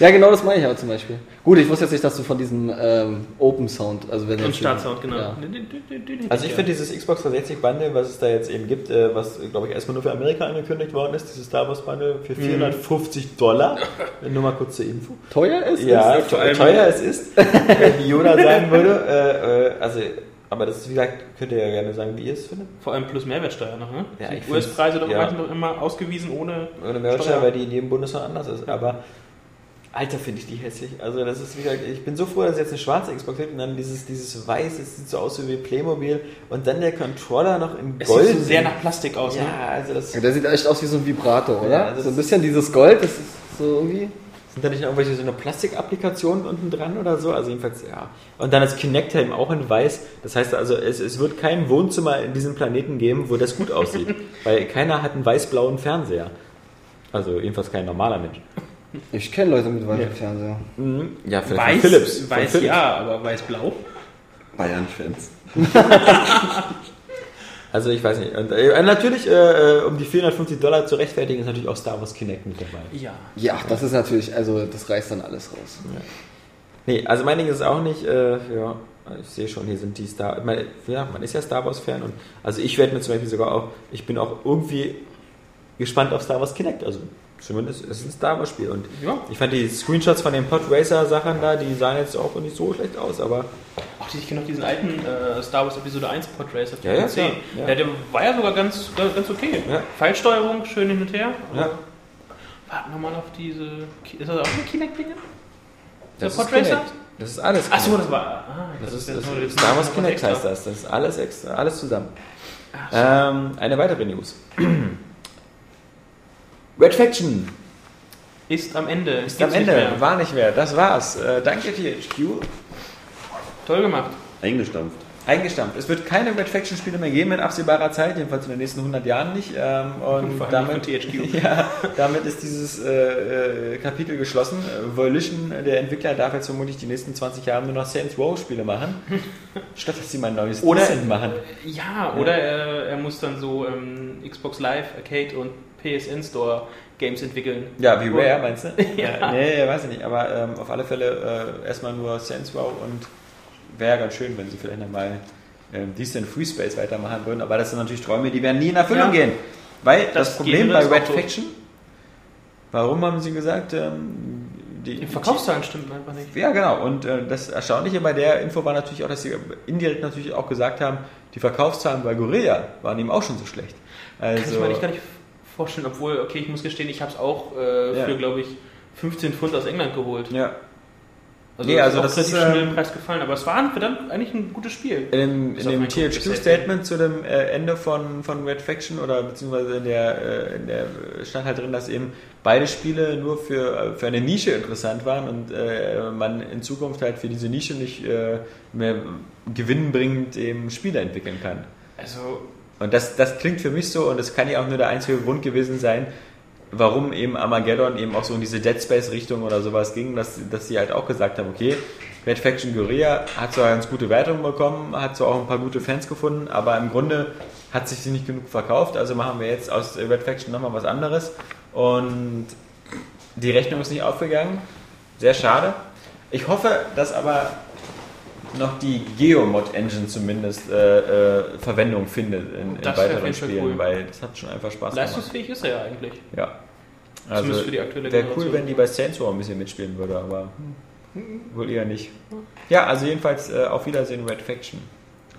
Ja, genau das meine ich aber zum Beispiel. Gut, ich wusste jetzt nicht, dass du von diesem ähm, Open Sound, also wenn Und jetzt- Startsound, genau. Ja. Also ich ja. finde dieses Xbox 360 Bundle, was es da jetzt eben gibt, äh, was glaube ich erstmal nur für Amerika angekündigt worden ist, dieses Star Wars Bundle für 450 Dollar. Nur mal kurz zur Info. Teuer ist? Ja, ist teuer es ist, wie Yoda sagen würde. Äh, äh, also, aber das ist, wie gesagt, könnt ihr ja gerne sagen, wie ihr es findet. Vor allem plus Mehrwertsteuer noch, ne? Ja, ich find's- US-Preise doch ja. doch immer ausgewiesen ohne. Ohne Mehrwertsteuer, Steuer. weil die in jedem Bundesland anders ist. Aber Alter, finde ich die hässlich. Also das ist wie gesagt, ich bin so froh, dass es jetzt eine schwarze Xbox gibt und dann dieses, dieses Weiß, es sieht so aus wie Playmobil und dann der Controller noch in Es Gold. sieht so sehr nach Plastik aus, ne? Ja, also das. Ja, der sieht echt aus wie so ein Vibrator, oder? Ja, das so ein bisschen dieses Gold, das ist so irgendwie. Sind da nicht irgendwelche so eine Plastikapplikationen unten dran oder so? Also jedenfalls, ja. Und dann ist Kinect-Helm auch in weiß. Das heißt also, es, es wird kein Wohnzimmer in diesem Planeten geben, wo das gut aussieht. weil keiner hat einen weiß-blauen Fernseher. Also jedenfalls kein normaler Mensch. Ich kenne Leute mit weißem Ja. Fernseher. Mhm. Ja, vielleicht Weiß, Philips. Weiß Philips. ja, aber weiß-blau. Bayern-Fans. Also ich weiß nicht. Und, äh, natürlich, äh, äh, um die 450 Dollar zu rechtfertigen, ist natürlich auch Star Wars Kinect mit dabei. Ja. Ja, das ist natürlich, also das reißt dann alles raus. Nee, also mein Ding ist auch nicht, äh, ja, ich sehe schon, hier sind die Star, meine, ja, man ist ja Star Wars Fan und also ich werde mir zum Beispiel sogar auch, ich bin auch irgendwie gespannt auf Star Wars Kinect, also zumindest ist es ein Star Wars Spiel und Ja. ich fand die Screenshots von den Pod Racer Sachen da, die sahen jetzt auch nicht so schlecht aus, aber Ach, ich kenne noch diesen alten äh, Star Wars Episode 1 Podracer auf Ja, ja, ja. Ja, der war ja sogar ganz, ganz okay. Ja. Fallsteuerung, schön hin und her. Ja. Warten wir mal auf diese. Ist das auch ein Kinect-Dinge? Der das ist Podracer? Das ist alles Achso, das war. Ah, ich Das ist, das ist Star Wars Kinect heißt das. Das ist alles extra, alles zusammen. Ach. Ähm, eine weitere News. Red Faction Ist am Ende. ist am nicht Ende. mehr. War nicht mehr. Das war's. Äh, danke THQ. Toll gemacht. Eingestampft. Eingestampft. Es wird keine Red Faction Spiele mehr geben in absehbarer Zeit, jedenfalls in den nächsten 100 Jahren nicht. Ähm, und damit, nicht ja, damit ist dieses äh, äh, Kapitel geschlossen. Äh, Volition, der Entwickler, darf jetzt vermutlich die nächsten 20 Jahre nur noch Saints Row Spiele machen, statt dass sie mal ein neues Oder- Decent machen. Ja, oder er, er muss dann so ähm, Xbox Live, Arcade und PSN Store Games entwickeln. Ja, wie Rare, meinst du? Ja. Nee, weiß ich nicht. Aber ähm, auf alle Fälle äh, erstmal nur Saints Row und wäre ganz schön, wenn sie vielleicht nochmal ähm, Decent Free Space weitermachen würden. Aber das sind natürlich Träume, die werden nie in Erfüllung Ja. gehen. Weil das, Das Problem bei Red. Faction, warum haben sie gesagt, ähm, die, Die Verkaufszahlen stimmen einfach nicht. ja, genau. Und äh, das Erstaunliche bei der Info war natürlich auch, dass sie indirekt natürlich auch gesagt haben, die Verkaufszahlen bei Gorilla waren eben auch schon so schlecht. Also, Kann ich mir nicht gar nicht vorstellen, obwohl, okay, ich muss gestehen, ich habe es auch äh, Ja. für, glaube ich, 15 Pfund aus England geholt. ja. Also, Nee, ist also das relativ ist, schnell ähm, im Preis gefallen, aber es war ein verdammt eigentlich ein gutes Spiel. In dem, dem THQ-Statement zu dem äh, Ende von, von Red Faction oder beziehungsweise in der, äh, in der stand halt drin, dass eben beide Spiele nur für, äh, für eine Nische interessant waren und äh, man in Zukunft halt für diese Nische nicht äh, mehr gewinnbringend eben Spiele entwickeln kann. Also, Und das, das klingt für mich so und das kann ja auch nur der einzige Grund gewesen sein, warum eben Armageddon eben auch so in diese Dead Space Richtung oder sowas ging, dass, dass sie halt auch gesagt haben, okay, Red Faction Guerilla hat zwar ganz gute Wertungen bekommen, hat zwar auch ein paar gute Fans gefunden, aber im Grunde hat sich sie nicht genug verkauft, also machen wir jetzt aus Red Faction nochmal was anderes und die Rechnung ist nicht aufgegangen, sehr schade. Ich hoffe, dass aber noch die Geomod-Engine zumindest äh, äh, Verwendung findet in, in weiteren Spielen, cool. weil das hat schon einfach Spaß gemacht. leistungsfähig ist er ja eigentlich. Ja. Also, Zumindest für die aktuelle Wäre cool, wenn die bei Saints Row ein bisschen mitspielen würde, aber wohl eher nicht. Ja, also jedenfalls äh, auf Wiedersehen Red Faction.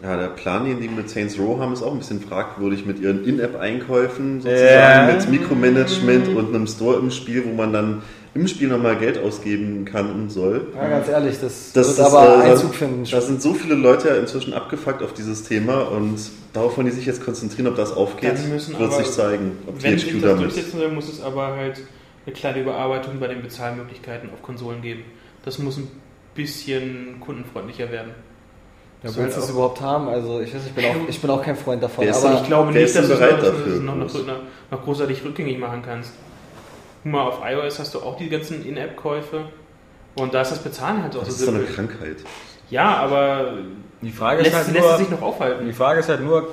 Ja, der Plan, den die mit Saints Row haben, ist auch ein bisschen fragwürdig mit ihren In-App-Einkäufen sozusagen, mit Mikromanagement und einem Store im Spiel, wo man dann im Spiel nochmal Geld ausgeben kann und soll. Ja, ganz ehrlich, das, Das wird ist, aber äh, Einzug finden. Da sind so viele Leute ja inzwischen abgefuckt auf dieses Thema und darauf wollen die sich jetzt konzentrieren, ob das aufgeht, wird aber- sich zeigen, ob Wenn THQ sich das damit. durchsetzen soll, muss es aber halt eine kleine Überarbeitung bei den Bezahlmöglichkeiten auf Konsolen geben. Das muss ein bisschen kundenfreundlicher werden. Ja, So willst du es überhaupt haben? Also ich weiß, ich bin auch, ich bin auch kein Freund davon. Aber ich glaube nicht, dass du es noch, noch, noch großartig rückgängig machen kannst. Guck mal, auf iOS hast du auch die ganzen In-App-Käufe und da ist das Bezahlen halt auch Das so ist so eine. Krankheit. Ja, aber Die Frage lässt, ist halt lässt nur, es sich noch aufhalten. die Frage ist halt nur,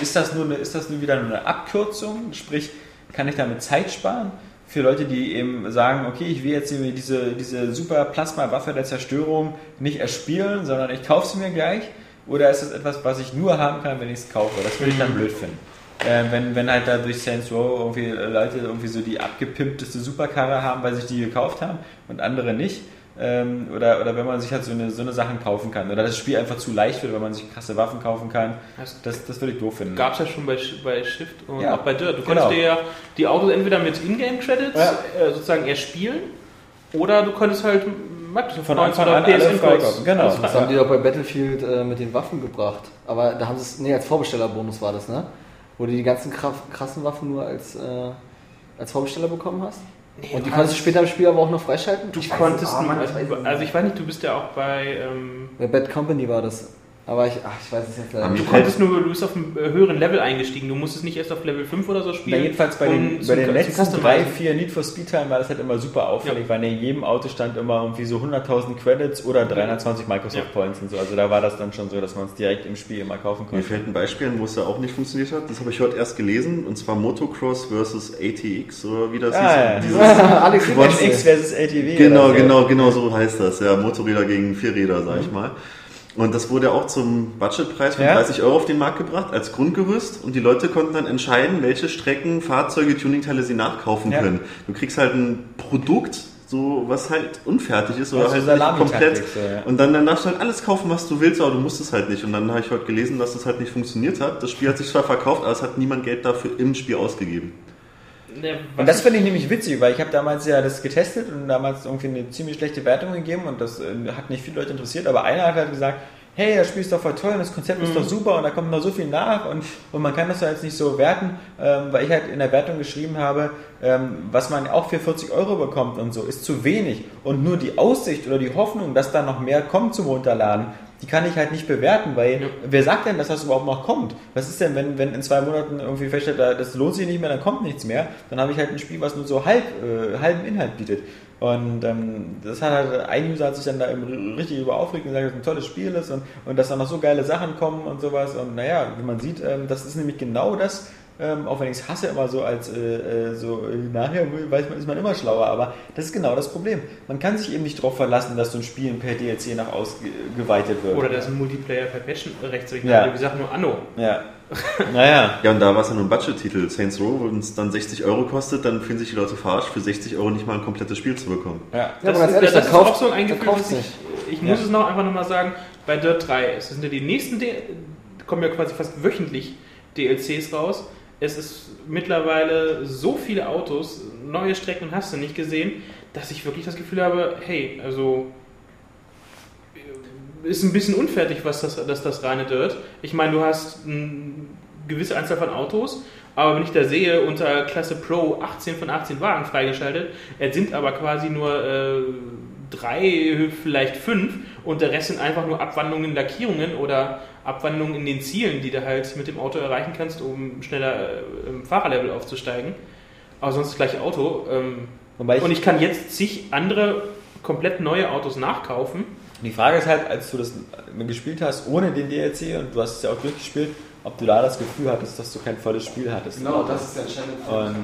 ist das nur, eine, ist das nur wieder nur eine Abkürzung? Sprich, kann ich damit Zeit sparen? Für Leute, die eben sagen, okay, ich will jetzt diese, diese super Plasma-Waffe der Zerstörung nicht erspielen, sondern ich kaufe sie mir gleich? Oder ist das etwas, was ich nur haben kann, wenn ich es kaufe? Das würde ich dann blöd finden. Äh, wenn, wenn halt da durch Saints Row irgendwie äh, Leute irgendwie so die abgepimpteste Superkarre haben, weil sich die gekauft haben und andere nicht. Ähm, oder, oder wenn man sich halt so eine, so eine Sachen kaufen kann. Oder das Spiel einfach zu leicht wird, weil man sich krasse Waffen kaufen kann. Das Das, würde ich doof finden. gab es ja schon bei, bei Shift und Ja, auch bei Dirt. Du genau. konntest dir ja die Autos entweder mit Ingame-Credits Ja. äh, sozusagen erspielen oder du konntest halt Microsoft Von Anfang an alle freikaufen. Genau. Das haben die doch bei Battlefield äh, mit den Waffen gebracht. Aber da haben sie es, nee, als Vorbestellerbonus war das, ne? Wo du die ganzen krassen Waffen nur als, äh, als Vorbesteller bekommen hast. Und die konntest du später im Spiel aber auch noch freischalten? Du Ich weiß konntest, nicht. Mann, ich weiß also, es also nicht. ich weiß nicht, du bist ja auch bei, ähm, Bei Bad Company war das. Aber ich, ach, ich weiß es jetzt leider nicht. du konntest nur, du bist auf einem äh, höheren Level eingestiegen, du musstest nicht erst auf Level 5 oder so Na, spielen. jedenfalls bei den, bei den letzten drei, vier Need for Speed Teilen war das halt immer super auffällig, Ja. weil in jedem Auto stand immer irgendwie so 100.000 Credits oder 320 Microsoft Ja. Points und so. Also da war das dann schon so, dass man es direkt im Spiel immer kaufen Mir konnte. fällt ein Beispiel, wo es ja auch nicht funktioniert hat. Das habe ich heute erst gelesen. Und zwar Motocross versus ATX oder wie das Ah, ja. hieß. Dieses, Alex MX versus LTV. genau, so. genau, genau so heißt das. Ja, Motorräder gegen Vierräder, sag ich mal. Und das wurde auch zum Budgetpreis von Ja. 30 Euro auf den Markt gebracht als Grundgerüst und die Leute konnten dann entscheiden, welche Strecken, Fahrzeuge, Tuningteile sie nachkaufen Ja. können. Du kriegst halt ein Produkt, so was halt unfertig ist oder Also halt komplett. so, ja. Und dann, dann darfst du halt alles kaufen, was du willst, aber du musst es halt nicht. Und dann habe ich heute gelesen, dass das halt nicht funktioniert hat. Das Spiel hat sich zwar verkauft, aber es hat niemand Geld dafür im Spiel ausgegeben. Ne, Und das finde ich nämlich witzig, weil ich habe damals ja das getestet und damals irgendwie eine ziemlich schlechte Wertung gegeben und das äh, hat nicht viele Leute interessiert, aber einer hat halt gesagt, hey, das Spiel ist doch voll toll und das Konzept ist doch super und da kommt noch so viel nach und, und man kann das doch jetzt nicht so werten, ähm, weil ich halt in der Wertung geschrieben habe, ähm, was man auch für 40 Euro bekommt und so, ist zu wenig. Und nur die Aussicht oder die Hoffnung, dass da noch mehr kommt zum Runterladen, die kann ich halt nicht bewerten, weil Ja. wer sagt denn, dass das überhaupt noch kommt? Was ist denn, wenn, wenn in zwei Monaten irgendwie feststellt, da- das lohnt sich nicht mehr, dann kommt nichts mehr, dann habe ich halt ein Spiel, was nur so halb, äh, halben Inhalt bietet. Und ähm, das hat halt, ein User hat sich dann da richtig über aufgeregt und gesagt, dass es ein tolles Spiel ist und, und dass da noch so geile Sachen kommen und sowas. Und naja, wie man sieht, ähm, das ist nämlich genau das, ähm, auch wenn ich es hasse immer so als äh, äh, so nachher weiß man, ist man immer schlauer, aber das ist genau das Problem. Man kann sich eben nicht darauf verlassen, dass so ein Spiel per DLC nach ausgeweitet wird. Oder dass ein Multiplayer per Patch rechtssicher Ja. Wie gesagt, nur Anno. Ja. Naja. Ja, und da war es ja nur ein Budget-Titel. Saints Row, wenn es dann 60 Euro kostet, dann fühlen sich die Leute verarscht, für 60 Euro nicht mal ein komplettes Spiel zu bekommen. Ja. Ja, Das, aber ganz ist, ehrlich, das da ist kauft- auch so ein Gefühl, ich, ich muss Ja. es noch einfach nochmal sagen, bei Dirt 3, es sind ja die nächsten, D kommen ja quasi fast wöchentlich DLCs raus. Es ist mittlerweile so viele Autos, neue Strecken hast du nicht gesehen, dass ich wirklich das Gefühl habe, hey, also äh, ist ein bisschen unfertig, was das, das, das reine Dirt. Ich meine, du hast eine gewisse Anzahl von Autos, aber wenn ich da sehe, unter Klasse Pro 18 von 18 Wagen freigeschaltet, es sind aber quasi nur äh, drei, vielleicht fünf und der Rest sind einfach nur Abwandlungen, Lackierungen oder Abwandlungen in den Zielen, die du halt mit dem Auto erreichen kannst, um schneller äh, im Fahrerlevel aufzusteigen. Aber sonst das gleiche Auto. Ähm, ich- und ich kann jetzt zig andere komplett neue Autos nachkaufen. Die Frage ist halt, als du das gespielt hast ohne den DLC und du hast es ja auch durchgespielt, ob du da das Gefühl hattest, dass du kein volles Spiel hattest. Genau, das ist der entscheidende Punkt.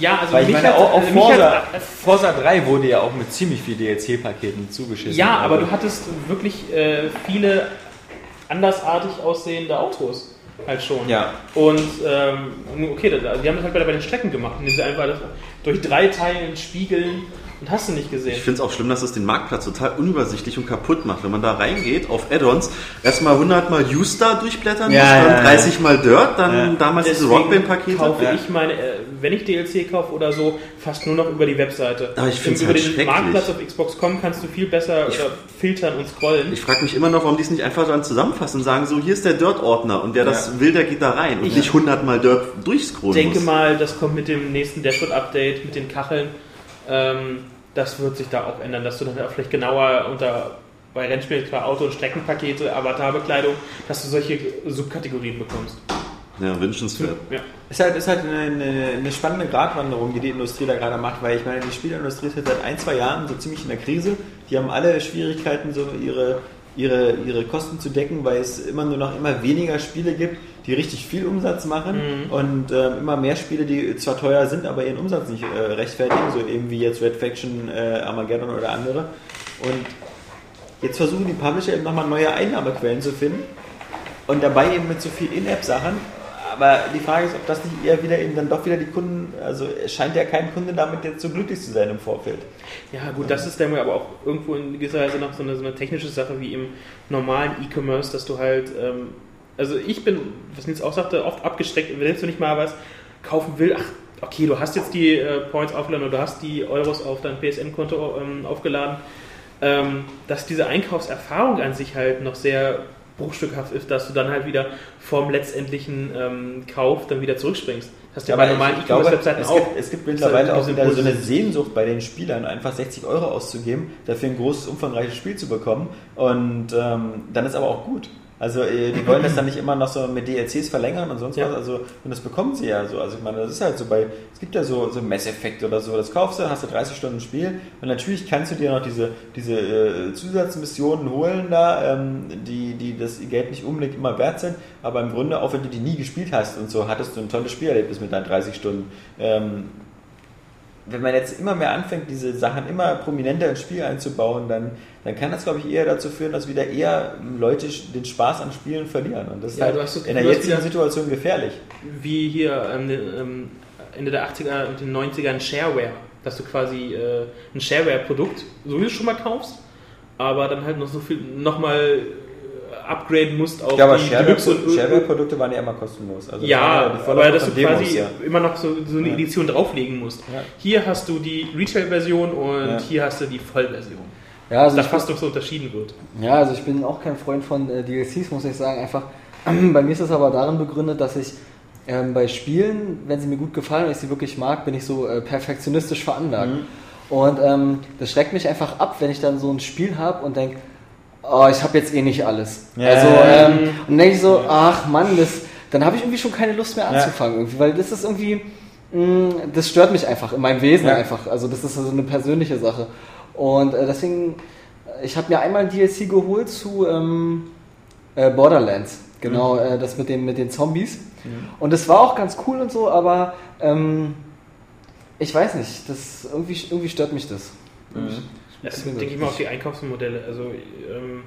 Ja, also weil ich meine, auch, auch also mich Forza, hat- Forza 3 wurde ja auch mit ziemlich viel DLC-Paketen zugeschissen. Ja, aber du hattest wirklich äh, viele andersartig aussehende Autos halt schon. Ja. Und ähm, okay, die haben das halt bei, bei den Strecken gemacht, indem sie einfach das durch drei Teilen spiegeln und hast du nicht gesehen. Ich finde es auch schlimm, dass es den Marktplatz total unübersichtlich und kaputt macht. Wenn man da reingeht auf Add-ons, erstmal 100 mal Ustar durchblättern Ja, muss, dann ja. 30 mal Dirt, dann Ja. damals diese Deswegen Rockband-Pakete. kaufe Ja. ich meine, äh, wenn ich DLC kaufe oder so, fast nur noch über die Webseite. Aber ich find's Über halt den. Marktplatz auf Xbox.com kannst du viel besser Ich- filtern und scrollen. Ich frage mich immer noch, warum die es nicht einfach dann zusammenfassen und sagen, so, hier ist der Dirt-Ordner und wer das Ja. will, der geht da rein und Ich- nicht 100 mal Dirt durchscrollen Ich denke muss. mal, das kommt mit dem nächsten Dashboard-Update, mit den Kacheln. Ähm, das wird sich da auch ändern, dass du dann vielleicht genauer unter bei Rennspielen zwar Auto- und Streckenpakete, Avatarbekleidung, dass du solche Subkategorien bekommst. Ja, wünschenswert. Ja. Ist halt, ist halt eine, eine, eine spannende Gratwanderung, die die Industrie da gerade macht, weil ich meine, die Spielindustrie ist jetzt seit ein, zwei Jahren so ziemlich in der Krise. Die haben alle Schwierigkeiten, so ihre, ihre, ihre Kosten zu decken, weil es immer nur noch immer weniger Spiele gibt, die richtig viel Umsatz machen Mhm. und ähm, immer mehr Spiele, die zwar teuer sind, aber ihren Umsatz nicht äh, rechtfertigen, so eben wie jetzt Red Faction, äh, Armageddon oder andere. Und jetzt versuchen die Publisher eben nochmal neue Einnahmequellen zu finden und dabei eben mit so viel In-App-Sachen. Aber die Frage ist, ob das nicht eher wieder eben dann doch wieder die Kunden, also es scheint ja kein Kunde damit jetzt so glücklich zu sein im Vorfeld. Ja, gut, das ist dann aber auch irgendwo in gewisser Weise noch so eine, so eine technische Sache wie im normalen E-Commerce, dass du halt, ähm, also ich bin, was Nils auch sagte, oft abgestreckt, wenn du nicht mal was kaufen will, ach, okay, du hast jetzt die äh, Points aufgeladen oder du hast die Euros auf dein PSN-Konto ähm, aufgeladen, ähm, dass diese Einkaufserfahrung an sich halt noch sehr bruchstückhaft ist, dass du dann halt wieder vom letztendlichen ähm, Kauf dann wieder zurückspringst. Das hast du ja bei normalen E-Commerce-Webseiten es auch. gibt, es gibt mittlerweile auch wieder so eine Sehnsucht bei den Spielern, einfach 60 Euro auszugeben, dafür ein großes, umfangreiches Spiel zu bekommen. Und ähm, dann ist aber auch gut. Also äh, die wollen das dann nicht immer noch so mit DLCs verlängern und sonst Ja. was. Also und das bekommen sie ja so. Also ich meine, das ist halt so bei, es gibt ja so, so Mass Effect oder so, das kaufst du, hast du 30 Stunden Spiel und natürlich kannst du dir noch diese, diese äh, Zusatzmissionen holen da, ähm, die, die das Geld nicht unbedingt immer wert sind, aber im Grunde, auch wenn du die nie gespielt hast und so, hattest du ein tolles Spielerlebnis mit deinen 30 Stunden. Ähm, wenn man jetzt immer mehr anfängt, diese Sachen immer prominenter ins Spiel einzubauen, dann, dann kann das, glaube ich, eher dazu führen, dass wieder eher Leute den Spaß an Spielen verlieren. Und das ist Ja, halt in der jetzigen Situation gefährlich. wie hier ähm, ähm, Ende der 80er und den 90ern Shareware, dass du quasi äh, ein Shareware-Produkt sowieso schon mal kaufst, aber dann halt noch so viel nochmal upgraden musst auf Ja, aber die Deluxe und Shareware-Produkte waren ja immer kostenlos. Also das ja, die aber dass du Demos, quasi ja. immer noch so, so eine Ja. Edition drauflegen musst. Ja. Hier hast du die Retail-Version und Ja. hier hast du die Vollversion. Ja, also da ich, fast noch so unterschieden wird. ja, also ich bin auch kein Freund von äh, DLCs, muss ich sagen. Einfach, bei mir ist es aber darin begründet, dass ich ähm, bei Spielen, wenn sie mir gut gefallen und ich sie wirklich mag, bin ich so äh, perfektionistisch veranlagt. Mhm. Und ähm, das schreckt mich einfach ab, wenn ich dann so ein Spiel habe und denke, oh, ich habe jetzt eh nicht alles. Ja. Also, ähm, und dann denke ich so, ach Mann, das, dann habe ich irgendwie schon keine Lust mehr anzufangen, irgendwie, weil das ist irgendwie, mh, das stört mich einfach in meinem Wesen einfach. Also das ist so eine persönliche Sache. Und äh, deswegen, äh, ich habe mir einmal ein DLC geholt zu ähm, äh, Borderlands. Genau, äh, das mit, dem, mit den Zombies. Und das war auch ganz cool und so, aber ähm, ich weiß nicht, das irgendwie, irgendwie stört mich das. Das Zwingend. denke ich mal auf die Einkaufsmodelle. Also ähm,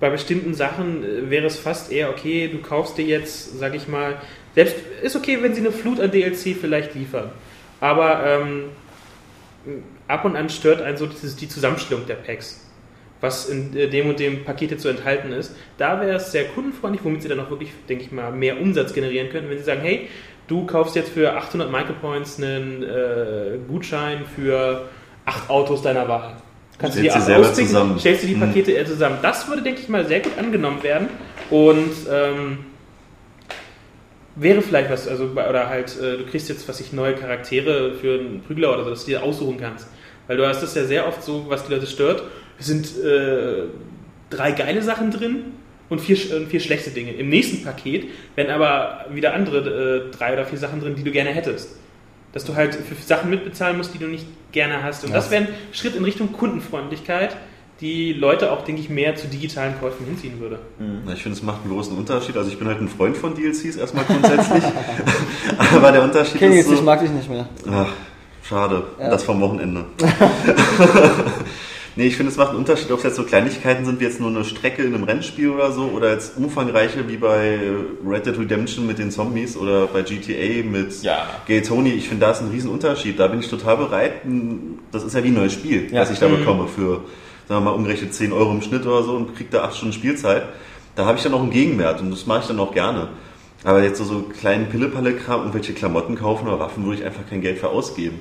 bei bestimmten Sachen äh, wäre es fast eher okay, du kaufst dir jetzt, sag ich mal, selbst ist okay, wenn sie eine Flut an DLC vielleicht liefern. Aber ähm, ab und an stört einen so dieses, die Zusammenstellung der Packs. Was in äh, dem und dem Pakete zu enthalten ist. Da wäre es sehr kundenfreundlich, womit sie dann auch wirklich, denke ich mal, mehr Umsatz generieren können, wenn sie sagen, hey, du kaufst jetzt für 800 Micropoints einen äh, Gutschein für acht Autos deiner Wahl. Kannst du Stellst die selber auspicken, zusammen. stellst du die Mhm. Pakete eher zusammen. Das würde, denke ich mal, sehr gut angenommen werden und ähm, wäre vielleicht was, also oder halt, äh, du kriegst jetzt, was ich, neue Charaktere für einen Prügler oder so, dass du dir aussuchen kannst. Weil du hast das ja sehr oft so, was die Leute stört, es sind äh, drei geile Sachen drin und vier, und vier schlechte Dinge. Im nächsten Paket werden aber wieder andere äh, drei oder vier Sachen drin, die du gerne hättest. Dass du halt für Sachen mitbezahlen musst, die du nicht gerne hast. Und Ja. das wäre ein Schritt in Richtung Kundenfreundlichkeit, die Leute auch, denke ich, mehr zu digitalen Käufen hinziehen würde. Na, ich finde, es macht einen großen Unterschied. Also ich bin halt ein Freund von DLCs erstmal grundsätzlich. Aber der Unterschied Kenny, ist jetzt ich so, mag dich nicht mehr. ach, schade. Ja. Das vom Wochenende. nee, ich finde, es macht einen Unterschied, ob es jetzt so Kleinigkeiten sind, wie jetzt nur eine Strecke in einem Rennspiel oder so, oder jetzt umfangreiche wie bei Red Dead Redemption mit den Zombies oder bei GTA mit Ja. Gay Tony. Ich finde, da ist ein riesen Unterschied. Da bin ich total bereit. Das ist ja wie ein neues Spiel, Ja. was ich da Mhm. bekomme für, sagen wir mal, umgerechnet 10 Euro im Schnitt oder so und kriege da 8 Stunden Spielzeit. Da habe ich dann auch einen Gegenwert und das mache ich dann auch gerne. Aber jetzt so, so kleinen Pille-Palle-Kram, irgendwelche Klamotten kaufen oder Waffen, würde ich einfach kein Geld für ausgeben.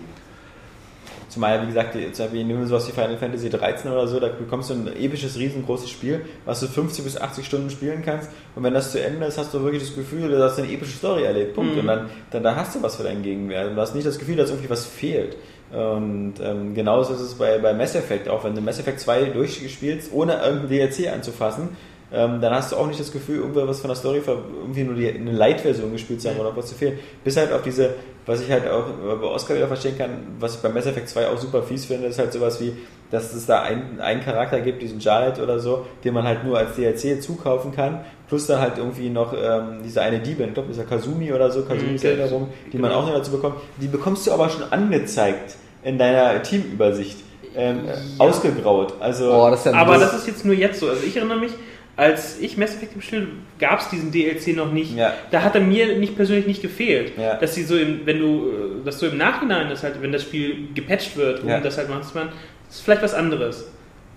Zumal, wie gesagt, jetzt habe ich nur sowas wie Final Fantasy 13 oder so, da bekommst du ein episches, riesengroßes Spiel, was du 50 bis 80 Stunden spielen kannst. Und wenn das zu Ende ist, hast du wirklich das Gefühl, du hast eine epische Story erlebt. Punkt. Mhm. Und dann, dann da hast du was für deinen Gegenwert. Und du hast nicht das Gefühl, dass irgendwie was fehlt. Und ähm, genauso ist es bei, bei Mass Effect auch. Wenn du Mass Effect 2 durchgespielst, ohne irgendein DLC anzufassen, ähm, dann hast du auch nicht das Gefühl, irgendwas von der Story, irgendwie nur die, eine Light-Version gespielt zu haben oder was zu fehlen. Bis halt auf diese, was ich halt auch bei Oscar wieder verstehen kann, was ich bei Mass Effect 2 auch super fies finde, ist halt sowas wie, dass es da einen, einen Charakter gibt, diesen Jared oder so, den man halt nur als DLC zukaufen kann, plus dann halt irgendwie noch ähm, diese eine Diebin, ich glaube, dieser Kazumi oder so, Kazumis Mhm, Erinnerung, die man genau. auch noch dazu bekommt, die bekommst du aber schon angezeigt in deiner Teamübersicht. Ähm, Ausgegraut. Also, Oh, das ist ja Aber das ist jetzt nur jetzt so. Also ich erinnere mich, als ich Mass Effect habe, gab es diesen DLC noch nicht. Ja. Da hat er mir nicht persönlich nicht gefehlt. Ja. Dass sie so im, wenn du, äh, dass so im Nachhinein, das halt, wenn das Spiel gepatcht wird, Ja. das halt zu können, ist vielleicht was anderes.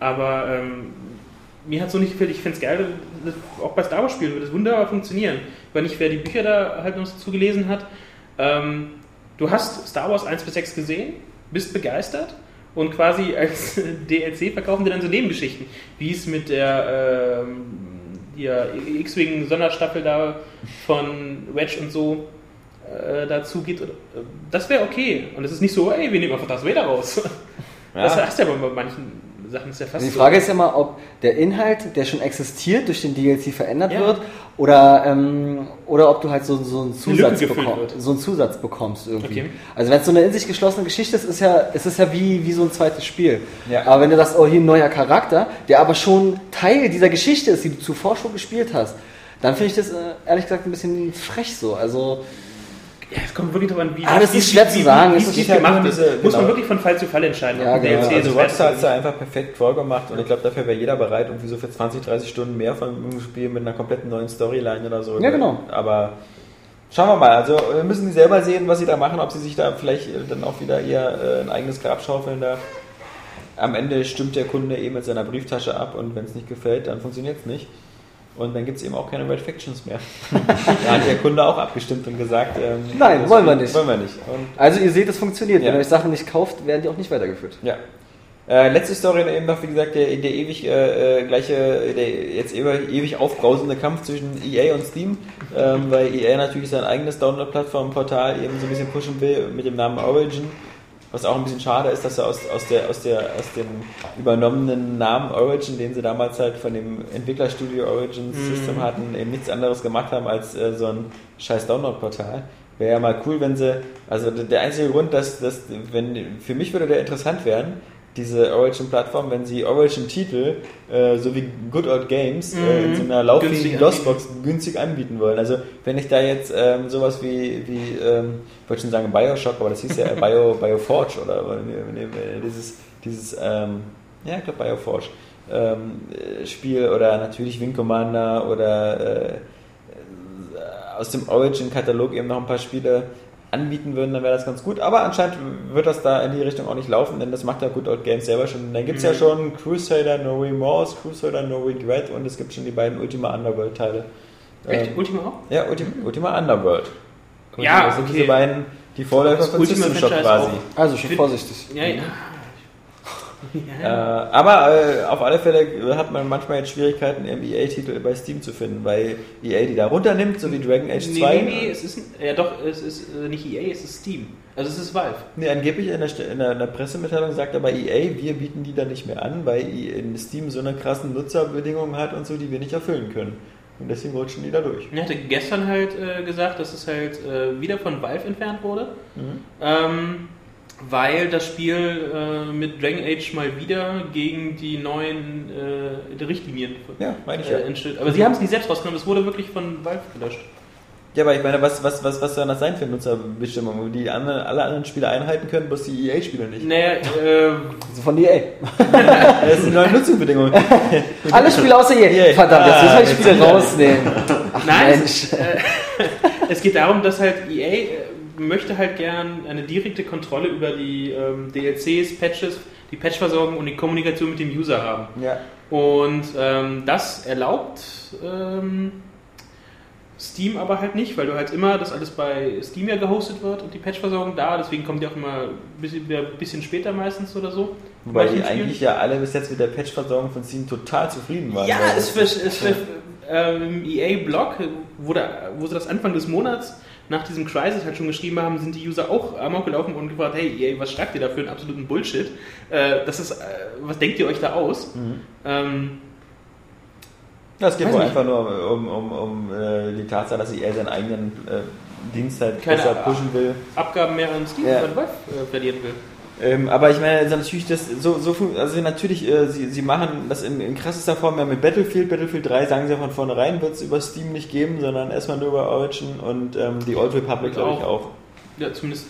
Aber ähm, mir hat so nicht gefällt. Ich finde es geil, dass auch bei Star Wars Spielen würde es wunderbar funktionieren. Ich weiß nicht, wer die Bücher da halt noch dazu gelesen hat. Ähm, du hast Star Wars 1 bis 6 gesehen, bist begeistert und quasi als DLC verkaufen dir dann so Nebengeschichten, wie es mit der ähm, hier X-Wing-Sonderstaffel da von Wedge und so äh, dazu gibt. Äh, Das wäre okay. Und es ist nicht so, ey, wir nehmen einfach das Vader raus. Das hast du ja bei manchen Sachen ist ja fast Die so. Frage ist ja mal, ob der Inhalt, der schon existiert, durch den DLC verändert Ja. wird oder, ähm, oder ob du halt so, so einen Zusatz, bekommst, so einen Zusatz bekommst irgendwie. Okay. Also wenn es so eine in sich geschlossene Geschichte ist, ist ja, ist es ja wie, wie so ein zweites Spiel. Ja. Aber wenn du sagst, oh hier ein neuer Charakter, der aber schon Teil dieser Geschichte ist, die du zuvor schon gespielt hast, dann finde ich das äh, ehrlich gesagt ein bisschen frech so. Also Ja, es kommt wirklich darauf an, wie Ah, das wie- ist schwer wie- zu sagen. Wie, wie, ist wie es halt gemacht ist. diese- Muss man genau. wirklich von Fall zu Fall entscheiden. Ja, genau. DLC Also so Rockstar hat ist es da einfach perfekt vorgemacht und ich glaube, dafür wäre jeder bereit, irgendwie so für 20, 30 Stunden mehr von einem Spiel mit einer kompletten neuen Storyline oder so. Ja, genau. Aber schauen wir mal. Also wir müssen die selber sehen, was sie da machen, ob sie sich da vielleicht äh, dann auch wieder eher äh, ein eigenes Grab schaufeln da. Am Ende stimmt der Kunde eben mit seiner Brieftasche ab und wenn es nicht gefällt, dann funktioniert es nicht. Und dann gibt es eben auch keine Red Factions mehr. da hat der Kunde auch abgestimmt und gesagt, ähm, Nein, wollen wir nicht. Wollen wir nicht. Und Also ihr seht, es funktioniert. Ja. Wenn ihr euch Sachen nicht kauft, werden die auch nicht weitergeführt. Ja. Äh, letzte Story eben noch, wie gesagt, der, der ewig äh, äh, gleiche, der jetzt ewig, ewig aufbrausende Kampf zwischen EA und Steam, ähm, weil EA natürlich sein eigenes Download-Plattform-Portal eben so ein bisschen pushen will mit dem Namen Origin. Was auch ein bisschen schade ist, dass sie aus, aus, der, aus, der, aus dem übernommenen Namen Origin, den sie damals halt von dem Entwicklerstudio Origin System hatten, eben nichts anderes gemacht haben als äh, so ein scheiß Download-Portal. Wäre ja mal cool, wenn sie, also der- der einzige Grund, dass, dass wenn, für mich würde der interessant werden, diese Origin-Plattform, wenn sie Origin-Titel, äh, so wie Good Old Games, äh, in so einer lauffähigen DOS-Box günstig anbieten wollen. Also wenn ich da jetzt ähm, sowas wie, wie ähm, ich wollte schon sagen Bioshock, aber das hieß ja Bio, Bioforge oder nee, dieses, dieses ähm, ja, ich glaube Bioforge ähm, äh, Spiel oder natürlich Wing Commander oder äh, aus dem Origin-Katalog eben noch ein paar Spiele anbieten würden, dann wäre das ganz gut. Aber anscheinend wird das da in die Richtung auch nicht laufen, denn das macht ja Good Old Games selber schon. Dann gibt es ja schon Crusader No Remorse, Crusader No Regret und es gibt schon die beiden Ultima Underworld-Teile. Echt? Ähm, Ultima auch? ja, Ultima, Ultima Underworld. Ja, das sind okay. diese beiden, die Vorläufer von Ultima System Shock quasi. auch. Also schon vorsichtig. Ja, ja. Äh, aber äh, auf alle Fälle hat man manchmal jetzt Schwierigkeiten, EA-Titel bei Steam zu finden, weil EA die da runternimmt, so wie Dragon Age Nee, 2. nee, nee, es ist, ja doch, es ist äh, nicht EA, es ist Steam. Also es ist Valve. Nee, angeblich in der, in der, in der Pressemitteilung sagt aber EA, wir bieten die dann nicht mehr an, weil in Steam so eine krassen Nutzerbedingungen hat und so, die wir nicht erfüllen können. Und deswegen rutschen die da durch. Er hatte gestern halt äh, gesagt, dass es halt äh, wieder von Valve entfernt wurde, Mhm. ähm, weil das Spiel äh, mit Dragon Age mal wieder gegen die neuen äh, Richtlinien Ja, meine ich ja. äh, entsteht. Aber sie haben es nicht selbst rausgenommen, es wurde wirklich von Valve gelöscht. Ja, aber ich meine, was, was, was, was soll das sein für Nutzerbestimmungen? Die anderen, alle anderen Spiele einhalten können, bloß die EA-Spiele nicht. Naja, äh, Also von EA. Das sind neue Nutzungsbedingungen. Alle Spiele außer EA. EA. Verdammt, jetzt Ah, müssen wir die Spiele rausnehmen. Ach Nein, Mensch. es, äh, es geht darum, dass halt EA äh, möchte halt gern eine direkte Kontrolle über die ähm, DLCs, Patches, die Patchversorgung und die Kommunikation mit dem User haben. Ja. Und ähm, das erlaubt ähm, Steam aber halt nicht, weil du halt immer, das alles bei Steam ja gehostet wird und die Patchversorgung da, deswegen kommen die auch immer ein bisschen, ein bisschen später meistens oder so. Wobei die eigentlich ja alle bis jetzt mit der Patch-Versorgung von Steam total zufrieden waren. Ja, Weil es das- für, es für ähm, EA-Blog, wo, da- wo sie das Anfang des Monats nach diesem Crisis halt schon geschrieben haben, sind die User auch amok gelaufen und gefragt, hey EA, was schreibt ihr da für einen absoluten Bullshit? Äh, das ist, äh, was denkt ihr euch da aus? Mhm. Ähm, Das geht Weiß wohl einfach nur um, um, um äh, die Tatsache, dass EA seinen eigenen äh, Dienst halt Keine besser pushen will. Abgaben mehr an Steam Ja. und Valve äh, verlieren will. Ähm, aber ich meine, also natürlich, das, so, so, also natürlich, äh, sie, sie machen das in, in krassester Form ja mit Battlefield. Battlefield 3 sagen sie ja von vornherein, wird es über Steam nicht geben, sondern erstmal nur über Origin und ähm, die Old Republic, glaube ich, auch. Ja, zumindest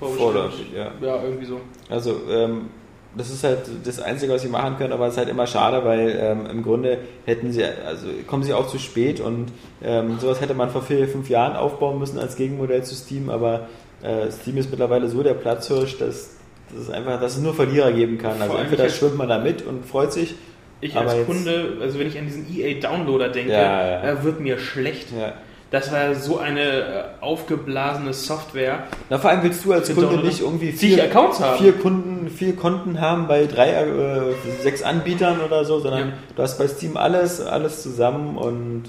Vorläufig, ja. Ja, irgendwie so. Also, ähm, das ist halt das Einzige, was sie machen können, aber es ist halt immer schade, weil ähm, im Grunde hätten sie, also kommen sie auch zu spät und ähm, sowas hätte man vor vier, fünf Jahren aufbauen müssen als Gegenmodell zu Steam, aber äh, Steam ist mittlerweile so der Platzhirsch, dass, dass es einfach, dass es nur Verlierer geben kann. Also entweder schwimmt man da mit und freut sich. Ich als Kunde, also wenn ich an diesen EA-Downloader denke, Ja, ja. Wird mir schlecht. Ja. Das war so eine äh, aufgeblasene Software. Na, vor allem willst du als Kunde nicht irgendwie vier, Accounts haben. vier Kunden, vier Konten haben bei drei, äh, sechs Anbietern oder so, sondern du hast bei Steam alles, alles zusammen und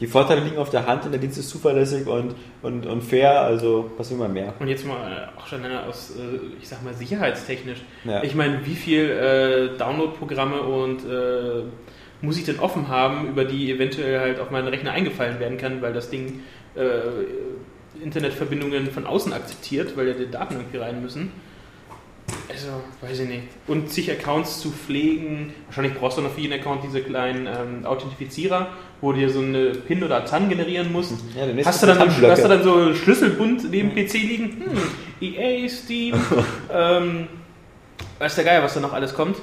die Vorteile liegen auf der Hand und der Dienst ist zuverlässig und, und, und fair, also was will man mehr? Und jetzt mal äh, auch schon aus, äh, ich sag mal, sicherheitstechnisch. Ja. Ich meine, wie viel äh, Download-Programme und äh, muss ich denn offen haben, über die eventuell halt auf meinen Rechner eingefallen werden kann, weil das Ding äh, Internetverbindungen von außen akzeptiert, weil ja die Daten irgendwie rein müssen. Also, weiß ich nicht. Und zig Accounts zu pflegen. Wahrscheinlich brauchst du noch für jeden Account diese kleinen ähm, Authentifizierer, wo du dir so eine PIN oder TAN generieren musst. Ja, der nächste Hast du, dann, hast du dann so Schlüsselbund neben PC liegen? Hm, EA, Steam, ähm, weiß der Geier, was da noch alles kommt.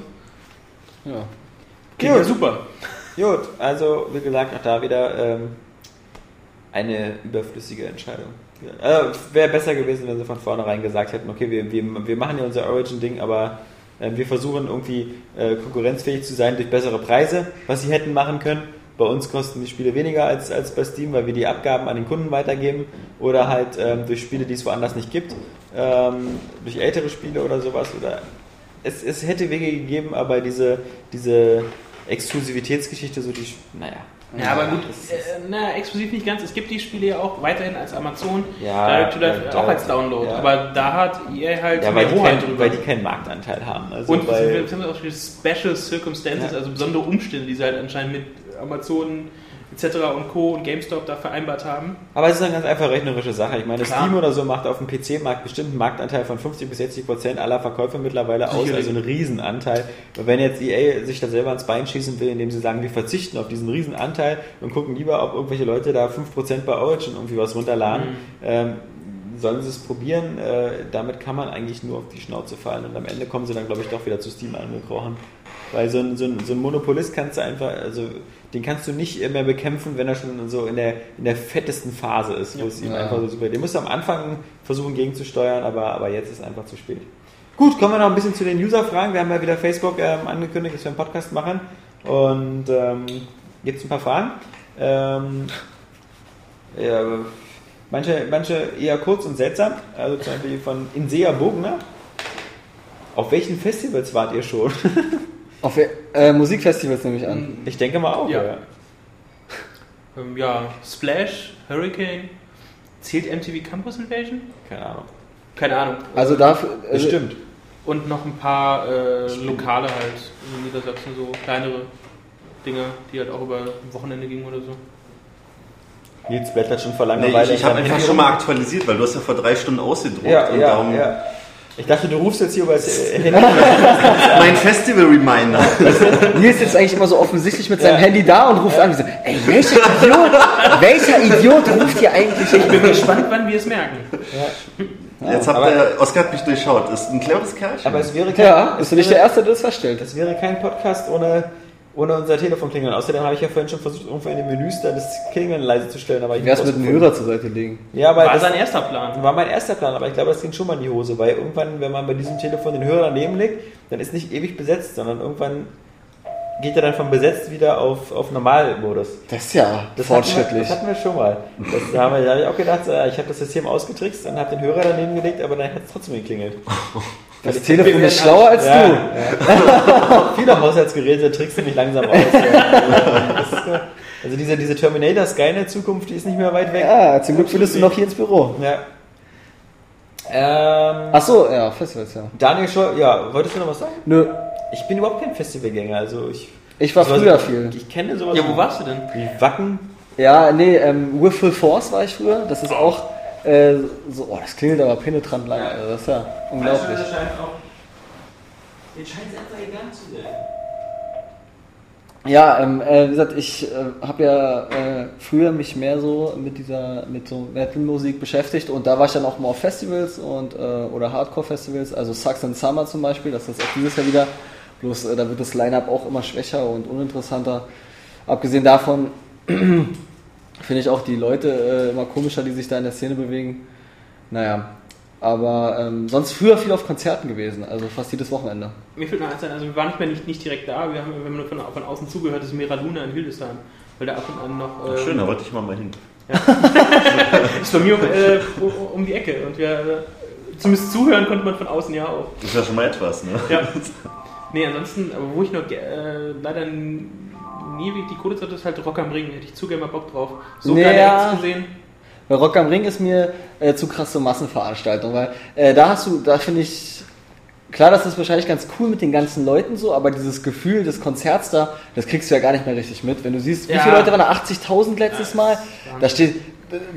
Ja. Klingt ja Gut. super. Gut, also wie gesagt, auch da wieder ähm, eine überflüssige Entscheidung. Also, Wäre besser gewesen, wenn sie von vornherein gesagt hätten, okay, wir, wir, wir machen ja unser Origin-Ding, aber äh, wir versuchen irgendwie äh, konkurrenzfähig zu sein durch bessere Preise, was sie hätten machen können. Bei uns kosten die Spiele weniger als, als bei Steam, weil wir die Abgaben an den Kunden weitergeben oder halt ähm, durch Spiele, die es woanders nicht gibt, ähm, durch ältere Spiele oder sowas. Oder es, es hätte Wege gegeben, aber diese, diese Exklusivitätsgeschichte, so die, naja. Ja, aber gut, äh, na, exklusiv nicht ganz. Es gibt die Spiele ja auch weiterhin als Amazon, Ja, Direct to ja, auch als Download. ja. Aber da hat EA halt Ja, weil die, kein, drüber. weil die keinen Marktanteil haben. Also Und sie haben auch Special Circumstances, Ja. also besondere Umstände, die sie halt anscheinend mit Amazon etc. und Co. und GameStop da vereinbart haben. aber es ist eine ganz einfach rechnerische Sache. Ich meine, Klar. Steam oder so macht auf dem PC-Markt bestimmt einen Marktanteil von 50 bis 60 Prozent aller Verkäufer mittlerweile aus, also einen Riesenanteil. Und wenn jetzt EA sich da selber ins Bein schießen will, indem sie sagen, wir verzichten auf diesen Riesenanteil und gucken lieber, ob irgendwelche Leute da 5% bei Origin irgendwie was runterladen, Mhm. ähm, sollen sie es probieren. Äh, damit kann man eigentlich nur auf die Schnauze fallen und am Ende kommen sie dann, glaube ich, doch wieder zu Steam angekrochen. Weil so ein, so, ein, so ein Monopolist kannst du einfach, also den kannst du nicht mehr bekämpfen, wenn er schon so in der, in der fettesten Phase ist, wo es ihm Ja. einfach so super Den musst du am Anfang versuchen gegenzusteuern, aber, aber jetzt ist einfach zu spät. Gut, kommen wir noch ein bisschen zu den User-Fragen. Wir haben ja wieder Facebook ähm, angekündigt, dass wir einen Podcast machen. Und ähm, gibt es ein paar Fragen. Ähm, ja, manche, manche eher kurz und seltsam. Also zum Beispiel von Insea Bogner. Auf welchen Festivals wart ihr schon? Auf äh, Musikfestivals nehme ich an. Ich denke mal auch. Ja. Ja. Ähm, ja, Splash, Hurricane. Zählt MTV Campus Invasion? Keine Ahnung. Keine Ahnung. Also dafür. Also, Bestimmt. Und noch ein paar äh, Lokale halt in Niedersachsen, so kleinere Dinger, die halt auch über ein Wochenende gingen oder so. Nils blättert schon vor Nee, Langeweile. ich ich habe einfach schon mal aktualisiert, weil du hast ja vor drei Stunden ausgedruckt. Ja, und ja, darum ja. Ich dachte, du rufst jetzt hier über das äh, Handy. mein Festival-Reminder. Nils sitzt eigentlich immer so offensichtlich mit seinem Ja. Handy da und ruft an. und so, Ey, welcher Idiot, welcher Idiot ruft hier eigentlich? Ich bin gespannt, wann wir es merken. Jetzt habt aber- ihr, Oskar hat mich durchschaut. Ist ein cleveres Kerlchen. Aber es wäre kein, Ja, es bist du nicht der Erste, der das feststellt. es wäre kein Podcast ohne, ohne unser Telefon klingeln. Außerdem habe ich ja vorhin schon versucht, irgendwo in den Menüs da das Klingeln leise zu stellen. Aber ich wär's mit dem. Hörer zur Seite legen? Ja, aber War das sein erster Plan. war mein erster Plan, aber ich glaube, das ging schon mal in die Hose, weil irgendwann, wenn man bei diesem Telefon den Hörer daneben legt, dann ist nicht ewig besetzt, sondern irgendwann geht er dann von besetzt wieder auf, auf Normalmodus. Das ist ja Das fortschrittlich. Hatten wir, das hatten wir schon mal. Das, da, haben wir, da habe ich auch gedacht, äh, ich habe das System ausgetrickst und habe den Hörer daneben gelegt, aber dann hat es trotzdem geklingelt. Das Telefon ist schlauer als Ja, du. ja. Viele Haushaltsgeräte trickst du mich langsam aus. Ja. Also diese, diese Terminator Skynet Zukunft, die ist nicht mehr weit weg. Ja, zum Glück findest du noch hier ins Büro. Ja. Ähm, Ach so, ja, Festivals, ja. Daniel Scholl, ja, wolltest du noch was sagen? Nö, Ich bin überhaupt kein Festivalgänger, also ich. ich war sowas- früher viel. Ich kenne sowas. Ja, wo warst du denn? Wie Wacken. Ja, nee, ähm, With Full Force war ich früher. Das ist auch äh, so, oh, das klingelt aber penetrant lang. Also das ist ja unglaublich. Den scheint es einfach egal zu sein. Ja, ähm, äh, wie gesagt, ich äh, habe ja äh, früher mich mehr so mit dieser mit so Metal-Musik beschäftigt und da war ich dann auch mal auf Festivals und äh, oder Hardcore-Festivals, also Sucks and Summer zum Beispiel, das ist auch dieses Jahr wieder. Bloß äh, da wird das Line-up auch immer schwächer und uninteressanter. Abgesehen davon finde ich auch die Leute äh, immer komischer, die sich da in der Szene bewegen. Naja, aber ähm, sonst früher viel auf Konzerten gewesen, also fast jedes Wochenende. Mir fällt noch eins ein, also wir waren nicht mehr nicht, nicht direkt da, wir haben, wir haben nur von, von außen zugehört, das ist Mera Luna in Hildesheim. Weil da ab und an noch. Ach, ähm, schön, da wollte ich mal mal hin. ist bei mir um, äh, um, die Ecke und wir, äh, zumindest zuhören konnte man von außen ja auch. Das ist ja schon mal etwas, ne? Ja. Nee, ansonsten, aber wo ich noch äh, leider nie die Kohle hatte, ist halt Rock am Ring. Hätte ich zu gerne mal Bock drauf. So Nee, geile ja. Acts gesehen. Bei Rock am Ring ist mir äh, zu krass so Massenveranstaltung, weil äh, da hast du, da finde ich, klar, das ist wahrscheinlich ganz cool mit den ganzen Leuten so, aber dieses Gefühl des Konzerts da, das kriegst du ja gar nicht mehr richtig mit. Wenn du siehst, wie Ja. viele Leute waren da? 80.000 letztes Mal? Da steht,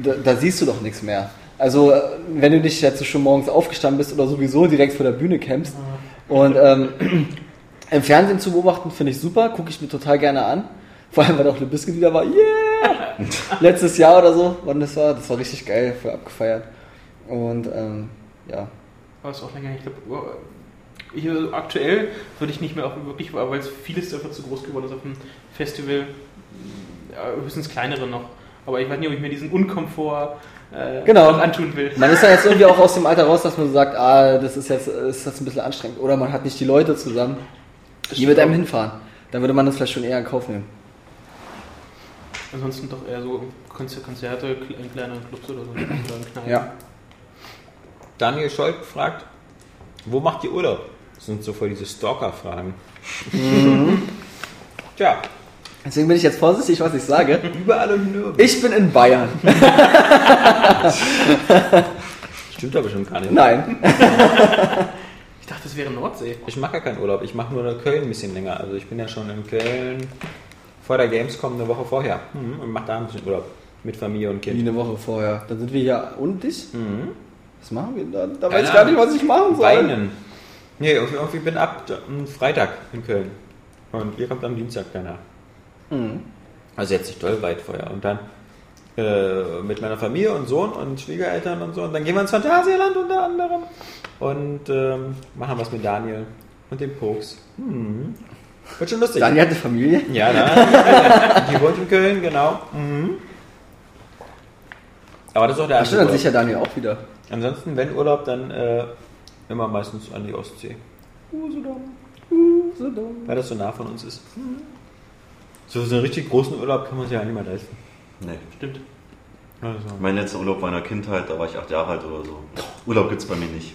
da, da siehst du doch nichts mehr. Also, äh, wenn du nicht jetzt schon morgens aufgestanden bist oder sowieso direkt vor der Bühne campst und ähm, im Fernsehen zu beobachten, finde ich super, gucke ich mir total gerne an. Vor allem, weil auch Lebisket wieder war, yeah! Letztes Jahr oder so, wann das war, das war richtig geil, voll abgefeiert. Und ähm, ja. Aber ist auch länger. Ich glaube, also aktuell würde ich nicht mehr auch wirklich, weil es vieles einfach zu groß geworden ist auf dem Festival. Ja, höchstens kleinere noch. Aber ich weiß nicht, ob ich mir diesen Unkomfort äh, Genau. antun will. Man ist ja jetzt irgendwie auch aus dem Alter raus, dass man so sagt, ah, das ist jetzt, ist jetzt ein bisschen anstrengend. Oder man hat nicht die Leute zusammen, die mit einem hinfahren. Dann würde man das vielleicht schon eher in Kauf nehmen. Ansonsten doch eher so Konzer- Konzerte in kleineren Clubs oder so. Oder. Ja. Daniel Scholk fragt, wo macht ihr Urlaub? Das sind so voll diese Stalker-Fragen. Tja, Deswegen bin ich jetzt vorsichtig, was ich sage. überall und nirgends. Ich bin in Bayern. Stimmt aber schon gar nicht. Nein. Ich dachte, das wäre Nordsee. Ich mache gar keinen Urlaub. Ich mache nur in Köln ein bisschen länger. Also ich bin ja schon in Köln vor der Gamescom eine Woche vorher. Mhm. Und mache da ein bisschen Urlaub. Mit Familie und Wie Kind. eine Woche vorher. Dann sind wir hier und dich? Mhm. Was machen wir da? Da weiß ich gar nicht, was ich machen soll. Weinen. Nee, irgendwie, bin ab Freitag in Köln. Und ihr kommt am Dienstag danach. Mhm. Also jetzt nicht doll weit vorher. Und dann äh, mit meiner Familie und Sohn und Schwiegereltern und so. Und dann gehen wir ins Phantasialand unter anderem. Und ähm, machen was mit Daniel und dem Pokes. Hm. Wird schon lustig. Daniel hat eine Familie. Ja, da. Die wohnt in Köln, genau. Mhm. Aber das ist auch der stimmt, dann sicher Daniel auch wieder. Ansonsten, wenn Urlaub, dann äh, immer meistens an die Ostsee. Weil das so nah von uns ist. So, so einen richtig großen Urlaub kann man sich ja nicht mehr leisten. Nee. Stimmt. Also. Mein letzter Urlaub war in der Kindheit, da war ich acht Jahre alt oder so. Urlaub gibt's bei mir nicht.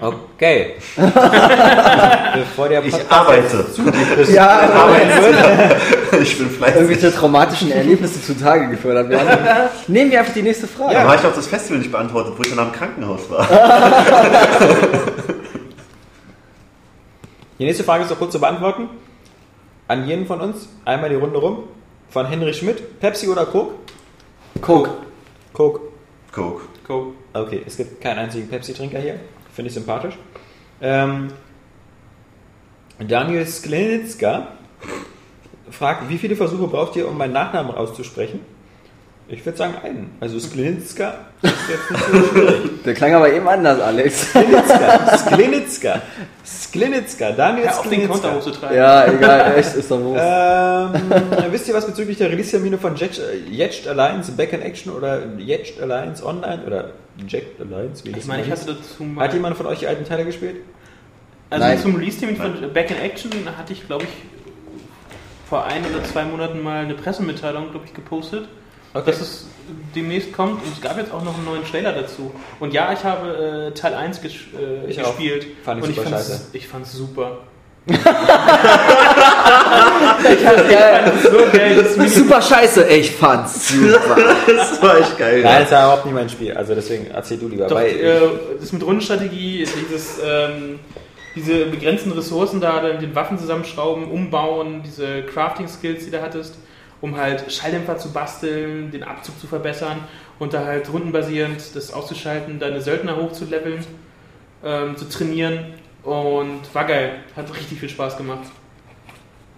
Okay. Bevor der Ich Podcast arbeite. zu depressiv Ja, arbeiten würde. Ich bin fleißig. Irgendwelche traumatischen Erlebnisse zutage gefördert werden. Nehmen wir einfach die nächste Frage. Da war ich auf das Festival nicht beantwortet, wo ich dann am Krankenhaus war. Die nächste Frage ist noch kurz zu beantworten. An jeden von uns einmal die Runde rum. Von Henry Schmidt. Pepsi oder Coke? Coke. Coke. Coke. Go. Okay, es gibt keinen einzigen Pepsi-Trinker hier. Finde ich sympathisch. Ähm, Daniel Sklenitzka fragt, wie viele Versuche braucht ihr, um meinen Nachnamen auszusprechen? Ich würde sagen einen. Also Sklenitzka ist jetzt nicht so schwierig. Der klang aber eben anders, Alex. Sklenitzka. Sklenitzka. Sklenitzka. Daniel Hör auf den Sklenitzka. hochzutreiben. Ja, egal, echt, ist doch los. Ähm, wisst ihr was bezüglich der Release-Termine von Jet, Jetcht Alliance Back in Action oder Jetcht Alliance Online oder Jet Alliance? Wie das Ich meine, ich hatte dazu mal. Hat jemand von euch die alten Teile gespielt? Also Nein. zum Release-Termin von Back in Action hatte ich, glaube ich, vor ein oder zwei Monaten mal eine Pressemitteilung, glaube ich, gepostet, Okay. dass es demnächst kommt. Und es gab jetzt auch noch einen neuen Trailer dazu. Und ja, ich habe äh, Teil 1 ges äh, Ich auch. gespielt. Fand ich und super ich fand's, scheiße. ich fand's super. Ja, So geil, das ist super scheiße, ich fand's super. Das war echt geil. Nein, das war überhaupt nicht mein Spiel. Also deswegen erzähl du lieber. Doch, Weil, äh, das mit Rundenstrategie, dieses, ähm, diese begrenzten Ressourcen da, dann den Waffen zusammenschrauben, umbauen, diese Crafting-Skills, die du hattest, um halt Schalldämpfer zu basteln, den Abzug zu verbessern und da halt rundenbasierend das auszuschalten, deine Söldner hochzuleveln, ähm, zu trainieren und war geil. Hat richtig viel Spaß gemacht.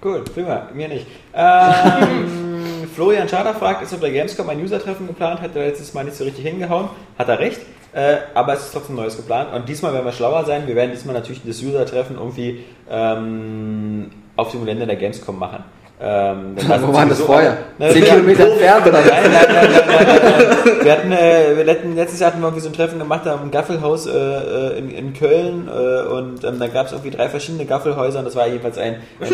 Gut, prima, mir nicht. Ähm, Florian Schader fragt, ist auf der Gamescom ein User-Treffen geplant? Hat er letztes Mal nicht so richtig hingehauen? Hat er recht. Äh, aber es ist trotzdem Neues geplant. Und diesmal werden wir schlauer sein. Wir werden diesmal natürlich das User-Treffen irgendwie ähm, auf dem Gelände der Gamescom machen. Ähm, Wo sind war das vorher? Zehn wir- Kilometer entfernt oder? Nein, nein, nein, nein, nein, nein, nein. Wir hatten, äh, wir letzten, letztes Jahr hatten wir irgendwie so ein Treffen gemacht da im Gaffelhaus äh, äh, in, in Köln äh, und ähm, da gab es irgendwie drei verschiedene Gaffelhäuser und das war jedenfalls ein, ein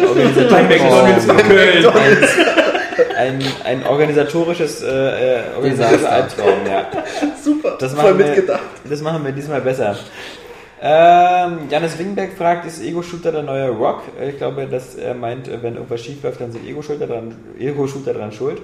ein, ein organisatorisches, äh, organisatorischer. Albtraum, ja. Super, Das voll machen, wir, mitgedacht. das machen wir diesmal besser. Ähm, Janis Wingberg fragt, ist Ego-Shooter der neue Rock? Äh, Ich glaube, dass er meint, äh, wenn irgendwas schief läuft, dann sind Ego-Shooter dran, Ego-Shooter dran schuld.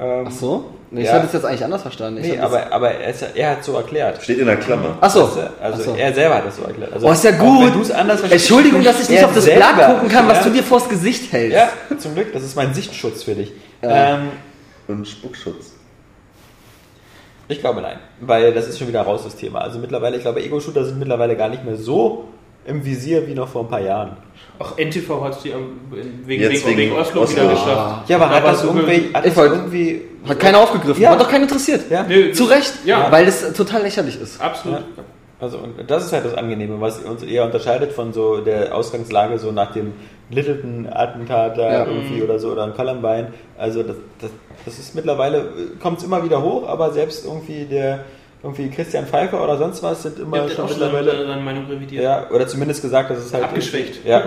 Ähm, Ach so? Nee, ich Ja. hatte es jetzt eigentlich anders verstanden. Ich Nee, das- aber, aber er, ist, ja- er hat so erklärt. Steht in der Klammer. Ach so. Du? Also Ach so. er selber hat das so erklärt. Also Oh, ist ja gut. Wenn du es anders verstehst. Entschuldigung, dass ich nicht auf das Blatt gucken kann, was ja. du dir vors Gesicht hältst. Ja, zum Glück, das ist mein Sichtschutz für dich. Ja. Ähm, Und Spuckschutz. Ich glaube nein, weil das ist schon wieder raus, das Thema. Also mittlerweile, ich glaube, Ego-Shooter sind mittlerweile gar nicht mehr so im Visier wie noch vor ein paar Jahren. Auch NTV hat sie am- wegen, wegen, wegen wegen Oslo, Oslo. wieder geschafft. Ja, aber hat das so irgendwie, hat Ich das wollte- irgendwie Hat keiner aufgegriffen. Ja. Hat doch keinen interessiert. Ja. Nö, Zu Recht. Ja. Weil es total lächerlich ist. Absolut. Ja. Also und das ist halt das Angenehme, was uns eher unterscheidet von so der Ausgangslage so nach dem Littleton-Attentat da Ja. irgendwie oder so oder ein Columbine. Also das, das, das ist mittlerweile, kommt es immer wieder hoch, aber selbst irgendwie der irgendwie Christian Pfeiffer oder sonst was sind immer Ja, schon mittlerweile seine, Meinung revidiert. ja, oder zumindest gesagt, dass es halt Abgeschwächt. Ja.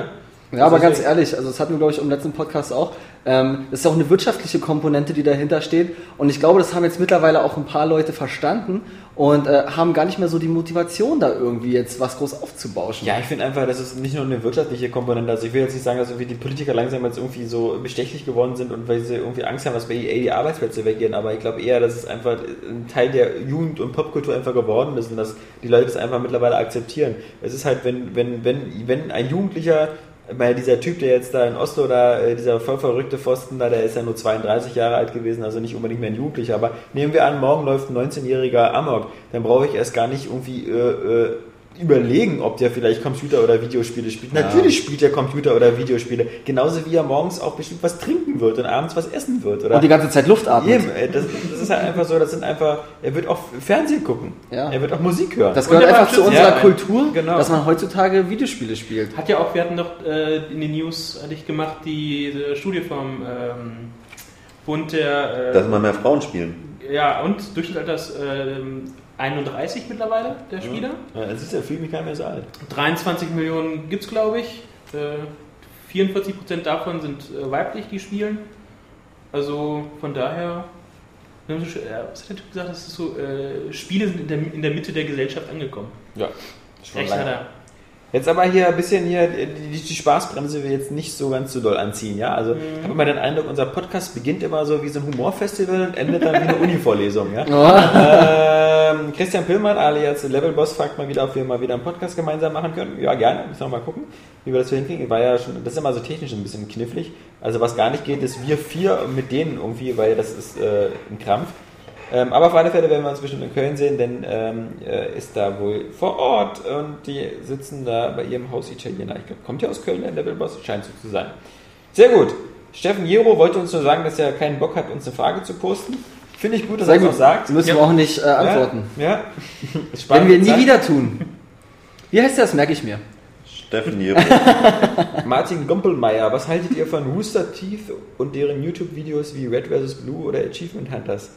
Ja, aber ganz ehrlich, also das hatten wir, glaube ich, im letzten Podcast auch. Ähm, das ist auch eine wirtschaftliche Komponente, die dahinter steht. Und ich glaube, das haben jetzt mittlerweile auch ein paar Leute verstanden und äh, haben gar nicht mehr so die Motivation, da irgendwie jetzt was groß aufzubauschen. Ja, ich finde einfach, das ist nicht nur eine wirtschaftliche Komponente. Also ich will jetzt nicht sagen, dass irgendwie die Politiker langsam jetzt irgendwie so bestechlich geworden sind und weil sie irgendwie Angst haben, dass bei EA die Arbeitsplätze weggehen. Aber ich glaube eher, dass es einfach ein Teil der Jugend- und Popkultur einfach geworden ist und dass die Leute das einfach mittlerweile akzeptieren. Es ist halt, wenn, wenn, wenn, wenn ein Jugendlicher weil dieser Typ, der jetzt da in Oslo da, äh, dieser voll verrückte Pfosten da, der ist ja nur 32 Jahre alt gewesen, also nicht unbedingt mehr ein Jugendlicher, aber nehmen wir an, morgen läuft ein 19-jähriger Amok, dann brauche ich erst gar nicht irgendwie äh, äh, überlegen, ob der vielleicht Computer oder Videospiele spielt. Natürlich spielt er Computer oder Videospiele, genauso wie er morgens auch bestimmt was trinken wird und abends was essen wird. Oder Und die ganze Zeit Luft atmet. Eben, äh, das, das ist halt einfach so, das sind einfach, er wird auch Fernsehen gucken, Ja. er wird auch Musik hören. Das gehört der einfach zu unserer ja, Kultur, genau. dass man heutzutage Videospiele spielt. Hat ja auch, wir hatten doch äh, in den News hatte ich gemacht, die, diese Studie vom ähm, Bund der. Äh, Dass immer mehr Frauen spielen. ja, und Durchschnittsalter ist ähm, 31 mittlerweile, der Spieler. Ja, das ist ja viel nicht mehr so alt. 23 Millionen gibt es, glaube ich. Äh, 44 Prozent davon sind äh, weiblich, die spielen. Also von daher. äh, Was hat der Typ gesagt? Das ist so, äh, Spiele sind in der, in der Mitte der Gesellschaft angekommen. Ja, schon Recht lange. hat er. Jetzt aber hier ein bisschen hier, die, die Spaßbremse will jetzt nicht so ganz so doll anziehen, ja? Also ich habe immer den Eindruck, unser Podcast beginnt immer so wie so ein Humorfestival und endet dann wie eine Uni-Vorlesung, ja? Ähm, Christian Pillmann, alias Levelboss, fragt mal wieder, ob wir mal wieder einen Podcast gemeinsam machen können. Ja, gerne, müssen wir mal gucken, wie wir das so hinkriegen. War ja schon, das ist immer so technisch ein bisschen knifflig. Also was gar nicht geht, ist wir vier mit denen irgendwie, weil das ist äh, ein Krampf. Ähm, aber auf alle Fälle werden wir uns bestimmt in Köln sehen, denn ähm, äh, ist da wohl vor Ort und die sitzen da bei ihrem Haus Italiener. Ich glaube, kommt ja aus Köln, der Levelboss, scheint so zu sein. Sehr gut. Steffen Jero wollte uns nur sagen, dass er keinen Bock hat, uns eine Frage zu posten. Finde ich gut, dass er auch sagt. Müssen Ja. wir auch nicht äh, antworten. Ja. ja. Wenn wir nie Zeit. wieder tun. Wie heißt das? Merke ich mir. Steffen Jero. Martin Gumpelmeier, was haltet ihr von Rooster Teeth und deren YouTube-Videos wie Red vs. Blue oder Achievement Hunters?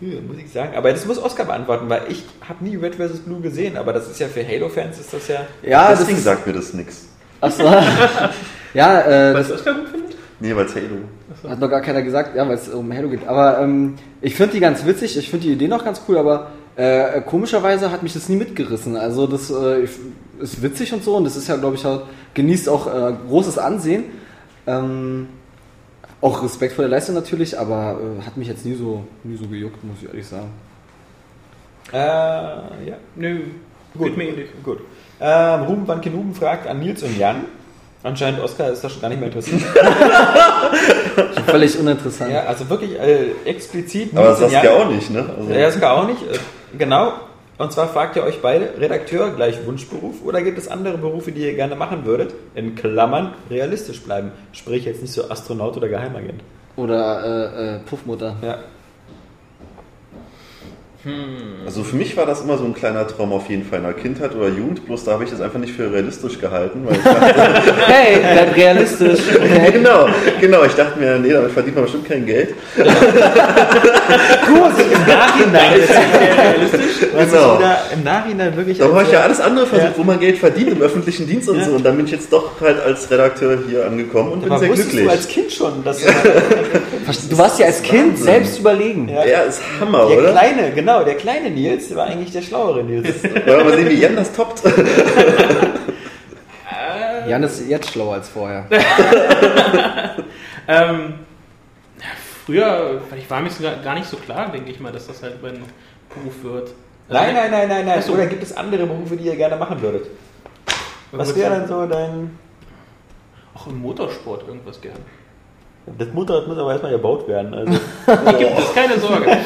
Ja, muss ich sagen. Aber das muss Oscar beantworten, weil ich habe nie Red vs. Blue gesehen, aber das ist ja für Halo-Fans ist das ja. Ja, das Deswegen ist. sagt mir das nix. Achso. ja, äh, Was das Oskar gut findet? Nee, weil's Halo. hat noch gar keiner gesagt, ja, weil es um Halo geht. Aber ähm, ich finde die ganz witzig, ich finde die Idee noch ganz cool, aber äh, komischerweise hat mich das nie mitgerissen. Also das äh, ist witzig und so und das ist ja, glaube ich, auch, genießt auch äh, großes Ansehen. Ähm, auch Respekt vor der Leistung natürlich, aber äh, hat mich jetzt nie so, nie so gejuckt, muss ich ehrlich sagen. Äh, ja. Nö, mir ähnlich. Gut. Ähm, Ruben van Kenuben fragt an Nils und Jan. Anscheinend Oscar ist das schon gar nicht mehr interessiert. Völlig uninteressant. ja, also wirklich äh, explizit. Aber Nils das und sagst Jan. du ja auch nicht, ne? Also, Ja, Saskia auch nicht. Äh, Genau. Und zwar fragt ihr euch beide, Redakteur gleich Wunschberuf oder gibt es andere Berufe, die ihr gerne machen würdet? In Klammern realistisch bleiben. Sprich jetzt nicht so Astronaut oder Geheimagent. Oder äh, äh, Puffmutter. Ja. Also für mich war das immer so ein kleiner Traum auf jeden Fall in der Kindheit oder Jugend, bloß da habe ich das einfach nicht für realistisch gehalten, weil ich dachte, Hey, bleib realistisch. ja, genau, genau, ich dachte mir, nee, damit verdient man bestimmt kein Geld. Im Nachhinein ist realistisch. Genau. im Nachhinein wirklich. Da habe ich ja alles andere versucht, Ja. wo man Geld verdient im öffentlichen Dienst und so. Und dann bin ich jetzt doch halt als Redakteur hier angekommen und bin Aber sehr wusstest glücklich. du als Kind schon, dass Du warst ja als Kind selbst überlegen. Ja. ja, ist Hammer, der oder? kleine, genau, der kleine Nils war eigentlich der schlauere Nils. Wollen wir mal sehen, wie Jan das toppt? Jan ist jetzt schlauer als vorher. Ähm, früher, ich war mir sogar gar nicht so klar, denke ich mal, dass das halt mein Beruf wird. Also, Nein, nein, nein, nein, nein. Ach so. Oder gibt es andere Berufe, die ihr gerne machen würdet? Was wäre dann so dein. Auch im Motorsport irgendwas gern. Das Motorrad muss aber erstmal gebaut werden. Also. Die gibt es, keine Sorge.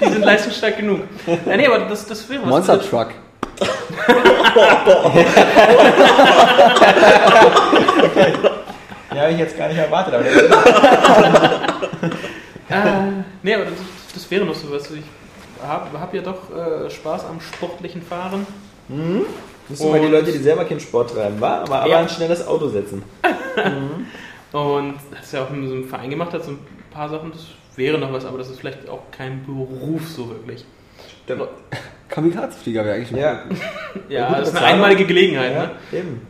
Die sind leistungsstark genug. Ja, nee, aber das, das wäre was. Monster Truck. Ja, habe ich jetzt gar nicht erwartet. Aber Äh, nee, aber das, das wäre noch so was. Ich habe hab ja doch äh, Spaß am sportlichen Fahren. das sind mal die Leute, die selber keinen Sport treiben, war, aber, aber Ja. ein schnelles Auto setzen. Und das ist ja auch in so einem Verein gemacht hat, so ein paar Sachen, das wäre noch was, aber das ist vielleicht auch kein Beruf so wirklich. Kamikaze-Flieger wäre eigentlich ein Ja, Ja, das ist eine Bezahlung. einmalige Gelegenheit. ja Ne? eben.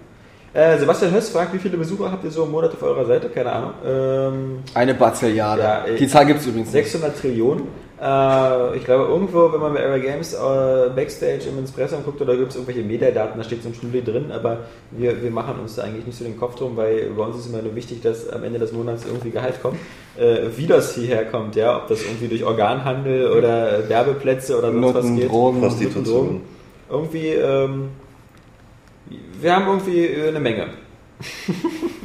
Äh, Sebastian Höss fragt, wie viele Besucher habt ihr so im Monat auf eurer Seite? Keine Ahnung. Ähm, Eine Bazilliarde. Ja. Die Zahl gibt es übrigens nicht. 600 Trillionen. Äh, ich glaube, irgendwo, wenn man bei Era Games äh, Backstage im Impressum guckt, oder gibt es irgendwelche Metadaten, da steht so ein Studie drin, aber wir, wir machen uns da eigentlich nicht so den Kopf drum, weil bei uns ist immer nur wichtig, dass am Ende des Monats irgendwie Gehalt kommt. Äh, wie das hierher kommt, ja, ob das irgendwie durch Organhandel oder Werbeplätze oder sonst was geht. Drogen. Prostitution. Irgendwie, ähm, wir haben irgendwie eine Menge.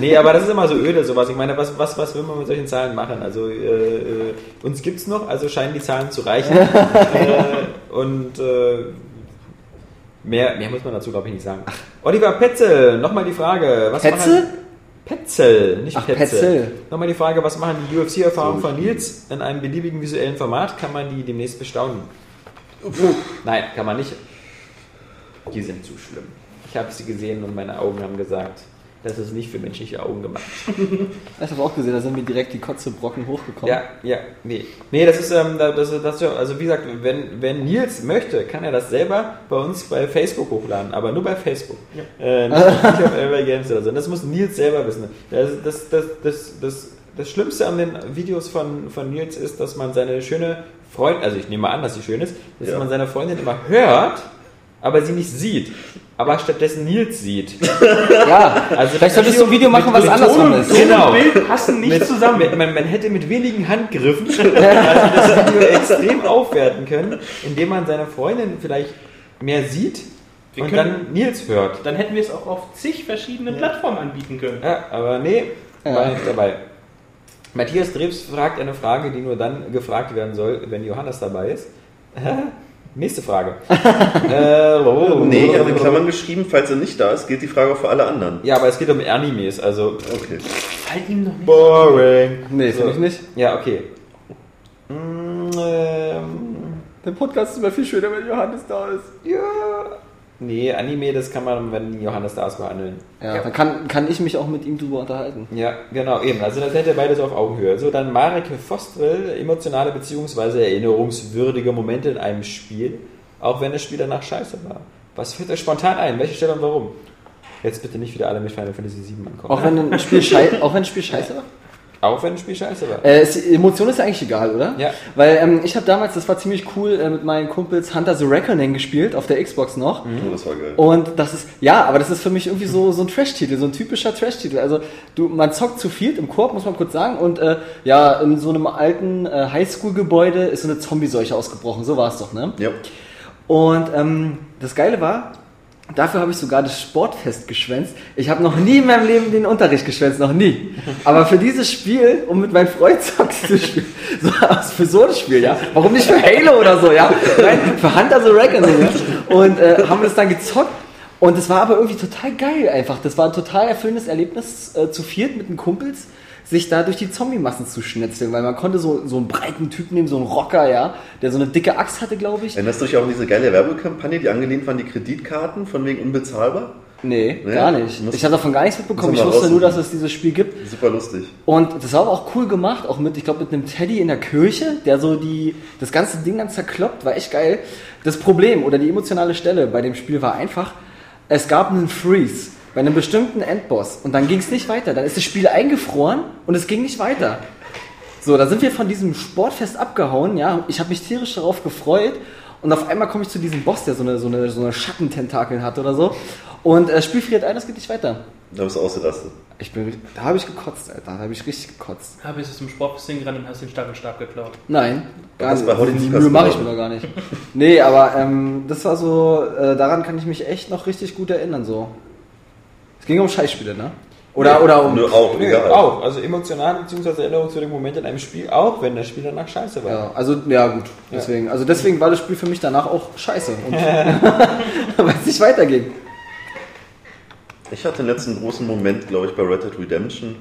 nee, aber das ist immer so öde, sowas. Ich meine, was, was, was will man mit solchen Zahlen machen? Also, äh, äh, uns gibt's noch, also scheinen die Zahlen zu reichen. äh, und äh, mehr, mehr muss man dazu, glaube ich, nicht sagen. Oliver Petzel, nochmal die Frage. Was Petzel? machen- Petzel, nicht Ach, Petzel. Petzel. Nochmal die Frage, was machen die UFC-Erfahrungen von Nils in einem beliebigen visuellen Format? Kann man die demnächst bestaunen? Nein, kann man nicht. Die sind zu schlimm. Ich habe sie gesehen und meine Augen haben gesagt, das ist nicht für menschliche Augen gemacht. Ich habe auch gesehen, da sind mir direkt die Kotzebrocken hochgekommen. Ja, ja, nee. Nee, das ist, ähm, das, das, also wie gesagt, wenn, wenn Nils möchte, kann er das selber bei uns bei Facebook hochladen, aber nur bei Facebook. Äh, nicht, nicht auf Elva Games oder so. Das muss Nils selber wissen. Das, das, das, das, das, das Schlimmste an den Videos von, von Nils ist, dass man seine schöne Freundin, also ich nehme mal an, dass sie schön ist, dass Ja. man seine Freundin immer hört, aber sie nicht sieht. Aber stattdessen Nils sieht. Ja, Also vielleicht solltest du ein Video machen, was andersrum und ist. Ton. Genau. Bild passen nicht Mit- zusammen. Mit, man, man hätte mit wenigen Handgriffen also das Video extrem aufwerten können, indem man seine Freundin vielleicht mehr sieht Wir und können- dann Nils hört. Dann hätten wir es auch auf zig verschiedenen Plattformen anbieten können. Ja, aber nee, war Ja. nicht dabei. Matthias Drebs fragt eine Frage, die nur dann gefragt werden soll, wenn Johannes dabei ist. Nächste Frage. äh, oh, Nee, ich habe in Klammern geschrieben, falls er nicht da ist, gilt die Frage auch für alle anderen. Ja, aber es geht um Animes, also Okay. Halt ihm noch nicht. boring. Nee, So. finde ich nicht. Ja, okay. Mm, ähm, Der Podcast ist immer viel schöner, wenn Johannes da ist. Ja. Nee, Anime, das kann man, wenn Johannes da ist, behandeln. Ja, dann kann, kann ich mich auch mit ihm drüber unterhalten. Ja, genau, eben. Also das hätte beide so auf Augenhöhe. So, dann Marek Fostrel, emotionale bzw. erinnerungswürdige Momente in einem Spiel, auch wenn das Spiel danach scheiße war. Was fällt euch spontan ein? Welche Stelle und warum? Jetzt bitte nicht wieder alle mit Final Fantasy VII ankommen. Auch wenn ein Spiel, schei auch wenn ein Spiel scheiße war? Auch wenn ein Spiel scheiße war. Äh, es, Emotion ist ja eigentlich egal, oder? Ja. Weil ähm, ich habe damals, das war ziemlich cool, äh, mit meinen Kumpels Hunter the Reckoning gespielt, auf der Xbox noch. Oh, das war geil. Und das ist, ja, aber das ist für mich irgendwie so, so ein Trash-Titel, so ein typischer Trash-Titel. Also, du, man zockt zu viel im Korb, muss man kurz sagen. Und äh, ja, in so einem alten äh, Highschool-Gebäude ist so eine Zombie-Seuche ausgebrochen. So war es doch, ne? Ja. Und ähm, das Geile war, dafür habe ich sogar das Sportfest geschwänzt. Ich habe noch nie in meinem Leben den Unterricht geschwänzt, noch nie. Aber für dieses Spiel, um mit meinem Freund zocken zu spielen, so, für so ein Spiel, ja. Warum nicht für Halo oder so, ja? Nein, für Hunter the Reckoning. Ja? Und äh, haben das dann gezockt. Und es war aber irgendwie total geil einfach. Das war ein total erfüllendes Erlebnis äh, zu viert mit den Kumpels. Sich da durch die Zombie-Massen zu schnetzeln, weil man konnte so, so einen breiten Typ nehmen, so einen Rocker, ja, der so eine dicke Axt hatte, glaube ich. Erinnerst du dich auch an diese geile Werbekampagne, die angelehnt waren, die Kreditkarten von wegen unbezahlbar? Nee, Nee? gar nicht. Ich habe davon gar nichts mitbekommen. Ich wusste nur, dass es dieses Spiel gibt. Super lustig. Und das war aber auch cool gemacht, auch mit, ich glaube, mit einem Teddy in der Kirche, der so die, das ganze Ding dann zerkloppt, war echt geil. Das Problem oder die emotionale Stelle bei dem Spiel war einfach, es gab einen Freeze bei einem bestimmten Endboss und dann ging es nicht weiter. Dann ist das Spiel eingefroren und es ging nicht weiter. So, da sind wir von diesem Sportfest abgehauen, ja. Ich habe mich tierisch darauf gefreut und auf einmal komme ich zu diesem Boss, der so eine, so eine, so eine Schattententakeln hat oder so. Und äh, das Spiel friert ein, das geht nicht weiter. Da bist du ausgelastet. Ich bin, da habe ich gekotzt, Alter. Da habe ich richtig gekotzt. Habe ich es zum Sportfest hingerannt und hast den Staffelstab geklaut. Nein, gar Was nicht. Die Mühe mache ich mir doch gar nicht. Nee, aber ähm, das war so, äh, daran kann ich mich echt noch richtig gut erinnern. So. Es ging um Scheißspiele, ne? Oder, oder um. Nur auch, Nee, egal. auch. Also emotional bzw. erinnerungswürdige Momente in einem Spiel, auch wenn das Spiel danach scheiße war. Ja, also, ja, gut. Deswegen, also deswegen war das Spiel für mich danach auch scheiße. Und weil es nicht weiterging. Ich hatte den letzten großen Moment, glaube ich, bei Red Dead Redemption.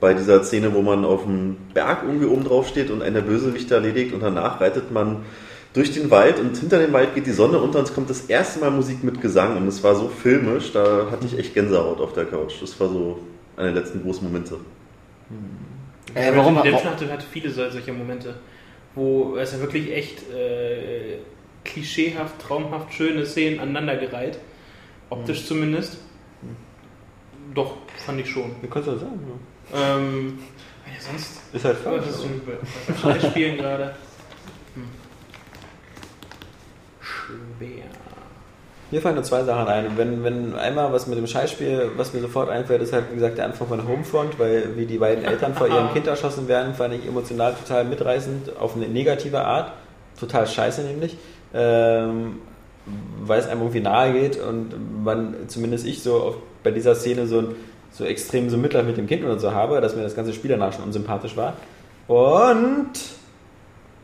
Bei dieser Szene, wo man auf dem Berg irgendwie oben drauf steht und einen der Bösewichte erledigt und danach reitet man durch den Wald und hinter dem Wald geht die Sonne unter und es kommt das erste Mal Musik mit Gesang und es war so filmisch, da hatte ich echt Gänsehaut auf der Couch. Das war so einer der letzten großen Momente. Äh, warum? Redemption hatte, hatte viele sol- solche Momente, wo es ja wirklich echt äh, klischeehaft, traumhaft schöne Szenen aneinandergereiht. Optisch zumindest. Doch, fand ich schon. Wie kannst du das sagen? Ähm, ja, sonst. Ja. Ist halt Was falsch. ist denn was soll ich spielen gerade? Hm. Schwer. Mir fallen nur zwei Sachen ein. Wenn, wenn einmal was mit dem Scheißspiel, was mir sofort einfällt, ist halt, wie gesagt, der Anfang von Homefront, weil wie die beiden Eltern vor ihrem Kind erschossen werden, fand ich emotional total mitreißend, auf eine negative Art. Total scheiße nämlich. Ähm, weil es einem irgendwie nahe geht und man, zumindest ich so auf, bei dieser Szene so, ein, so extrem so Mitleid mit dem Kind oder so habe, dass mir das ganze Spiel danach schon unsympathisch war. Und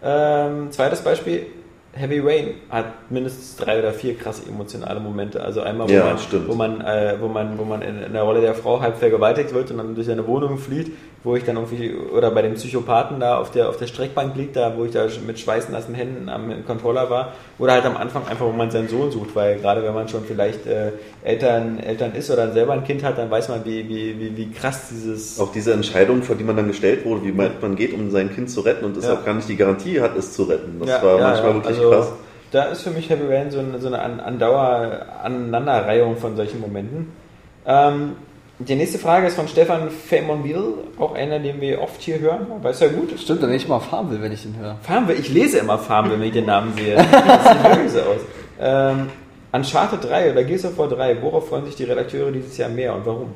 ähm, zweites Beispiel, Heavy Rain hat mindestens drei oder vier krasse emotionale Momente. Also einmal, wo Ja, man, wo man, äh, wo man, wo man in, in der Rolle der Frau halb vergewaltigt wird und dann durch seine Wohnung flieht, wo ich dann irgendwie, oder bei dem Psychopathen da auf der, auf der Streckbank liegt, da wo ich da mit schweißnassen Händen am Controller war, oder halt am Anfang einfach, wo man seinen Sohn sucht, weil gerade wenn man schon vielleicht äh, Eltern, Eltern ist oder selber ein Kind hat, dann weiß man, wie, wie, wie, wie krass dieses Auch diese Entscheidung, vor die man dann gestellt wurde, wie weit man geht, um sein Kind zu retten und deshalb Ja. gar nicht die Garantie hat, es zu retten. Das Ja, war ja, manchmal wirklich also, krass. Da ist für mich Heavy Rain so eine, so eine An Andauer Aneinanderreihung von solchen Momenten. Ähm, die nächste Frage ist von Stefan Femonville, auch einer, den wir oft hier hören. Weiß ja gut. Stimmt, wenn ich mal fahren will, wenn ich den höre. Farmville, ich lese immer Farmville, wenn ich den Namen sehe. Das sieht so aus. Ähm, Uncharted 3 oder Gears of War 3, worauf freuen sich die Redakteure dieses Jahr mehr und warum?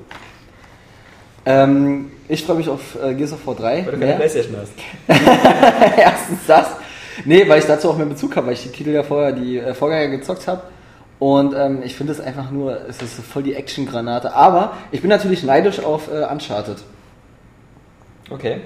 Ähm, ich freue mich auf äh, Gears of War 3. Weil du keine mehr. Playstation hast. Erstens das. Nee, weil ich dazu auch mehr Bezug habe, weil ich die Titel ja vorher, die äh, Vorgänger gezockt habe. Und ähm, ich finde es einfach nur, es ist so voll die Action-Granate. Aber ich bin natürlich neidisch auf äh, Uncharted. Okay.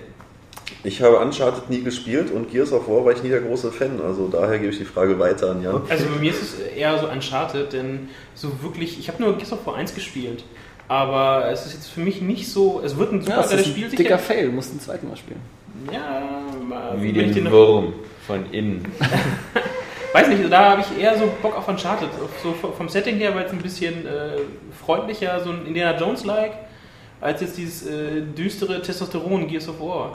Ich habe Uncharted nie gespielt und Gears of War war ich nie der große Fan. Also daher gebe ich die Frage weiter an Jan. Also bei mir ist es eher so Uncharted, denn so wirklich, ich habe nur Gears of War 1 gespielt. Aber es ist jetzt für mich nicht so, es wird ein super Ja, es ist Spiel ein dicker sicher. Fail, du musst ein zweites Mal spielen. Ja, mal, Wie den noch- Wurm von innen. Weiß nicht, da habe ich eher so Bock auf Uncharted. So vom- Setting her, weil es ein bisschen äh, freundlicher, so ein Indiana Jones-like, als jetzt dieses äh, düstere Testosteron Gears of War.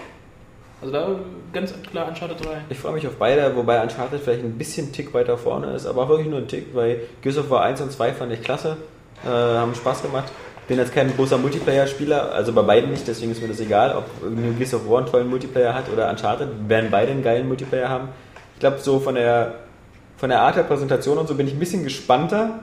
Also da ganz klar Uncharted 3. Ich freue mich auf beide, wobei Uncharted vielleicht ein bisschen Tick weiter vorne ist, aber auch wirklich nur ein Tick, weil Gears of War 1 und 2 fand ich klasse, äh, haben Spaß gemacht. Bin jetzt kein großer Multiplayer-Spieler, also bei beiden nicht, deswegen ist mir das egal, ob Gears of War einen tollen Multiplayer hat oder Uncharted, werden beide einen geilen Multiplayer haben. Ich glaube, so von der, von der Art der Präsentation und so bin ich ein bisschen gespannter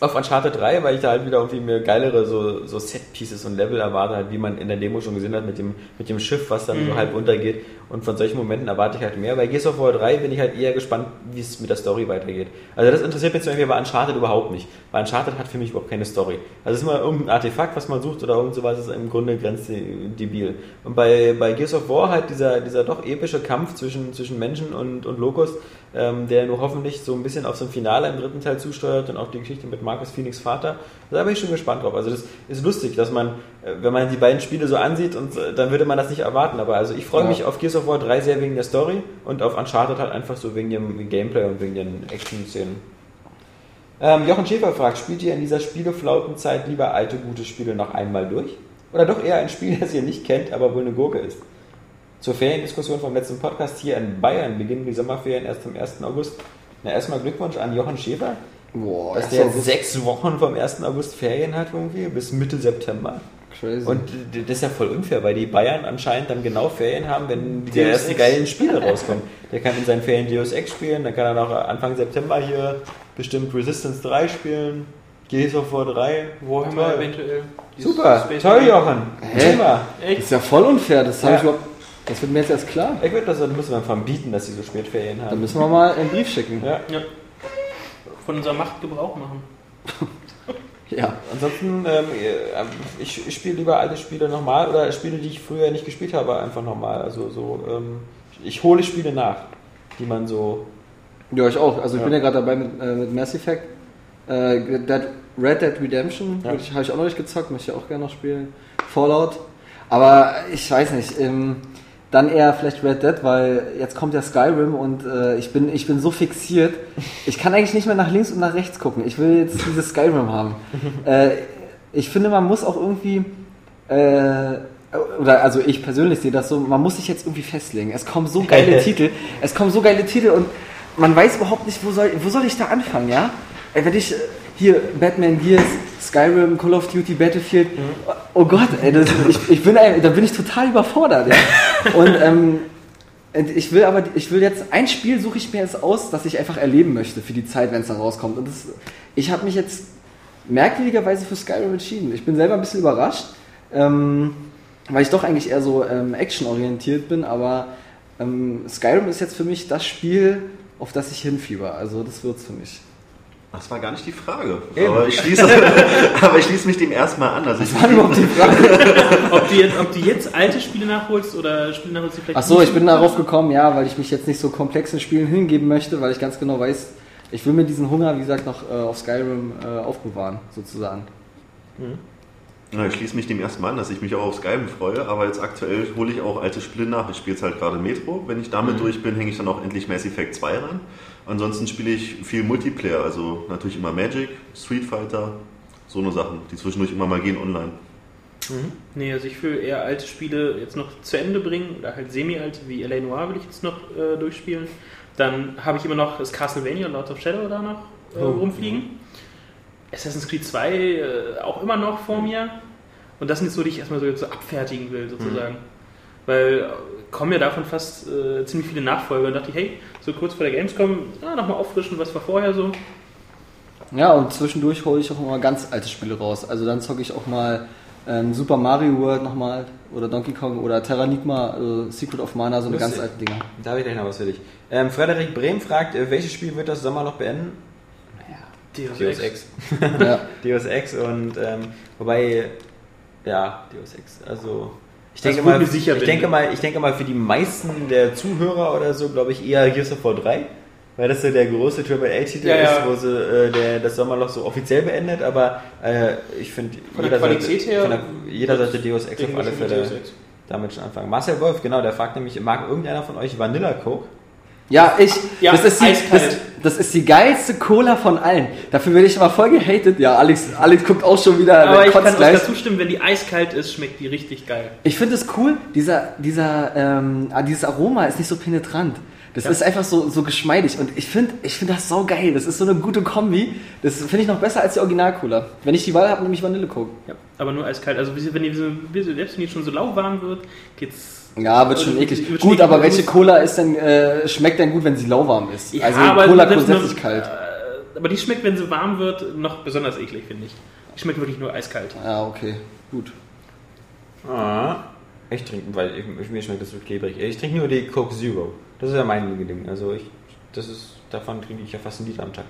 auf Uncharted 3, weil ich da halt wieder irgendwie mir geilere so, so Set-Pieces und Level erwarte, halt, wie man in der Demo schon gesehen hat mit dem, mit dem Schiff, was dann so halb untergeht. Und von solchen Momenten erwarte ich halt mehr. Bei Gears of War 3 bin ich halt eher gespannt, wie es mit der Story weitergeht. Also das interessiert mich zum Beispiel bei Uncharted überhaupt nicht. Weil Uncharted hat für mich überhaupt keine Story. Also es ist immer irgendein Artefakt, was man sucht oder irgend sowas, ist im Grunde grenzdebil. Und bei, bei Gears of War halt dieser, dieser doch epische Kampf zwischen, zwischen Menschen und, und Locust, ähm, der nur hoffentlich so ein bisschen auf so ein Finale im dritten Teil zusteuert und auch die Geschichte mit Marcus Phoenix Vater. Da bin ich schon gespannt drauf. Also das ist lustig, dass man, äh, wenn man die beiden Spiele so ansieht, und äh, dann würde man das nicht erwarten. Aber also ich freue Ja. mich auf Gears of War 3 sehr wegen der Story und auf Uncharted halt einfach so wegen dem Gameplay und wegen den Action-Szenen. Ähm, Jochen Schäfer fragt, spielt ihr in dieser Spieleflautenzeit lieber alte, gute Spiele noch einmal durch? Oder doch eher ein Spiel, das ihr nicht kennt, aber wohl eine Gurke ist? Zur Feriendiskussion vom letzten Podcast hier in Bayern beginnen die Sommerferien erst am 1. August. Na, erstmal Glückwunsch an Jochen Schäfer, Boah, dass der August. sechs Wochen vom 1. August Ferien hat irgendwie, bis Mitte September. Crazy. Und das ist ja voll unfair, weil die Bayern anscheinend dann genau Ferien haben, wenn die ersten geilen Spiele rauskommen. Der kann in seinen Ferien Deus Ex spielen, dann kann er noch Anfang September hier bestimmt Resistance 3 spielen, Gears of War 3. Warhammer eventuell. Super, Space toll. Jochen. Hä? Super. das ist ja voll unfair, das, Ja. ich überhaupt, das wird mir jetzt erst klar. Ich würde das dann müssen wir verbieten, dass sie so spät Ferien Dann haben. müssen wir mal einen Brief schicken. Ja. Ja. Von unserer Macht Gebrauch machen. Ja. Ansonsten, ähm, ich, ich spiele lieber alte Spiele nochmal oder Spiele, die ich früher nicht gespielt habe, einfach nochmal. Also so, ähm, ich hole Spiele nach, die man so. Ja, ich auch. Also ich Ja. bin ja gerade dabei mit, äh, mit Mass Effect. Äh, Dead, Red Dead Redemption ja. habe ich auch noch nicht gezockt, möchte ich auch gerne noch spielen. Fallout. Aber ich weiß nicht. Ähm, dann eher vielleicht Red Dead, weil jetzt kommt ja Skyrim und äh, ich, bin, ich bin so fixiert. Ich kann eigentlich nicht mehr nach links und nach rechts gucken. Ich will jetzt dieses Skyrim haben. äh, ich finde, man muss auch irgendwie. Äh, oder also ich persönlich sehe das so, man muss sich jetzt irgendwie festlegen. Es kommen so geile Titel, es kommen so geile Titel und man weiß überhaupt nicht, wo soll, wo soll ich da anfangen, ja? Ey, Wenn ich äh, hier Batman Gears, Skyrim, Call of Duty, Battlefield, oh Gott, ey, das, ich, ich bin, da bin ich total überfordert, ja? Und ähm, ich will aber, ich will jetzt, ein Spiel suche ich mir jetzt aus, das ich einfach erleben möchte für die Zeit, wenn es dann rauskommt. Und das, ich habe mich jetzt merkwürdigerweise für Skyrim entschieden. Ich bin selber ein bisschen überrascht, ähm, weil ich doch eigentlich eher so ähm, actionorientiert bin, aber ähm, Skyrim ist jetzt für mich das Spiel, auf das ich hinfieber. Also das wird's für mich. Das war gar nicht die Frage. Aber ich, schließe, aber ich schließe mich dem erstmal an. Also ich, war überhaupt die Frage? Ob du, jetzt, ob du jetzt alte Spiele nachholst oder Spiele nachholst, die vielleicht. Ach so, nicht ich bin darauf gekommen, ja, weil ich mich jetzt nicht so komplexen Spielen hingeben möchte, weil ich ganz genau weiß, ich will mir diesen Hunger, wie gesagt, noch äh, auf Skyrim äh, aufbewahren, sozusagen. ja, ich schließe mich dem erstmal an, dass ich mich auch auf Skyrim freue. Aber jetzt aktuell hole ich auch alte Spiele nach. Ich spiele jetzt halt gerade Metro. Wenn ich damit durch bin, hänge ich dann auch endlich Mass Effect 2 ran. Ansonsten spiele ich viel Multiplayer. Also natürlich immer Magic, Street Fighter, so eine Sachen, die zwischendurch immer mal gehen online. Nee, also ich will eher alte Spiele jetzt noch zu Ende bringen, oder halt semi-alte, wie L.A. Noir will ich jetzt noch äh, durchspielen. Dann habe ich immer noch das Castlevania Lord of Shadow da noch äh, rumfliegen. Assassin's Creed 2 äh, auch immer noch vor mir. Und das sind jetzt so, die ich erstmal so, jetzt so abfertigen will, sozusagen. Weil äh, kommen ja davon fast äh, ziemlich viele Nachfolger. Und dachte ich, hey, so kurz vor der Gamescom, ah, nochmal auffrischen, was war vorher so. Ja, und zwischendurch hole ich auch immer ganz alte Spiele raus. Also dann zocke ich auch mal ähm, Super Mario World nochmal oder Donkey Kong oder Terranigma, äh, Secret of Mana, so eine Lustig. ganz alten Dinger. Da habe ich gleich noch was für dich. Ähm, Frederik Brehm fragt, äh, welches Spiel wird das Sommerloch beenden? Deus, Deus Ex. Ex. ja. Deus Ex und ähm, wobei, ja, Deus Ex. Also ich denke, mal, ich, bin. denke mal, ich denke mal, für die meisten der Zuhörer oder so, glaube ich, eher Gears of War 3. Weil das so der große AAA-Titel Ja, ja. ist, wo sie äh, der, das Sommerloch so offiziell beendet, aber äh, ich finde, Von der Qualität her von der, jeder sollte Deus Ex auf alle Fälle damit schon anfangen. Marcel Wolf, genau, der fragt nämlich, mag irgendeiner von euch Vanilla Coke? Ja, ich. Ja, das, ist die, das, das ist die geilste Cola von allen. Dafür werde ich immer voll gehatet. Ja, Alex, Alex guckt auch schon wieder. Aber ich kann gleich. Zustimmen, wenn die eiskalt ist, schmeckt die richtig geil. Ich finde es cool, dieser, dieser, ähm, ah, dieses Aroma ist nicht so penetrant. Das Ja. ist einfach so, so geschmeidig und ich finde ich find das so geil. Das ist so eine gute Kombi. Das finde ich noch besser als die Original-Cola. Wenn ich die Wahl habe, nehme ich Vanille-Coke. Ja, aber nur eiskalt. Also wenn die, selbst wenn die schon so lauwarm wird, geht's. Ja, wird schon eklig. wird Gut, aber welche Cola ist denn, äh, schmeckt denn gut, wenn sie lauwarm ist? Ja, also Cola grundsätzlich nur- kalt. Äh, aber die schmeckt, wenn sie warm wird, noch besonders eklig, finde ich. Die schmeckt wirklich nur eiskalt. Ja, okay. Gut. Ah. Ich trinke, weil ich, ich, mir schmeckt das so klebrig. Ich trinke nur die Coke Zero. Das ist ja mein Ding. Also ich, das ist, davon trinke ich ja fast einen Liter am Tag.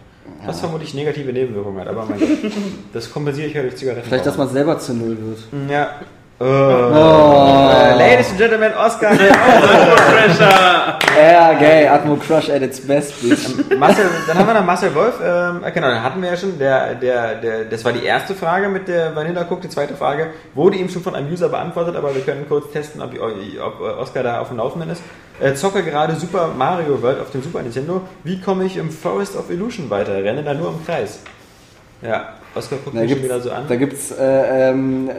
Was vermutlich negative Nebenwirkungen hat, aber mein Gott. Das kompensiere ich ja durch Zigaretten. Vielleicht, dass man selber zu Null wird. Ja. Oh. Äh, Ladies and Gentlemen, Oscar. Pressure! Ja, geil. Atmo Crush at its best, please. Marcel, dann haben wir noch Marcel Wolf. Ähm, genau, dann hatten wir ja schon, der, der, der, das war die erste Frage mit der Vanilla Cook. Die zweite Frage wurde ihm schon von einem User beantwortet, aber wir können kurz testen, ob, ob Oscar da auf dem Laufenden ist. Äh, zocke gerade Super Mario World auf dem Super Nintendo. Wie komme ich im Forest of Illusion weiter? Renne da nur im Kreis. Ja, Oscar guckt mich schon wieder so an. da gibt's äh, ähm,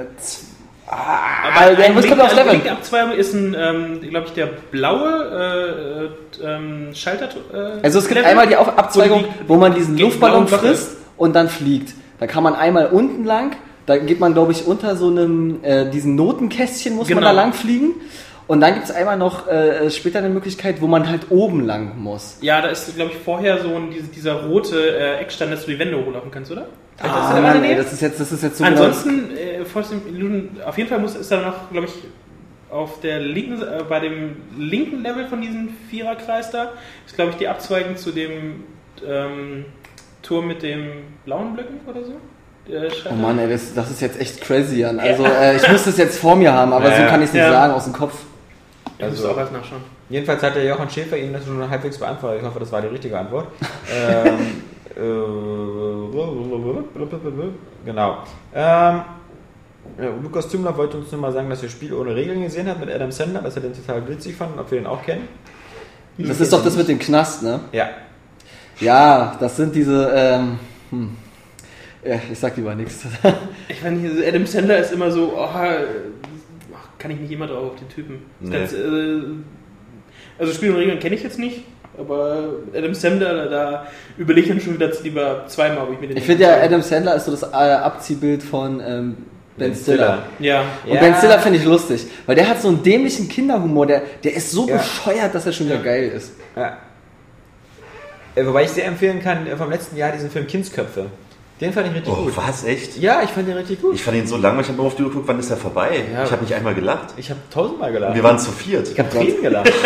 ah, Aber der ein muss Link, kommt auf also Level. Linkabzweigung ist ein, ähm, glaube ich, der blaue äh, äh, ähm, Schalter. Äh, Also es gibt Level, einmal die Abzweigung, wo man diesen Luftballon frisst und dann fliegt. Da kann man einmal unten lang, da geht man glaube ich unter so einem, äh, diesen Notenkästchen muss man Genau. da lang fliegen. Und dann gibt es einmal noch äh, später eine Möglichkeit, wo man halt oben lang muss. Ja, da ist, glaube ich, vorher so ein, dieser, dieser rote äh, Eckstand, dass du die Wände hochlaufen kannst, oder? Ah, das Mann, ey, das ist jetzt, das ist jetzt so Ansonsten, äh, Force Illusion, auf jeden Fall muss, ist da noch, glaube ich, auf der linken, äh, bei dem linken Level von diesem Viererkreis da, ist, glaube ich, die Abzweigung zu dem ähm, Turm mit dem blauen Blöcken oder so. Schalter. Oh Mann, ey, das, das ist jetzt echt crazy, Jan. Also äh, ich muss das jetzt vor mir haben, aber Ja, so kann ich es nicht Ja. sagen aus dem Kopf. Ich muss Also- auch erst nachschauen. Jedenfalls hat der Jochen Schäfer Ihnen das schon halbwegs beantwortet. Ich hoffe, das war die richtige Antwort. ähm, äh, genau. Ähm, Lukas Tümler wollte uns nur mal sagen, dass er das Spiel ohne Regeln gesehen hat mit Adam Sandler, dass er den total witzig fand und ob wir den auch kennen. Das ist doch das mit dem Knast, ne? Ja. Ja, das sind diese, ähm, hm. ja, ich sag lieber nichts. Ich meine, Adam Sandler ist immer so, oh, kann ich nicht immer drauf auf den Typen. Nee. Ganz, äh, also Spiel und Regeln kenne ich jetzt nicht, aber Adam Sandler, da, überlege ich dann schon wieder lieber zweimal, ob ich mir den Ich finde ja, Adam Sandler ist so das äh, Abziehbild von ähm, Ben Stiller. Ja, Und Ben Stiller finde ich lustig, weil der hat so einen dämlichen Kinderhumor, der, der ist so Ja. bescheuert, dass er schon wieder geil ist. ja. Äh, Wobei ich sehr empfehlen kann, äh, vom letzten Jahr diesen Film Kindsköpfe. Den fand ich richtig Oh, gut. was? Echt? Ja, ich fand den richtig gut. Ich fand ihn so langweilig, ich habe auf die Uhr geguckt, wann ist er vorbei? Ja. Ich habe nicht einmal gelacht. Ich habe tausendmal gelacht. Wir waren zu viert. ich habe Tränen gelacht.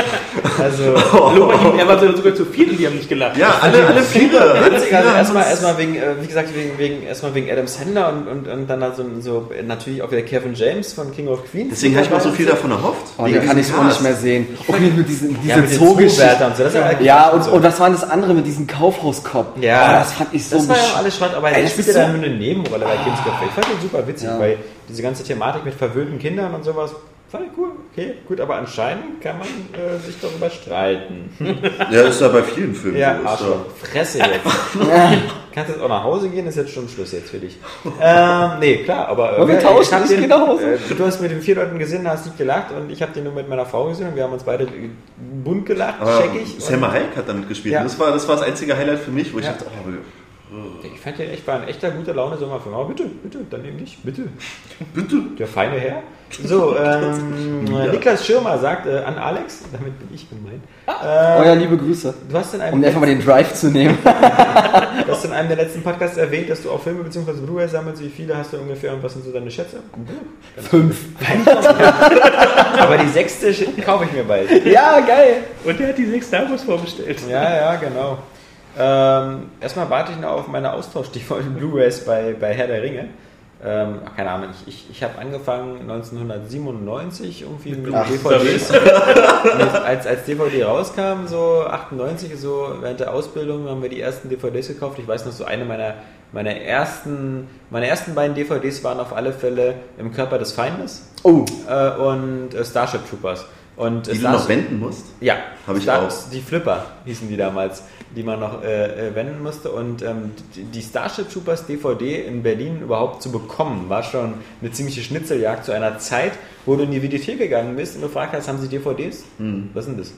Also, bei ihm, er war sogar zu viert und die haben nicht gelacht. Ja, alle, alle vier. Alle Witzig, vier also erstmal, erstmal wegen, äh, wie gesagt, wegen, wegen, erstmal wegen Adam Sandler und, und, und dann halt so, so natürlich auch wieder Kevin James von King of Queens. Deswegen habe ich mir auch so viel davon erhofft. Oh, Wegen den kann ich auch nicht mehr sehen. Und mit diesen, diese Ja, mit und so. Das ja, Ja, und, und was war denn das andere mit diesem Kaufhauskopf? Ja. oh, das fand ich so das war ja alles Schrott, aber Er so- dann nur eine Nebenrolle bei Kindsköpfe. Ich fand den super witzig, Ja. weil diese ganze Thematik mit verwöhnten Kindern und sowas, fand ich cool. Okay, gut, aber anscheinend kann man äh, sich darüber streiten. Ja, das ist ja bei vielen Filmen Ja, so. Arschloch. ja- Fresse jetzt. Kannst jetzt auch nach Hause gehen, ist jetzt schon Schluss jetzt für dich. Ähm, nee, klar, aber. Wollen wir ich tauschen? Ich den, nach Hause. Äh, du hast mit den vier Leuten gesehen, hast nicht gelacht und ich habe den nur mit meiner Frau gesehen und wir haben uns beide bunt gelacht, Aber checkig. Selma Hayek hat damit gespielt. Ja. Das, war, das war das einzige Highlight für mich, wo ich Ja. dachte, oh, Ich fand den echt, war ein echter guter Laune Sommerfilm. Aber bitte, bitte, dann eben nicht, bitte. Bitte. Der feine Herr. So, ähm, Ja. Niklas Schirmer sagt äh, an Alex, damit bin ich gemeint. Oh ja, liebe Grüße. Du hast in einem Um einfach mal den Drive zu nehmen. Du hast in einem der letzten Podcasts erwähnt, dass du auch Filme bzw. Blu-ray sammelst. Wie viele hast du ungefähr und was sind so deine Schätze? Fünf. Aber die sechste kaufe ich mir bald. Ja, geil. Und der hat die sechs Star Wars vorbestellt. Ja, ja, genau. Ähm, erstmal warte ich noch auf meine Austausch-Blu-rays bei, bei Herr der Ringe. Ähm, ach, keine Ahnung, ich, ich, ich habe angefangen 1997 irgendwie mit Ach, DVDs. als, als DVD rauskam, so 98, so während der Ausbildung haben wir die ersten DVDs gekauft. Ich weiß noch, so eine meiner, meiner ersten, meine ersten beiden DVDs waren auf alle Fälle Im Körper des Feindes Oh, äh, und äh, Starship Troopers. Und, die du noch wenden musst. ja, Hab ich auch. Die Flipper hießen die damals, die man noch äh, äh, wenden musste. Und ähm, die, Starship Troopers DVD in Berlin überhaupt zu bekommen, war schon eine ziemliche Schnitzeljagd zu einer Zeit, wo du in die Videothek gegangen bist und gefragt hast, haben sie DVDs? Hm. Was sind das?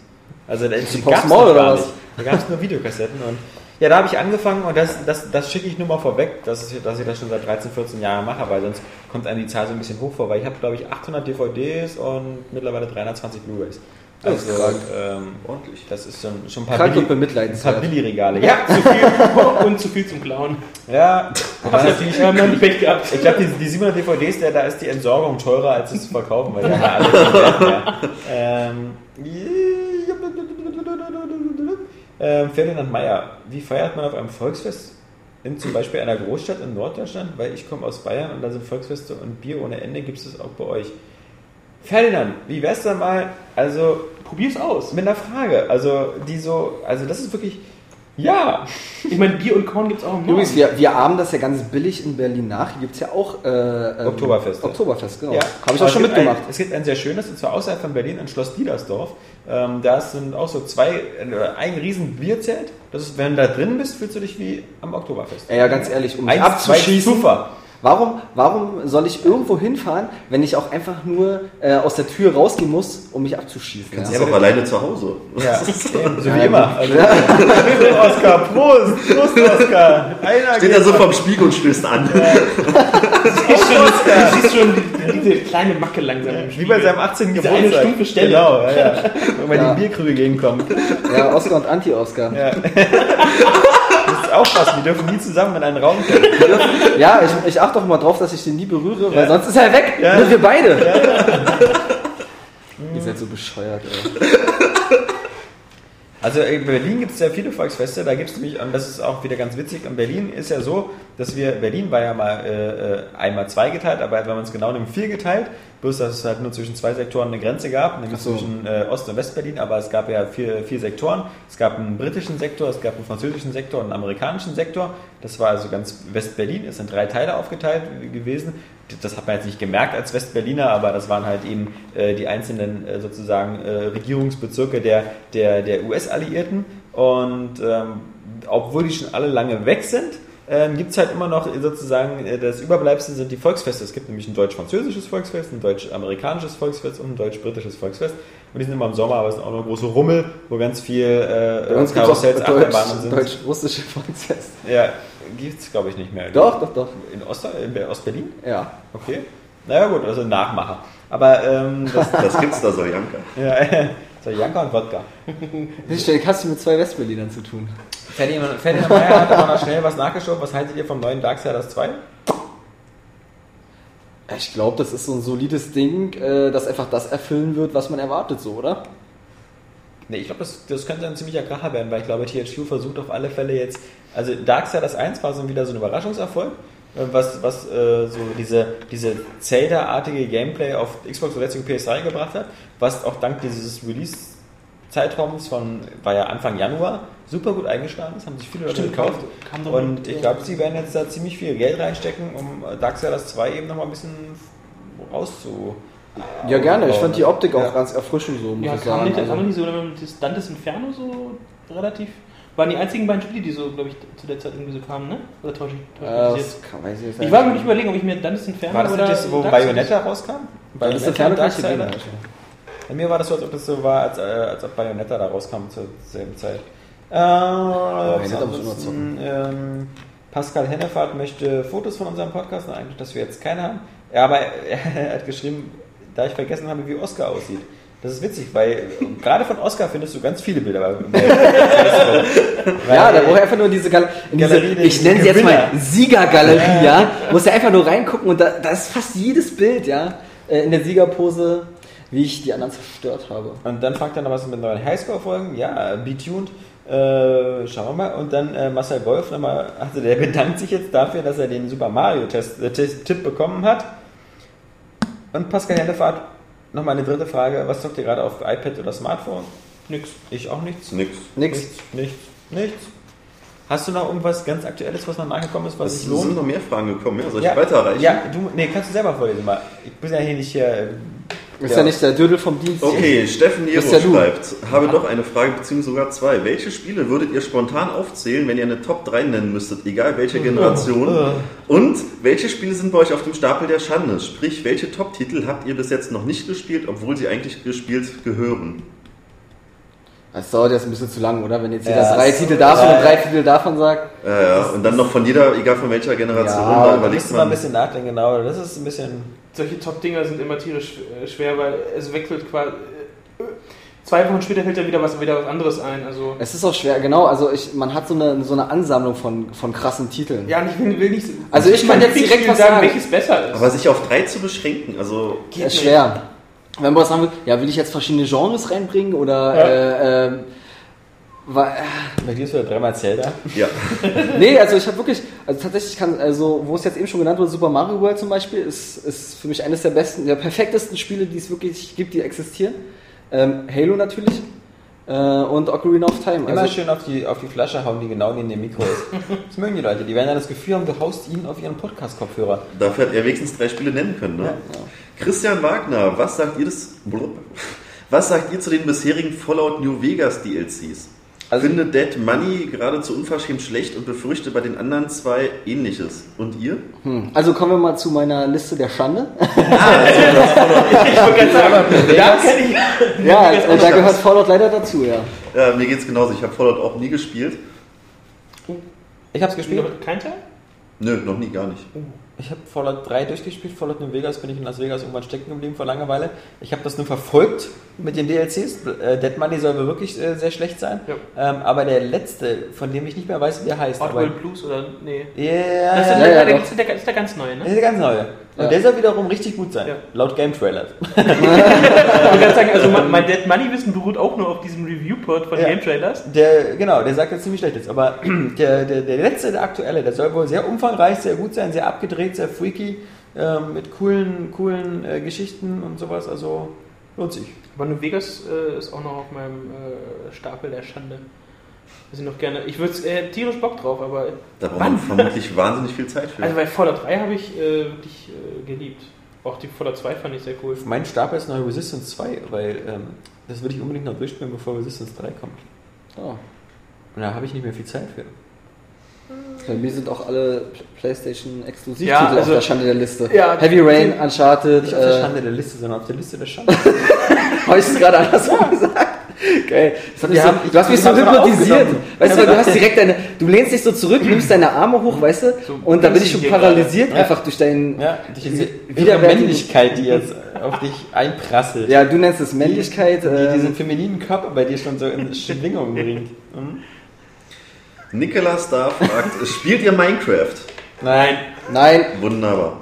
Also. Da gab es nur Videokassetten und ja, da habe ich angefangen und das, das, das schicke ich nur mal vorweg, dass, es, dass ich das schon seit 13, 14 Jahren mache, weil sonst kommt einem die Zahl so ein bisschen hoch vor, weil ich habe, glaube ich, 800 DVDs und mittlerweile 320 Blu-rays. Das ist Also, krank. ähm, Ordentlich. das ist schon, schon ein paar, krank und Billi ein paar bemitleidenswert. Billigregale. Ja, Zu viel und zu viel zum Klauen. ja. Aber natürlich, haben noch Pech gehabt. ich glaube, die, die 700 DVDs, der, da ist die Entsorgung teurer, als es zu verkaufen, weil die haben ja alle keinen Wert mehr. Ähm, ähm, Ferdinand Meyer, wie feiert man auf einem Volksfest in zum Beispiel einer Großstadt in Norddeutschland? Weil ich komme aus Bayern und da sind Volksfeste und Bier ohne Ende. Gibt es das auch bei euch? Ferdinand, wie wär's denn mal, also Probier's aus. mit einer Frage, also die so, also das ist wirklich, ja, Ich meine, Bier und Korn gibt's auch im Norden. Übrigens, wir, wir ahmen das ja ganz billig in Berlin nach. Hier gibt es ja auch äh, ähm, Oktoberfest. Oktoberfest, genau. Ja, Habe ich aber auch schon es gibt mitgemacht. Ein, es gibt ein sehr schönes, und zwar außerhalb von Berlin, in Schloss Diedersdorf. Ähm, da sind auch so zwei, äh, ein riesen Bierzelt. Das ist, wenn du da drin bist, fühlst du dich wie am Oktoberfest. Ey, ja, ganz ehrlich, um Eins, zwei, abzuschießen. Warum, warum soll ich irgendwo hinfahren, wenn ich auch einfach nur äh, aus der Tür rausgehen muss, um mich abzuschießen? Das Ja? ist auch alleine zu Hause. Ja, so Ja, wie ja, immer. Also, Oskar, Prost! Prost, Oskar! Einer Steht da so vorm Spiegel und stößt an. Du siehst schon die- diese kleine Macke langsam im Wie Spiegel. bei seinem 18. Diese Geburtstag. eine stumpfe Stelle. Genau, ja, ja. Wenn man Ja. die Bierkrüge gegenkommt. ja, Oscar und Anti-Oscar. Ja, Ja. Das ist aufpassen, die dürfen nie zusammen in einen Raum kommen. ich, ich achte doch mal drauf, dass ich den nie berühre, weil sonst ist er weg. Ja. Nur wir beide. Ihr seid so bescheuert, ey. Also in Berlin gibt es sehr viele Volksfeste, da gibt es nämlich, und das ist auch wieder ganz witzig, in Berlin ist ja so, dass wir, Berlin war ja mal äh, äh, einmal zwei geteilt, aber wenn man es genau nimmt, vier geteilt, bloß dass es halt nur zwischen zwei Sektoren eine Grenze gab, nämlich so. zwischen äh, Ost- und Westberlin, aber es gab ja vier, vier Sektoren, es gab einen britischen Sektor, es gab einen französischen Sektor und einen amerikanischen Sektor, das war also ganz Westberlin, ist in drei Teile aufgeteilt gewesen, das hat man jetzt nicht gemerkt als Westberliner, aber das waren halt eben äh, die einzelnen äh, sozusagen äh, Regierungsbezirke der, der, der US-Alliierten. Und ähm, obwohl die schon alle lange weg sind, ähm, gibt es halt immer noch sozusagen äh, das Überbleibsel sind die Volksfeste. Es gibt nämlich ein deutsch-französisches Volksfest, ein deutsch-amerikanisches Volksfest und ein deutsch-britisches Volksfest. Und die sind immer im Sommer, aber es sind auch noch große Rummel, wo ganz viel äh, Bei uns es Karussells, Achterbahnen Deutsch- sind. deutsch-russische Volksfest. Ja, gibt es glaube ich nicht mehr. Doch, doch, doch. In, Ost in Ostberlin? Ja. Okay. Naja gut, also Nachmacher. Aber ähm, das, Das gibt's da, Soljanka. ja, so Janka und Wodka. Ich hast du mit zwei Westberlinern zu tun. Ferdinand, Ferdinand Meyer hat aber noch schnell was nachgeschoben. Was haltet ihr vom neuen Darksiders 2? Ich glaube, das ist so ein solides Ding, äh, das einfach das erfüllen wird, was man erwartet, so, oder? Nee, ich glaube, das, das könnte ein ziemlicher Kracher werden, weil ich glaube, THQ versucht auf alle Fälle jetzt. Also Darksiders 1 war so wieder so ein Überraschungserfolg, äh, was, was äh, so diese, diese Zelda-artige Gameplay auf Xbox und letztlich PS3 gebracht hat, was auch dank dieses Release-Zeitraums von, war ja Anfang Januar, super gut eingeschlagen ist, haben sich viele Leute Stimmt, gekauft. kam doch Und mit, ich ja. glaube, sie werden jetzt da ziemlich viel Geld reinstecken, um äh, Darksiders 2 eben nochmal ein bisschen rauszu. Ja, gerne. Ich fand die Optik auch Ja. ganz erfrischend so, muss Ja, ich kam sagen. nicht, Also, haben nicht so das Dantes Inferno so relativ. Waren die einzigen beiden Spiele, die so, glaube ich, zu der Zeit irgendwie so kamen, ne? Oder täusche ich, täusche äh, mich das jetzt? kann, weiß ich jetzt Ich war mir nicht überlegen, ob ich mir Dantes Inferno War das oder. nicht das, wo Dark Souls- Bayonetta rauskam? Das ist der Bayonetta Bei mir war das so, als ob das so war, als, äh, als ob Bayonetta da rauskam zur selben Zeit. Äh, ähm, Pascal Hennefahrt möchte Fotos von unserem Podcast, eigentlich, dass wir jetzt keine haben. Ja, aber er hat geschrieben, da ich vergessen habe, wie Oscar aussieht. Das ist witzig, weil gerade von Oscar findest du ganz viele Bilder. Ja, da braucht er einfach nur diese, Gal in diese Galerie ich nenne sie jetzt mal. Siegergalerie, ja. Muss er einfach nur reingucken und da, da ist fast jedes Bild, ja, äh, in der Siegerpose, wie ich die anderen zerstört habe. Und dann fragt er noch, was mit neuen Highscore-Folgen? Ja, B-Tuned. Äh, schauen wir mal. Und dann äh, Marcel Wolf nochmal, also der bedankt sich jetzt dafür, dass er den Super Mario-Tipp bekommen hat. Und Pascal Hellefahrt, nochmal eine dritte Frage. Was zockt ihr gerade auf iPad oder Smartphone? Nix. Ich auch nichts. Nix. Nix. Nichts, nichts, nichts. Hast du noch irgendwas ganz Aktuelles, was noch nachgekommen ist, was Es sich sind lohnt? noch mehr Fragen gekommen. Ja, soll ich weiterreichen? Ja, du, nee, kannst du selber vorlesen mal. Ich bin ja hier nicht hier. Ist ja, nicht der Dödel vom Dienst. Okay, Steffen Nero Bist ja schreibt, habe doch eine Frage beziehungsweise sogar zwei. Welche Spiele würdet ihr spontan aufzählen, wenn ihr eine Top 3 nennen müsstet, egal welche Generation? Und welche Spiele sind bei euch auf dem Stapel der Schande? Sprich, welche Top-Titel habt ihr bis jetzt noch nicht gespielt, obwohl sie eigentlich gespielt gehören? Das dauert jetzt ein bisschen zu lang, oder? Wenn jetzt jeder Ja, drei Titel davon ja, und drei Titel davon sagt. Ja, ja. Und dann noch von jeder, egal von welcher Generation, Ja, da müsste man ein bisschen nachdenken, genau. Das ist ein bisschen. Solche Top-Dinger sind immer tierisch äh, schwer, weil es wechselt quasi. äh, Zwei Wochen später fällt dann wieder was, wieder was anderes ein. Also. Es ist auch schwer, genau. Also ich, man hat so eine, so eine Ansammlung von, von krassen Titeln. Ja, und ich will, will nicht. Also ich kann jetzt direkt was sagen. welches besser ist. Aber sich auf drei zu beschränken, also Das ist schwer. Wenn man was sagen will, ja, will ich jetzt verschiedene Genres reinbringen oder äh, ähm, Weil, Bei dir ist wieder dreimal Zelda. Ja. nee, also ich habe wirklich, also tatsächlich kann, also wo es jetzt eben schon genannt wurde, Super Mario World zum Beispiel, ist, ist für mich eines der besten, der perfektesten Spiele, die es wirklich gibt, die existieren. Ähm, Halo natürlich äh, und Ocarina of Time. Immer Also, schön auf die, auf die Flasche hauen, die genau neben dem Mikro ist. Das mögen die Leute. Die werden dann das Gefühl haben, du haust ihnen auf ihren Podcast-Kopfhörer. Dafür hat er wenigstens drei Spiele nennen können. Ne? Christian Wagner, was sagt ihr das? blub. Was sagt ihr zu den bisherigen Fallout New Vegas DLCs? Also- Finde Dead Money geradezu unverschämt schlecht und befürchte bei den anderen zwei ähnliches. Und ihr? hm. also kommen wir mal zu meiner Liste der Schande. Ich wollte gerade sagen, da kenne ich. ja, äh, da gehört Fallout leider dazu, ja. Ja, mir geht's genauso. Ich habe Fallout auch nie gespielt. Ich hab's gespielt. Kein Teil? Nö, noch nie, gar nicht. Ich habe Fallout 3 durchgespielt. Fallout New Vegas bin ich in Las Vegas irgendwann stecken geblieben vor Langeweile. Ich habe das nur verfolgt mit den DLCs. Äh, Dead Money soll wohl wirklich äh, sehr schlecht sein. Ja. Ähm, aber der letzte, von dem ich nicht mehr weiß, wie der heißt. Oddworld Blues oder. Nee. Ja, Das ist, ja, der, ja, der, der, das ist der ganz neue, ne? das ist der ganz neue. Und Ja. der soll wiederum richtig gut sein. Ja. Laut Game Trailer. Ich gerade sagen, also mein, Dead Money Wissen beruht auch nur auf diesem Review-Pod von Ja. Game Trailers. Der, genau, der sagt jetzt ziemlich schlecht jetzt. Aber der, der, der letzte, der aktuelle, der soll wohl sehr umfangreich, sehr gut sein, sehr abgedreht, sehr freaky, ähm, mit coolen, coolen äh, Geschichten und sowas. Also lohnt sich. Aber New Vegas äh, ist auch noch auf meinem äh, Stapel der Schande. Also noch gerne. Ich würde äh, tierisch Bock drauf, aber. Da braucht man vermutlich wahnsinnig viel Zeit für. Also bei Fallout 3 habe ich äh, wirklich äh, geliebt. Auch die Fallout 2 fand ich sehr cool. Mein Stapel ist noch Resistance 2, weil ähm, das würde ich unbedingt noch durchspielen, bevor Resistance 3 kommt. Oh. Und da habe ich nicht mehr viel Zeit für. Bei mir sind auch alle Pl- PlayStation Exklusivtitel Ja, also- auf der Schande der Liste. Ja, Heavy Rain, Uncharted. Nicht auf der äh, Schande der Liste, sondern auf der Liste der Schande. Habe ich es gerade andersrum gesagt? Geil. Das Wir so, haben- du hast mich so hypnotisiert. Weißt du, du hast direkt deine, du lehnst dich so zurück, nimmst deine Arme hoch, weißt du, So und da bin ich schon hier gerade. paralysiert, Ja. einfach durch deinen, Ja, durch Männlichkeit, die jetzt auf dich einprasselt. ja, du nennst es Männlichkeit, Die ähm, diesen femininen Körper bei dir schon so in Schwingung bringt. Mhm. Nicolas Star fragt, spielt ihr Minecraft? Nein. nein, Wunderbar.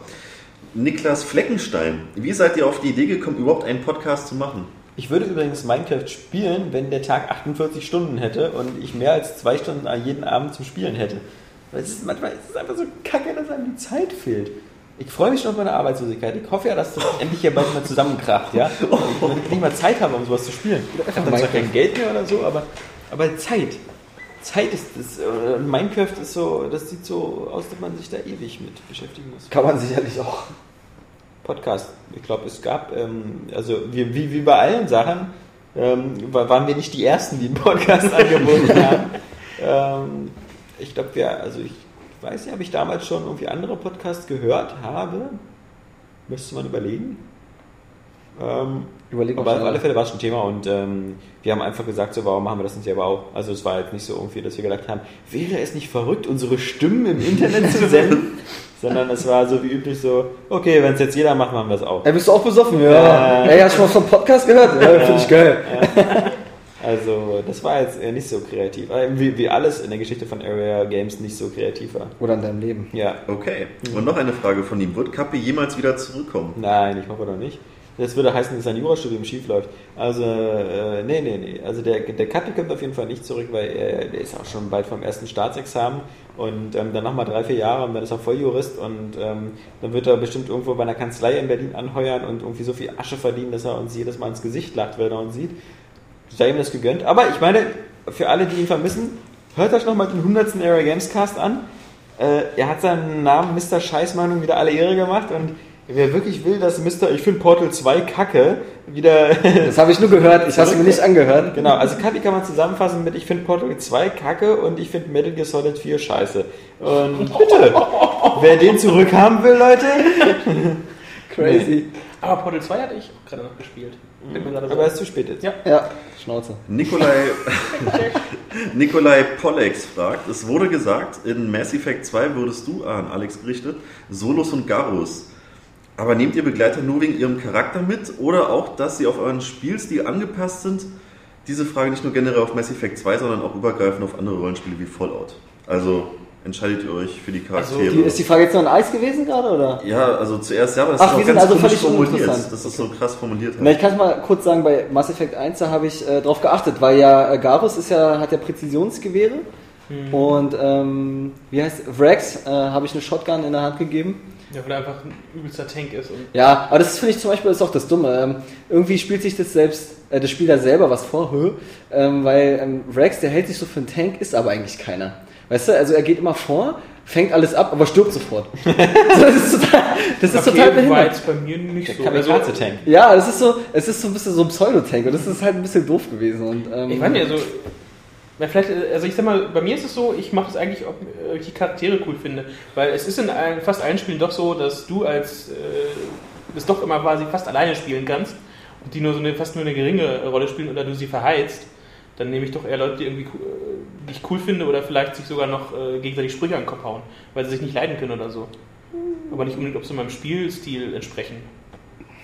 Niklas Fleckenstein, wie seid ihr auf die Idee gekommen, überhaupt einen Podcast zu machen? Ich würde übrigens Minecraft spielen, wenn der Tag 48 Stunden hätte und ich mehr als zwei Stunden jeden Abend zum Spielen hätte. Weil es ist manchmal ist es einfach so kacke, dass einem die Zeit fehlt. Ich freue mich schon auf meine Arbeitslosigkeit. Ich hoffe ja, dass das endlich hier bald mal zusammenkracht, ja. Und ich, nicht mal Zeit habe, um sowas zu spielen. Ich habe dann zwar kein Geld mehr oder so, aber, aber Zeit. Zeit ist das. Minecraft ist so, das sieht so aus, dass man sich da ewig mit beschäftigen muss. kann man sicherlich auch. Podcast. Ich glaube, es gab, ähm, also wie, wie, wie bei allen Sachen, ähm, wa- waren wir nicht die Ersten, die einen Podcast angeboten haben. Ähm, ich glaube, wir, also ich weiß nicht, ob ich damals schon irgendwie andere Podcasts gehört habe. Müsste man überlegen. Ähm, Überleg aber auf alle Fälle war es schon Thema und ähm, wir haben einfach gesagt, so warum machen wir das nicht selber auch? Also es war jetzt nicht so irgendwie, dass wir gedacht haben, wäre es nicht verrückt, unsere Stimmen im Internet zu senden? Sondern es war so wie üblich so, okay, wenn es jetzt jeder macht, machen wir es auch. Ey, bist du auch besoffen? Ja. Ja. Ey, hast du schon mal vom Podcast gehört? Ja, finde ich geil. Also das war jetzt äh, nicht so kreativ. Äh, Wie, wie alles in der Geschichte von Area Games nicht so kreativ war. Oder in deinem Leben. Ja, Okay. Und noch eine Frage von ihm. Wird Kapi jemals wieder zurückkommen? nein, ich hoffe doch nicht. Das würde heißen, dass sein Jurastudium schief läuft. Also, äh, nee, nee, nee. Also der, der Kapi kommt auf jeden Fall nicht zurück, weil er, der ist auch schon bald vom ersten Staatsexamen und ähm, dann nochmal drei, vier Jahre und dann ist er Volljurist und ähm, dann wird er bestimmt irgendwo bei einer Kanzlei in Berlin anheuern und irgendwie so viel Asche verdienen, dass er uns jedes Mal ins Gesicht lacht, wenn er uns sieht. Sei ihm das gegönnt. Aber ich meine, für alle, die ihn vermissen, hört euch nochmal den 100. Area Games Cast an. Äh, er hat seinen Namen Mr. Scheißmeinung wieder alle Ehre gemacht und wer wirklich will, dass Mr. Ich finde Portal 2 kacke wieder. Das habe ich nur gehört, ich habe es mir nicht angehört. genau, also Kapi kann man zusammenfassen mit Ich finde Portal 2 kacke und ich finde Metal Gear Solid 4 scheiße. Und bitte, wer den zurückhaben will, Leute. Crazy. Aber Portal 2 hatte ich auch gerade noch gespielt. Gerade so Aber es ist zu spät jetzt. Ja. Ja, Schnauze. Nikolai, Nikolai Pollex fragt, es wurde gesagt, in Mass Effect 2 würdest du, an Alex gerichtet, Solus und Garus. Aber nehmt ihr Begleiter nur wegen ihrem Charakter mit oder auch, dass sie auf euren Spielstil angepasst sind? Diese Frage nicht nur generell auf Mass Effect 2, sondern auch übergreifend auf andere Rollenspiele wie Fallout. Also entscheidet ihr euch für die Also, Charaktere? Die, ist die Frage jetzt noch ein Eis gewesen gerade, oder? ja, also zuerst ja, aber das Ach, ist wir auch sind ganz also komisch völlig formuliert. Das ist so krass formuliert. Na, ich kann es mal kurz sagen, bei Mass Effect 1, da habe ich äh, drauf geachtet, weil ja äh, Garus ist ja, hat ja Präzisionsgewehre und ähm, wie heißt Vrax, äh, habe ich eine Shotgun in der Hand gegeben. Ja, weil er einfach ein übelster Tank ist. Und Ja, aber das finde ich zum Beispiel ist auch das Dumme. Ähm, irgendwie spielt sich das selbst, äh, das Spieler selber was vor, hö, ähm, weil ähm, Vrax, der hält sich so für einen Tank, ist aber eigentlich keiner. Weißt du, also er geht immer vor, fängt alles ab, aber stirbt sofort. so, das ist total, das ist total war behindert. jetzt bei mir nicht Der so. Also, Kamikaze-Tank. Ja, es ist so, es ist so ein bisschen so ein Pseudo-Tank und das ist halt ein bisschen doof gewesen. Und, ähm, ich weiß nicht, also, ja, vielleicht, äh, also ich sag mal, bei mir ist es so, ich mache es eigentlich, ob äh, ich die Charaktere cool finde. Weil es ist in allen, fast allen Spielen doch so, dass du als, äh, das doch immer quasi fast alleine spielen kannst und die nur so eine, fast nur eine geringe Rolle spielen oder du sie verheizt. Dann nehme ich doch eher Leute, die, irgendwie, äh, die ich cool finde oder vielleicht sich sogar noch äh, gegenseitig Sprüche an den Kopf hauen, weil sie sich nicht leiden können oder so. Aber nicht unbedingt, ob sie meinem Spielstil entsprechen.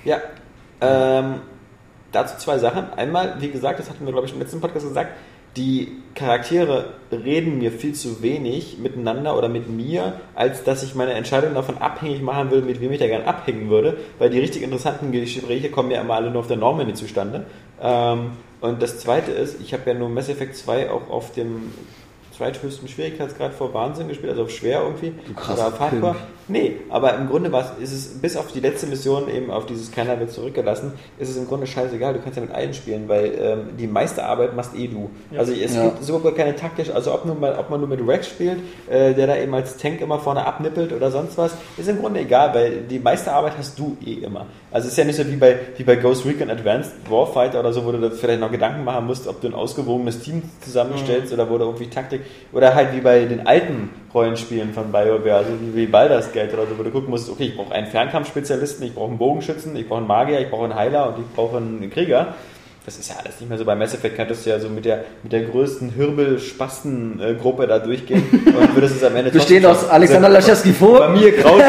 Ja. Ähm, dazu zwei Sachen. Einmal, wie gesagt, das hatten wir, glaube ich, im letzten Podcast gesagt, die Charaktere reden mir viel zu wenig miteinander oder mit mir, als dass ich meine Entscheidung davon abhängig machen will, mit wem ich da gerne abhängen würde, weil die richtig interessanten Gespräche kommen ja immer alle nur auf der Normandy zustande. Ähm, und das zweite ist, ich habe ja nur Mass Effect 2 auch auf dem zweithöchsten Schwierigkeitsgrad vor Wahnsinn gespielt, also auf schwer irgendwie. Du krasser Oder auf Hardcore. Pimp. Nee, aber im Grunde war es, ist es bis auf die letzte Mission eben auf dieses keiner wird zurückgelassen, ist es im Grunde scheißegal, du kannst ja mit allen spielen, weil ähm, die meiste Arbeit machst eh du. Also es Ja. gibt sogar keine taktisch, also ob, nur mal, ob man nur mit Rex spielt, äh, der da eben als Tank immer vorne abnippelt oder sonst was, ist im Grunde egal, weil die meiste Arbeit hast du eh immer. Also es ist ja nicht so wie bei, wie bei Ghost Recon Advanced Warfighter oder so, wo du da vielleicht noch Gedanken machen musst, ob du ein ausgewogenes Team zusammenstellst oder wo du irgendwie Taktik, oder halt wie bei den alten Rollenspielen von BioWare, also wie Baldur's Gate oder so, wo du gucken musst, okay, ich brauche einen Fernkampfspezialisten, ich brauche einen Bogenschützen, ich brauche einen Magier, ich brauche einen Heiler und ich brauche einen Krieger. Das ist ja alles nicht mehr so. Bei Mass Effect könntest du ja so mit der, mit der größten Hirbel-Spasten-Gruppe da durchgehen und würdest es am Ende Bestehend aus Alexander Laschewski vor. Familie Krause.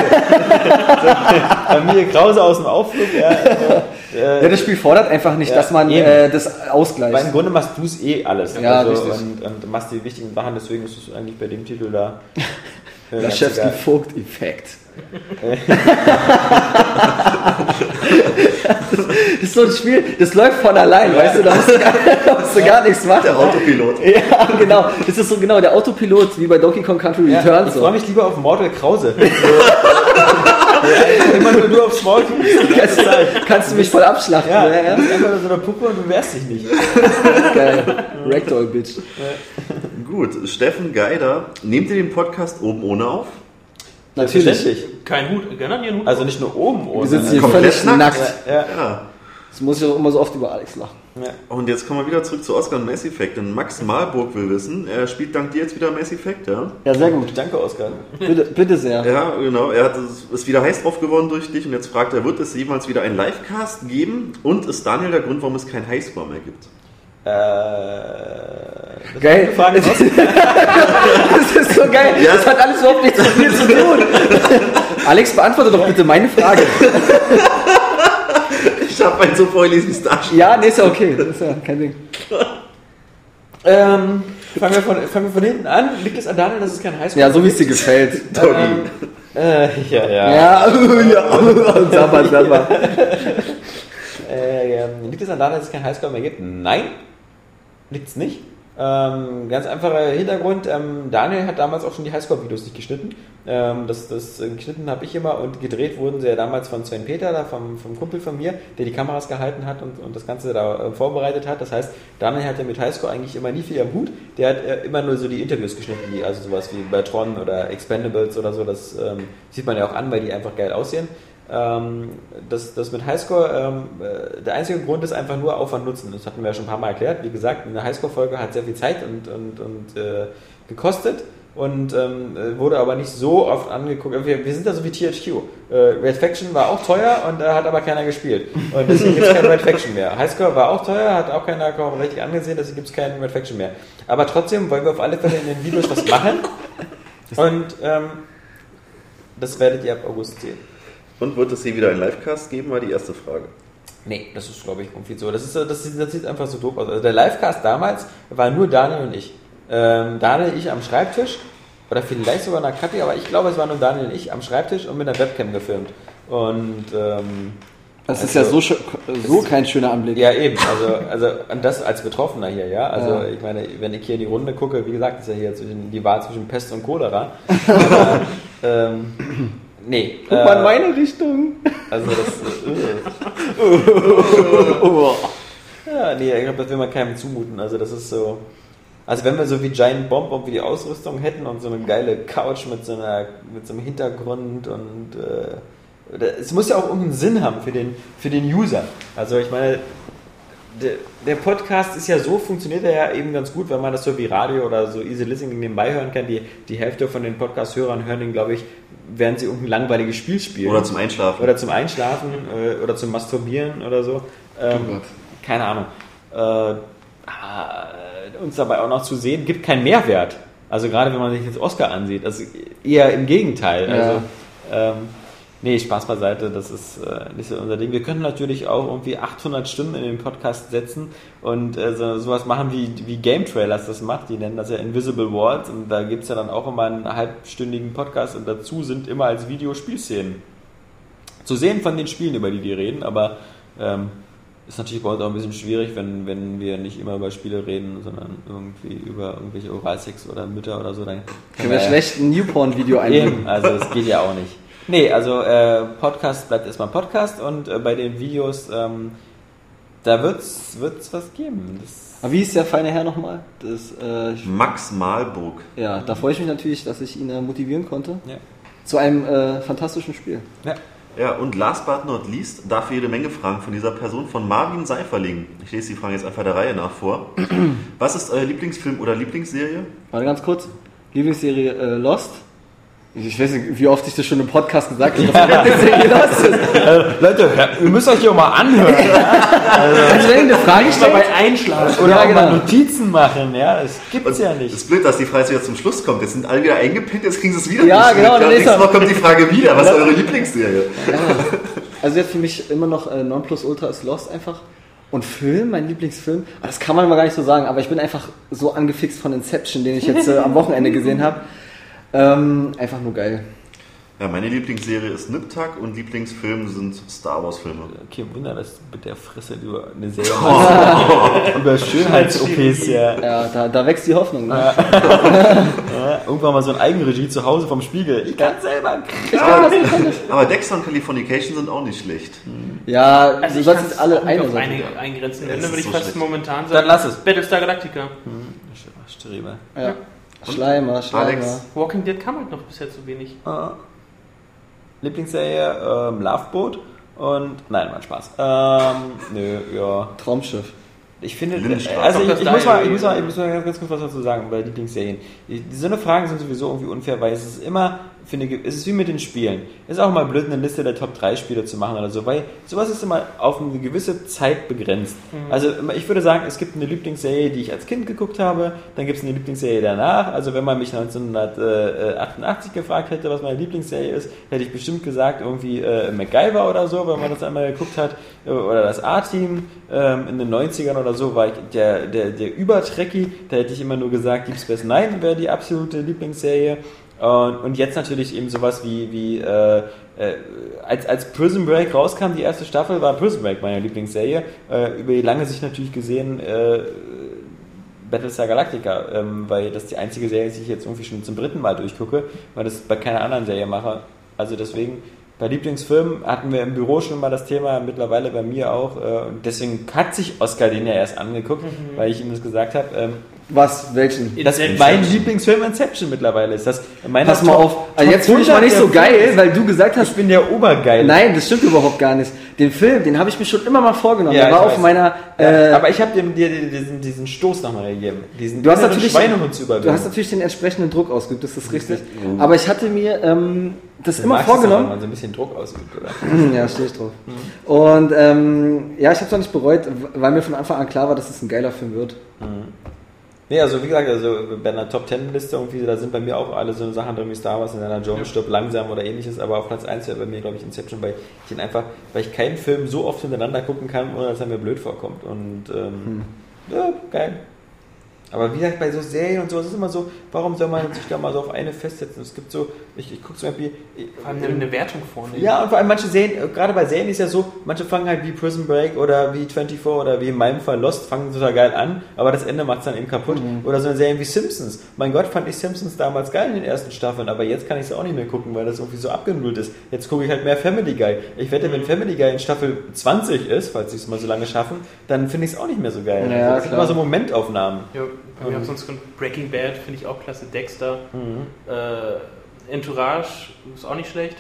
Familie Krause aus dem Aufzug. Ja, also, äh, Ja, das Spiel fordert einfach nicht, Ja, dass man äh, das weil im ausgleicht. Grunde machst du es eh alles. Ja, also, richtig. und, und machst die wichtigen Sachen, deswegen ist es eigentlich bei dem Titel da. äh, ganz Laschewski egal. Vogt-Effekt. das ist so ein Spiel, das läuft von allein, weißt du, da musst du gar, da musst du gar nichts machen. Der Autopilot. Ja, genau. Das ist so genau der Autopilot wie bei Donkey Kong Country Ja, Returns. ich so. freue mich lieber auf Mortal Krause. Immer nur du aufs Maul Zeit. Kannst du mich voll abschlachten. Ja, Ja, ja. du bist einfach nur so eine Puppe und du wehrst dich nicht. Geil. Ragdoll, Bitch. Gut, Steffen Geider, nehmt ihr den Podcast oben ohne auf? Natürlich. Kein Hut, gerne hier einen Hut. Also nicht nur oben Wir ohne. sitzen hier Komplett völlig nackt. nackt. Ja. Das muss ich auch immer so oft über Alex lachen. Und jetzt kommen wir wieder zurück zu Oscar und Mass Effect. Denn Max Malburg will wissen, er spielt dank dir jetzt wieder Mass Effect, ja? Ja, sehr gut. Danke, Oskar. Bitte, bitte sehr. Ja, genau. Er hat es ist wieder heiß drauf geworden durch dich und jetzt fragt er, wird es jemals wieder einen Livecast geben? Und ist Daniel der Grund, warum es keinen Highscore mehr gibt? Äh, das ist Geil. Frage, Das ist so geil. Ja. Das hat alles überhaupt nichts mit mir zu tun. Alex, beantworte doch bitte meine Frage. Ich habe einen so vorgelesen, wie es da steht. Ja, nee, ist ja okay. Das ist ja kein Ding. ähm, fangen, wir von, fangen wir von hinten an. Liegt es an Daniel, dass es kein Highschool Ja, so wie es dir gefällt. Ähm, äh, ja, ja. Ja, ja. Sag mal. Äh, ähm, liegt es an Daniel, dass es kein Highscore mehr gibt? Nein, liegt es nicht. Ähm, ganz einfacher Hintergrund, ähm, Daniel hat damals auch schon die Highscore-Videos nicht geschnitten. Ähm, das, das äh, geschnitten habe ich immer und gedreht wurden sie ja damals von Sven Peter, da vom, vom Kumpel von mir, der die Kameras gehalten hat und, und das Ganze da äh, vorbereitet hat. Das heißt, Daniel hatte mit Highscore eigentlich immer nie viel am Hut. Der hat äh, immer nur so die Interviews geschnitten, die, also sowas wie bei Tron oder Expendables oder so. Das ähm, sieht man ja auch an, weil die einfach geil aussehen. Ähm, das, das mit Highscore, ähm, äh, der einzige Grund ist einfach nur Aufwand nutzen. Das hatten wir ja schon ein paar Mal erklärt. Wie gesagt, eine Highscore-Folge hat sehr viel Zeit und, und, und äh, gekostet und ähm, äh, wurde aber nicht so oft angeguckt. Wir, wir sind da so wie THQ. Äh, Red Faction war auch teuer und da hat aber keiner gespielt. Und deswegen gibt es kein Red Faction mehr. Highscore war auch teuer, hat auch keiner richtig angesehen, deswegen gibt es keinen Red Faction mehr. Aber trotzdem wollen wir auf alle Fälle in den Videos was machen. Und ähm, das werdet ihr ab August sehen. Und wird es hier wieder einen Livecast geben, war die erste Frage. Nee, das ist, glaube ich, irgendwie so. Das, ist, so- das, sieht, das sieht einfach so doof aus. Also der Livecast damals war nur Daniel und ich. Ähm, Daniel, ich am Schreibtisch oder vielleicht sogar Nakati, aber ich glaube, es war nur Daniel und ich am Schreibtisch und mit einer Webcam gefilmt. Und ähm, Das ist ja so, schö- so kein schöner Anblick. ja, eben. Also, also und das als Betroffener hier, ja. Also Ja. ich meine, wenn ich hier in die Runde gucke, wie gesagt, ist ja hier zwischen, die Wahl zwischen Pest und Cholera. Aber, ähm, nee. Guck mal in meine Richtung. Also das. Äh, ja, nee, ich glaube, das will man keinem zumuten. Also das ist so. Also wenn wir so wie Giant Bomb irgendwie die Ausrüstung hätten und so eine geile Couch mit so einer mit so einem Hintergrund und äh, es muss ja auch irgendeinen Sinn haben für den für den User. Also ich meine, der, der Podcast ist ja so, funktioniert er ja eben ganz gut, wenn man das so wie Radio oder so Easy Listening nebenbei hören kann. Die, die Hälfte von den Podcast-Hörern hören den, glaube ich, während sie irgendein langweiliges Spiel spielen. Oder zum Einschlafen. Oder zum Einschlafen äh, oder zum Masturbieren oder so. Ähm, Oh Gott. keine Ahnung. Äh, ah, uns dabei auch noch zu sehen, gibt keinen Mehrwert. Also gerade wenn man sich jetzt Oscar ansieht, also eher im Gegenteil. Ja. Also, ähm, nee, Spaß beiseite, das ist äh, nicht so unser Ding. Wir können natürlich auch irgendwie 800 Stimmen in den Podcast setzen und äh, so, sowas machen wie, wie Game Trailers das macht. Die nennen das ja Invisible Worlds und da gibt es ja dann auch immer einen halbstündigen Podcast und dazu sind immer als Video Spielszenen zu sehen von den Spielen, über die die reden, aber ähm, ist natürlich bei uns auch ein bisschen schwierig, wenn, wenn wir nicht immer über Spiele reden, sondern irgendwie über irgendwelche Oralsex oder Mütter oder so. Dann Können wir schlecht ein Newporn-Video einblenden. Eben, also das geht ja auch nicht. Nee, also äh, Podcast bleibt erstmal Podcast und äh, bei den Videos, ähm, da wird's, wird's was geben. Das, Aber wie ist der feine Herr nochmal? Das, äh, Max Malburg. ja, da freue ich mich natürlich, dass ich ihn äh, motivieren konnte. ja. Zu einem äh, fantastischen Spiel. Ja. Ja, und last but not least, dafür jede Menge Fragen von dieser Person, von Marvin Seiferling. Ich lese die Fragen jetzt einfach der Reihe nach vor. Was ist euer Lieblingsfilm oder Lieblingsserie? Warte ganz kurz. Lieblingsserie äh, Lost. Ich weiß nicht, wie oft ich das schon im Podcast gesagt habe, Lost ist. Leute, ihr müsst euch hier mal anhören. Also wenn ihr eine Frage Mal stellt, bei Einschlafen. Oder Ja, auch mal genau. Notizen machen, ja. Das gibt's ja Es nicht. ist blöd, dass die Frage wieder zum Schluss kommt. Jetzt sind alle wieder eingepennt, jetzt kriegen sie es wieder Ja, nicht genau, dann ist nächstes Mal kommt die Frage wieder. Was ist eure Lieblingsserie? also jetzt für mich immer noch äh, Nonplusultra ist Lost einfach. Und Film, mein Lieblingsfilm, ah, das kann man mal gar nicht so sagen, aber ich bin einfach so angefixt von Inception, den ich jetzt äh, am Wochenende gesehen habe. Ähm, einfach nur geil. Ja, meine Lieblingsserie ist Niptak und Lieblingsfilme sind Star Wars Filme. Okay, Wunder, dass du mit der Fresse du eine Serie machst. Über Schönheits-OPs, ja. Ja, da, da wächst die Hoffnung. Ne? ja. Irgendwann mal so ein Eigenregie zu Hause vom Spiegel. Ich kann selber. Aber Dexter und Californication sind auch nicht schlecht. Ja, Also du ich sollst alle eine auf Seite. eine eingrenzen. Ja, dann würde ist ich so fast schlecht. momentan sagen. Dann lass es. Battlestar Galactica. Streber. Ja. Schleimer, Schleimer. Alex? Walking Dead kam halt noch bisher zu wenig. Ah. Lieblingsserie, ähm, Loveboat. Und. Nein, war Spaß. Ähm, nö, ja. Traumschiff. Ich finde, Lindenstraße. also ich, ich, muss mal, ich, muss mal, ich muss mal ganz kurz was dazu sagen bei Lieblingsserien. Die- So eine Fragen sind sowieso irgendwie unfair, weil es ist immer, finde ich, es ist wie mit den Spielen. Es ist auch mal blöd, eine Liste der Top 3 Spiele zu machen oder so, weil sowas ist immer auf eine gewisse Zeit begrenzt. Also immer- ich würde sagen, es gibt eine Lieblingsserie, die ich als Kind geguckt habe, dann gibt es eine Lieblingsserie danach. Also wenn man mich 1988 gefragt hätte, was meine Lieblingsserie ist, hätte ich bestimmt gesagt, irgendwie äh, MacGyver oder so, wenn man das einmal geguckt hat, äh, oder das A-Team ähm, in den 90ern oder so, war ich der, der, der Übertrecki, da hätte ich immer nur gesagt, Deep Space Nine wäre die absolute Lieblingsserie. Und, jetzt natürlich eben sowas wie, wie äh, äh, als, als Prison Break rauskam, die erste Staffel, war Prison Break meine Lieblingsserie. Äh, über die lange Sicht natürlich gesehen, äh, Battlestar Galactica, ähm, weil das die einzige Serie ist, die ich jetzt irgendwie schon zum dritten Mal durchgucke, weil das bei keiner anderen Serie mache. Also deswegen, bei Lieblingsfilmen hatten wir im Büro schon mal das Thema, mittlerweile bei mir auch. Äh, und deswegen hat sich Oscar den ja erst angeguckt, weil ich ihm das gesagt habe. Ähm, Was? Welchen? dass mein Lieblingsfilm Inception mittlerweile ist. Das Pass mal Top- auf. Also Top jetzt fühle ich mal 100 nicht so geil, ist. weil du gesagt hast, Ich bin der Obergeil. Nein, das stimmt überhaupt gar nicht. Den Film, den habe ich mir schon immer mal vorgenommen. Ja, der war auf meiner. Ja, Äh, aber ich habe dir diesen, diesen Stoß nochmal gegeben. Diesen du hast natürlich, Schweinehund zu überwinden. du hast natürlich den entsprechenden Druck ausgeübt, das ist richtig. Aber ich hatte mir ähm, das Du immer auch, vorgenommen. wenn man so ein bisschen Druck ausübt, oder? ja, stehe ich drauf. Und ähm, ja, ich habe es auch nicht bereut, weil mir von Anfang an klar war, dass es ein geiler Film wird. Nee, also wie gesagt, also bei einer Top Ten Liste irgendwie, da sind bei mir auch alle so Sachen drin wie Star Wars, Indiana Jones, stirbt langsam oder ähnliches, aber auf Platz 1 wäre bei mir, glaube ich, Inception, weil ich ihn einfach, weil ich keinen Film so oft hintereinander gucken kann, ohne dass er mir blöd vorkommt. Und ähm, ja, geil. Aber wie gesagt, bei so Serien und sowas ist immer so, warum soll man sich da mal so auf eine festsetzen? Es gibt so, ich, ich gucke zum Beispiel. Vor allem eine, eine Wertung vorne. Ja, und vor allem manche Serien, äh, gerade bei Serien ist ja so, manche fangen halt wie Prison Break oder wie 24 oder wie in meinem Fall Lost, fangen total geil an, aber das Ende macht es dann eben kaputt. Oder so eine Serie wie Simpsons. Mein Gott, fand ich Simpsons damals geil in den ersten Staffeln, aber jetzt kann ich es auch nicht mehr gucken, weil das irgendwie so abgenudelt ist. Jetzt gucke ich halt mehr Family Guy. Ich wette, wenn Family Guy in Staffel 20 ist, falls sie es mal so lange schaffen, dann finde ich es auch nicht mehr so geil. Ja, das sind immer so Momentaufnahmen. Ja, bei mir auch sonst Breaking Bad finde ich auch klasse. Dexter. Äh, Entourage ist auch nicht schlecht.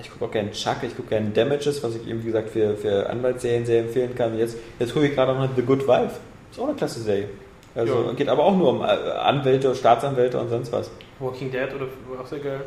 Ich gucke auch gerne Chuck, ich gucke gerne Damages, was ich eben, wie gesagt, für, für Anwaltsserien sehr empfehlen kann. Jetzt, jetzt gucke ich gerade noch The Good Wife. Ist auch eine klasse Serie. Also Ja. geht aber auch nur um äh, Anwälte, Staatsanwälte und sonst was. Walking Dead oder auch sehr geil.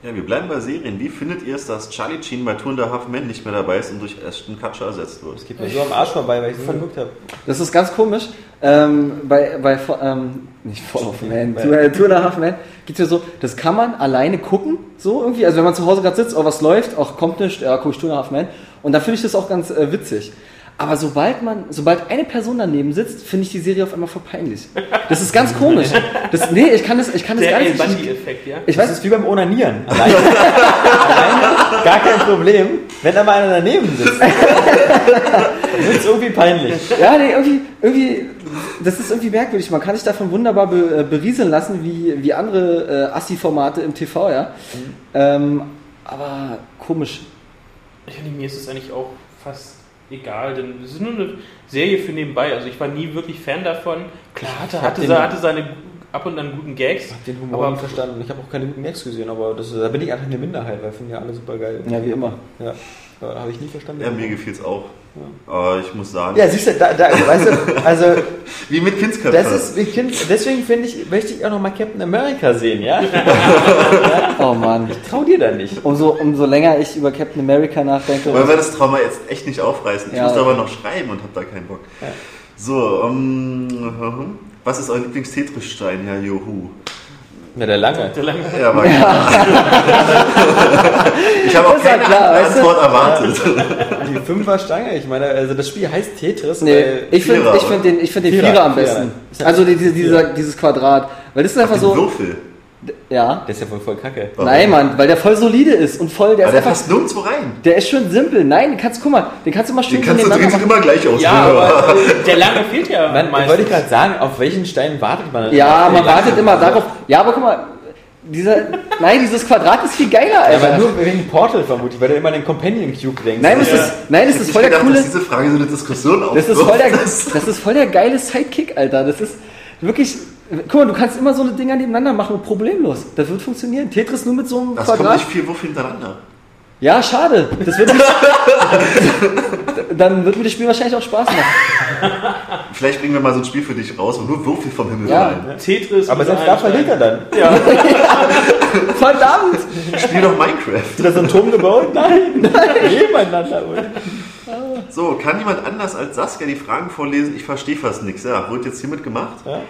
Ja, wir bleiben bei Serien. Wie findet ihr es, dass Charlie Sheen bei Two and a Half Men nicht mehr dabei ist und durch Ashton Kutcher ersetzt wird? Es geht mir so am Arsch vorbei, weil ich es geguckt habe. Das ist ganz komisch. Ähm, bei, bei ähm, nicht Fall of Man, Bei- Two, äh, Two and a Half Man gibt es ja so, das kann man alleine gucken, so irgendwie. Also wenn man zu Hause gerade sitzt, oh was läuft, auch kommt nicht, ja, guck ich Two and a Half Man. Und da finde ich das auch ganz äh, witzig. Aber sobald man, sobald eine Person daneben sitzt, finde ich die Serie auf einmal verpeinlich. Das ist ganz komisch. Das, nee, ich kann das, ich kann das Der gar nicht. Bundy-Effekt, ja. Ich weiß, ist wie beim Onanieren. Alleine, alleine gar kein Problem, wenn da mal einer daneben sitzt. Dann wird es irgendwie peinlich. Ja, nee, irgendwie, irgendwie, das ist irgendwie merkwürdig. Man kann sich davon wunderbar be, äh, berieseln lassen, wie, wie andere äh, Assi-Formate im TV, ja. Ähm, aber komisch. Ich finde, mir ist es eigentlich auch fast egal, denn es ist nur eine Serie für nebenbei. Also ich war nie wirklich Fan davon. Klar, hatte, hab hatte, den- hatte seine ab und an guten Gags. Ich habe den Humor Aber- nie verstanden. Ich habe auch keine guten Gags gesehen, aber das, da bin ich einfach eine Minderheit, weil finden ja alle super geil. Ja, wie immer. Ja, aber habe ich nie verstanden. Ja, mir gefiel es auch. Aber ich muss sagen, Ja, siehst du, da, da, weißt du, also wie mit Kindsköpfen. das ist, ich find, deswegen finde ich, möchte ich auch noch mal Captain America sehen, ja? Oh Mann. Trau dir da nicht. Umso, umso länger ich über Captain America nachdenke. Wollen wir das Trauma jetzt echt nicht aufreißen? Ich Ja, muss aber noch schreiben und habe da keinen Bock. So, ähm, was ist euer Lieblings-Tetris-Stein, Herr Johu? Na, der lange. Der lange Ja, war Ich habe auch ja keine klar, andere weißt du? Antwort erwartet. Die Fünfer-Stange, ich meine, also das Spiel heißt Tetris, Nee, weil ich finde Vierer, ich find den, ich find den Vierer, Vierer, am Vierer. besten. Ja- Also die, die, dieser, dieses Quadrat. Weil das ist einfach Den so. Würfel. Ja. der ist ja voll, voll kacke. Warum? Nein, Mann, weil der voll solide ist und voll, der Aber ist der einfach. passt nirgendwo rein. Der ist schön simpel. Nein, den kannst, guck mal, den kannst du mal schön Den kannst du drehen sich immer gleich aus. Ja, aber äh, der lange fehlt ja Man, meistens. wollte ich gerade sagen, auf welchen Stein wartet man? Ja, Auf man wartet immer darauf. Ja, aber guck mal, dieser, nein, dieses Quadrat ist viel geiler, Ja, Alter. aber nur wegen Portal vermutlich, weil du immer an den Companion Cube denkst. nein, das ist, nein, das ist voll der gedacht, coole, dass diese Frage so eine Diskussion das ist voll der, das ist voll der geile Sidekick, Alter. Das ist wirklich, guck mal, du kannst immer so eine Dinger nebeneinander machen und problemlos. Das wird funktionieren. Tetris nur mit so einem Das kommt Quadrat. nicht vier Würfel hintereinander. Ja, schade. Das wird dann wird mir das Spiel wahrscheinlich auch Spaß machen. Vielleicht bringen wir mal so ein Spiel für dich raus, wo nur Würfel vom Himmel Ja. fallen. Tetris. Aber selbst da verliert er dann. Verdammt! Spiel doch Minecraft. Hast du das so einen Turm gebaut? Nein, nein. Nebeneinander. So, kann jemand anders als Saskia die Fragen vorlesen? Ich verstehe fast nichts. Ja, wird jetzt hiermit gemacht. Ja.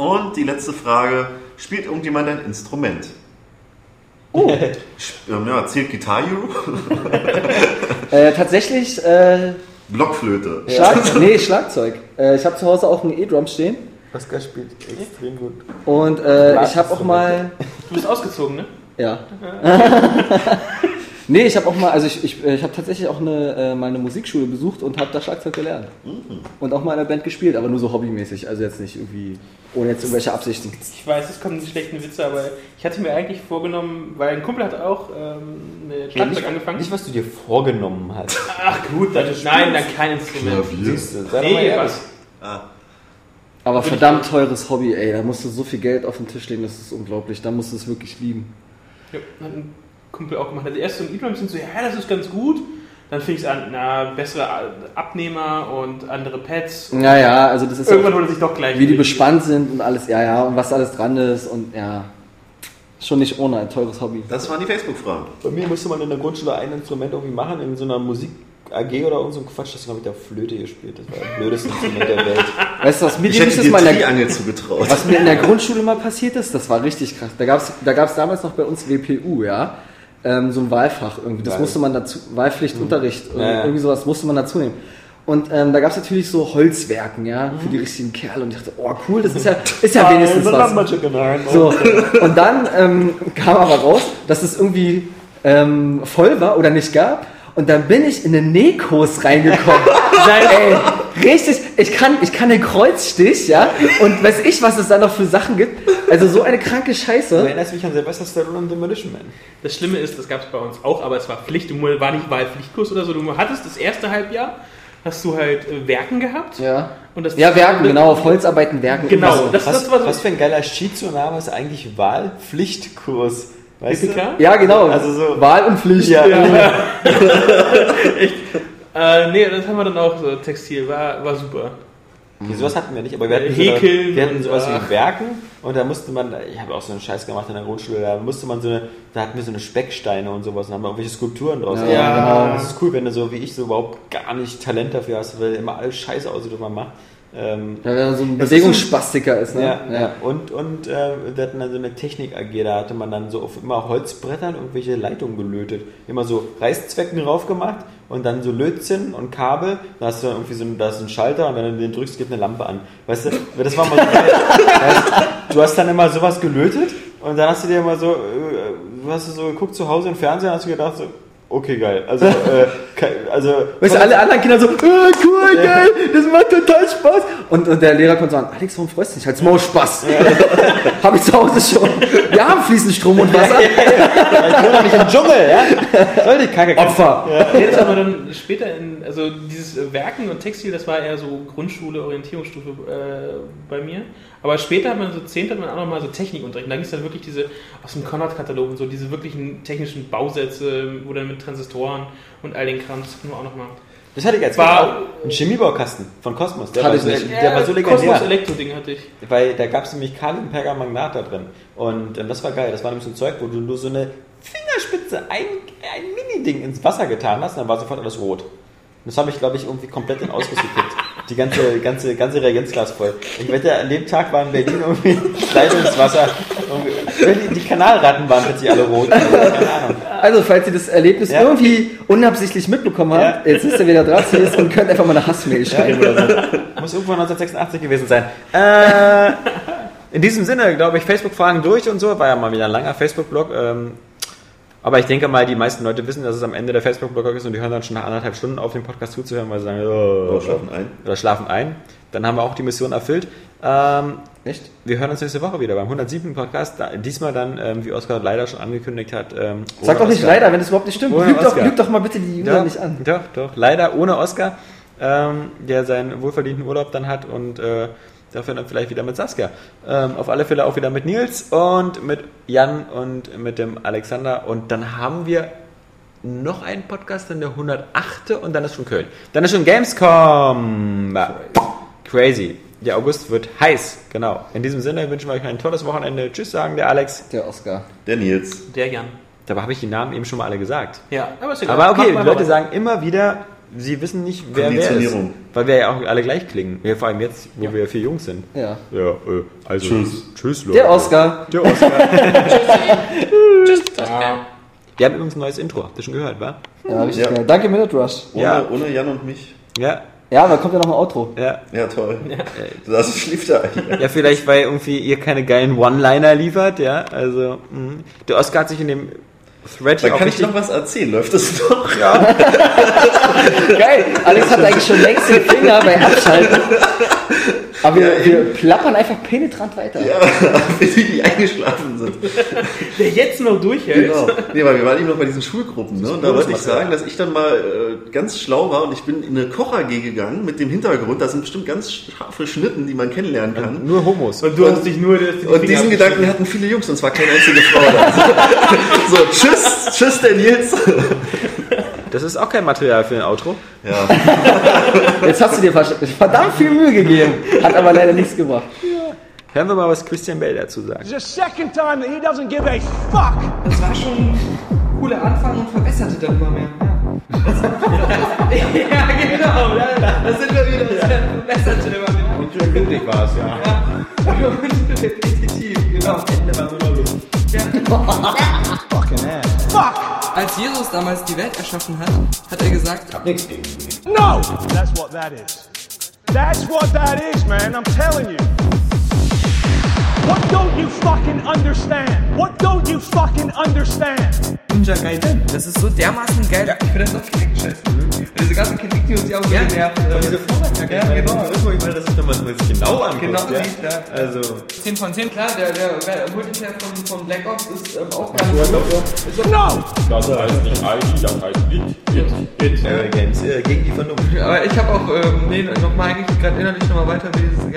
Und die letzte Frage: Spielt irgendjemand ein Instrument? Oh. Ähm, ja, zählt Guitar Hero? Äh, tatsächlich, äh, Blockflöte. Schlag, nee, Schlagzeug. Äh, ich habe zu Hause auch einen E-Drum stehen. Pascal spielt extrem gut. Und äh, ich habe auch mal. Du bist ausgezogen, ne? Ja. Nee, ich habe auch mal, also ich, ich, ich habe tatsächlich auch eine, äh, mal eine Musikschule besucht und habe da Schlagzeug gelernt. Und auch mal in einer Band gespielt, aber nur so hobbymäßig, also jetzt nicht irgendwie, ohne jetzt irgendwelche Absichten. Ich weiß, es kommen die schlechten Witze, aber ich hatte mir eigentlich vorgenommen, weil ein Kumpel hat auch ähm, mit Schlagzeug nicht, angefangen. Nicht, was du dir vorgenommen hast. Ach gut, das ist, nein, dann kein Instrument. Siehst du, sei doch mal Nee, was? Ah, Aber verdammt teures Hobby, ey, da musst du so viel Geld auf den Tisch legen, das ist unglaublich, da musst du es wirklich lieben. Ja, hat ein Kumpel auch gemacht. Also erst so ein E-Drum sind so, ja, das ist ganz gut. Dann fing es an, na, bessere Abnehmer und andere Pads. Naja, also das ist ja Irgendwann er sich doch gleich. wie die bespannt sind und alles, ja, ja, und was alles dran ist und ja, schon nicht ohne ein teures Hobby. das waren die Facebook-Fragen. Bei mir musste man in der Grundschule ein Instrument irgendwie machen, in so einer Musik AG oder irgend so ein Quatsch, das habe ich da Flöte gespielt. Das war das blödeste Instrument der Welt. Weißt du, was mir Ich hätte dir Mal in der, zugetraut. Was mir in der Grundschule mal passiert ist, das war richtig krass. Da gab es da gab's damals noch bei uns WPU, ja. Ähm, so ein Wahlfach irgendwie. Das Wahl- musste man dazu, Wahlpflichtunterricht, Ja, ja. irgendwie sowas musste man dazu nehmen. Und ähm, da gab es natürlich so Holzwerken, ja, für die richtigen Kerle. Und ich dachte, oh cool, das ist ja, ist ja wenigstens was. So, und dann ähm, kam aber raus, dass es irgendwie ähm, voll war oder nicht gab. Und dann bin ich in den Nekos reingekommen. Ey, richtig, ich kann, ich kann den Kreuzstich, ja, und weiß ich, was es da noch für Sachen gibt. Also so eine kranke Du Scheiße. erinnerst mich an Sylvester Stallone und Demolition Man. Das Schlimme ist, das gab es bei uns auch, aber es war Pflicht, du war nicht Wahlpflichtkurs oder so. Du hattest das erste Halbjahr, hast du halt äh, Werken gehabt. Ja. Und das Ja, Werken, genau, auf Holzarbeiten Werken. Genau, das, Was, das war so. was für ein geiler Shizu-Name ist eigentlich Wahlpflichtkurs? Weißt PPK? Ja, genau. Also so- Wahl und Pflicht. Ja. Äh, nee, das haben wir dann auch so. Textil war, war super. Okay, sowas hatten wir nicht, aber wir hatten, Häkeln so, wir hatten sowas wie Werken und da musste man, ich habe auch so einen Scheiß gemacht in der Grundschule, da musste man so eine, da hatten wir so eine Specksteine und sowas und haben irgendwelche Skulpturen draus. Ja, gemacht. genau. Das ist cool, wenn du so wie ich so überhaupt gar nicht Talent dafür hast, weil immer alles Scheiße aussieht, was man macht. Ähm, Ja, wenn man so ein Bewegungsspastiker ist, ne? ja, ja. Und, und äh, wir hatten dann so eine Technik AG, da hatte man dann so auf immer Holzbrettern irgendwelche Leitungen gelötet. Immer so Reißzwecken drauf gemacht und dann so Lötzinn und Kabel. Da hast du dann irgendwie so einen, da ist ein Schalter und wenn du den drückst, geht eine Lampe an. Weißt du, das war mal so geil. Du, du hast dann immer sowas gelötet und dann hast du dir immer so, äh, du hast so geguckt zu Hause im Fernsehen und hast du gedacht so, okay, geil. Also, äh, also Weißt du, alle anderen Kinder so, äh, cool, geil, das macht total Spaß. Und, und der Lehrer konnte sagen, Alex, warum freust du dich? Halt's Maul, Spaß. Hab ich zu Hause schon. Wir haben fließend Strom und Wasser. ich wohne doch nicht im Dschungel, ja? Soll die Kacke Opfer. Das haben wir dann später in, also dieses äh, Werken und Textil, das war eher so Grundschule, Orientierungsstufe äh, bei mir. Aber später hat man so 10. hat man auch nochmal so Technikunterricht. Und da ging es dann wirklich diese, aus dem Konrad-Katalog und so, diese wirklichen technischen Bausätze, wo dann mit Transistoren und all den Kram, das hatten wir auch nochmal. Das hatte ich als War-. Ein Chemiebaukasten von Kosmos. Der, Hatte war, ich so, nicht. der war so Kosmos legendär. Elektro-Ding hatte ich. Weil da gab es nämlich Kalium Pergamagnat da drin. Und ähm, das war geil. Das war nämlich so ein Zeug, wo du nur so eine Fingerspitze, ein, ein Mini-Ding ins Wasser getan hast und dann war sofort alles rot. Das habe ich, glaube ich, irgendwie komplett in den Ausguss gekippt. Die ganze, ganze, ganze Reagenzglas voll. Ich wette, an dem Tag war in Berlin irgendwie Leitungswasser. Irgendwie, die, die Kanalratten waren plötzlich alle rot. Also, keine Ahnung. Also, falls ihr das Erlebnis Ja. irgendwie unabsichtlich mitbekommen habt, Ja. jetzt wisst ihr, wer da dran ist und könnt einfach mal eine Hassmail schreiben oder so. Muss irgendwo 1986 gewesen sein. Äh, in diesem Sinne, glaube ich, Facebook-Fragen durch und so. War ja mal wieder ein langer Facebook-Blog. Ähm, aber ich denke mal, die meisten Leute wissen, dass es am Ende der Facebook-Blog ist und die hören dann schon nach anderthalb Stunden auf, den Podcast zuzuhören, weil sie sagen, oh, Oder schlafen ein. oder schlafen ein. Dann haben wir auch die Mission erfüllt. Ähm, Echt? wir hören uns nächste Woche wieder beim 107. Podcast. Da, diesmal dann, ähm, wie Oskar leider schon angekündigt hat. Ähm, Sag doch nicht Oscar. leider, wenn es überhaupt nicht stimmt. Ohne Lüg doch, lüg doch mal bitte die Doch, nicht an. Doch, doch. Leider ohne Oscar, ähm, der seinen wohlverdienten Urlaub dann hat und äh, dafür dann vielleicht wieder mit Saskia. Ähm, auf alle Fälle auch wieder mit Nils und mit Jan und mit dem Alexander. Und dann haben wir noch einen Podcast, dann der 108. und dann ist schon Köln. Dann ist schon Gamescom. Crazy. Der August wird heiß, genau. In diesem Sinne wünschen wir euch ein tolles Wochenende. Tschüss, sagen der Alex. Der Oscar. Der Nils. Der Jan. Dabei habe ich die Namen eben schon mal alle gesagt. Ja, aber ist egal. Aber okay, die wir Leute sagen immer wieder, sie wissen nicht, wer wer ist. Weil wir ja auch alle gleich klingen. Ja, vor allem jetzt, wo wir vier Jungs sind. Ja. Ja, äh, also. Tschüss. Tschüss, Leute. Der Oscar. Der Oscar. Tschüss. Wir haben übrigens ein neues Intro. Habt ihr schon gehört, wa? Ja, richtig Ja. geil. Danke, Minute Rush. Ohne, Ja. ohne Jan und mich. Ja, Ja, da kommt ja noch ein Outro. ja. Ja, toll. Das schläft da hier. Ja, vielleicht, weil irgendwie ihr keine geilen One-Liner liefert, ja. Also, mh. der Oscar hat sich in dem Thread Da auch kann ich noch was erzählen. Läuft das doch? Geil. Alex hat eigentlich schon längst den Finger bei Abschalten. Aber wir, Ja, wir plappern einfach penetrant weiter. Ja, wenn die nicht eingeschlafen sind. Der jetzt noch durchhält. Genau. Nee, weil wir waren eben noch bei diesen Schulgruppen. Ne? Und da wollte ich sagen, dass ich dann mal äh, ganz schlau war und ich bin in eine Koch AG gegangen mit dem Hintergrund, da sind bestimmt ganz scharfe Schnitten, die man kennenlernen kann. Nur Homos. Und du hast dich nur. die Und diesen. Gedanken hatten viele Jungs und zwar keine einzige Frau da. So, tschüss, tschüss, der Nils. Das ist auch kein Material für ein Outro. Ja, Jetzt hast du dir verdammt viel Mühe gegeben. Hat aber leider nichts gebracht. Hören wir mal, was Christian Bell dazu sagt. the second time that he doesn't give a fuck. Das war schon ein cooler Anfang und verbesserte dann immer mehr. Ja, ja genau. Da, da sind wir wieder. Das verbesserte immer mehr. Und schön war es, ja. Und repetitiv, genau. Fucking ass. Fuck. Als Jesus damals die Welt erschaffen hat, hat er gesagt, Nix gegen No! That's what that is. That's what that is, man. I'm telling you. What don't you fucking understand? What don't you fucking understand? Ninja Gaiden. Das ist so dermaßen geil. Ja, ich finde das auch direkt scheiße. Diese ganzen Kritik, die uns ja auch so. Und diese Vorwärtskacke, Ja, genau. ich meine, das ist nochmal sich genau anguckt. Genau, ja. ja. Also, 10 von 10, klar, der, der, der Multiplayer von, von Black Ops ist ähm, auch gar nicht so. No! Das heißt nicht ID, das heißt It. It. Area Games, äh, gegen die Vernunft. Aber ich habe auch, ähm, nee, nochmal eigentlich gerade innerlich nochmal weiter, wie diese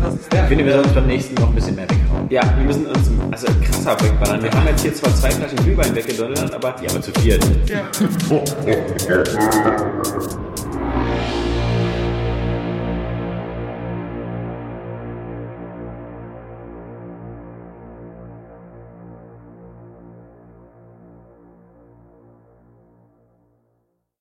ganzen Begriff Ich finde, wir sollen uns beim nächsten noch ein bisschen mehr weghauen. Ja, wir müssen uns also krasser wegballern. Wir haben jetzt hier zwar zwei Flaschen Glühwein weggedonnert, aber Ja, aber zu viert. Ja.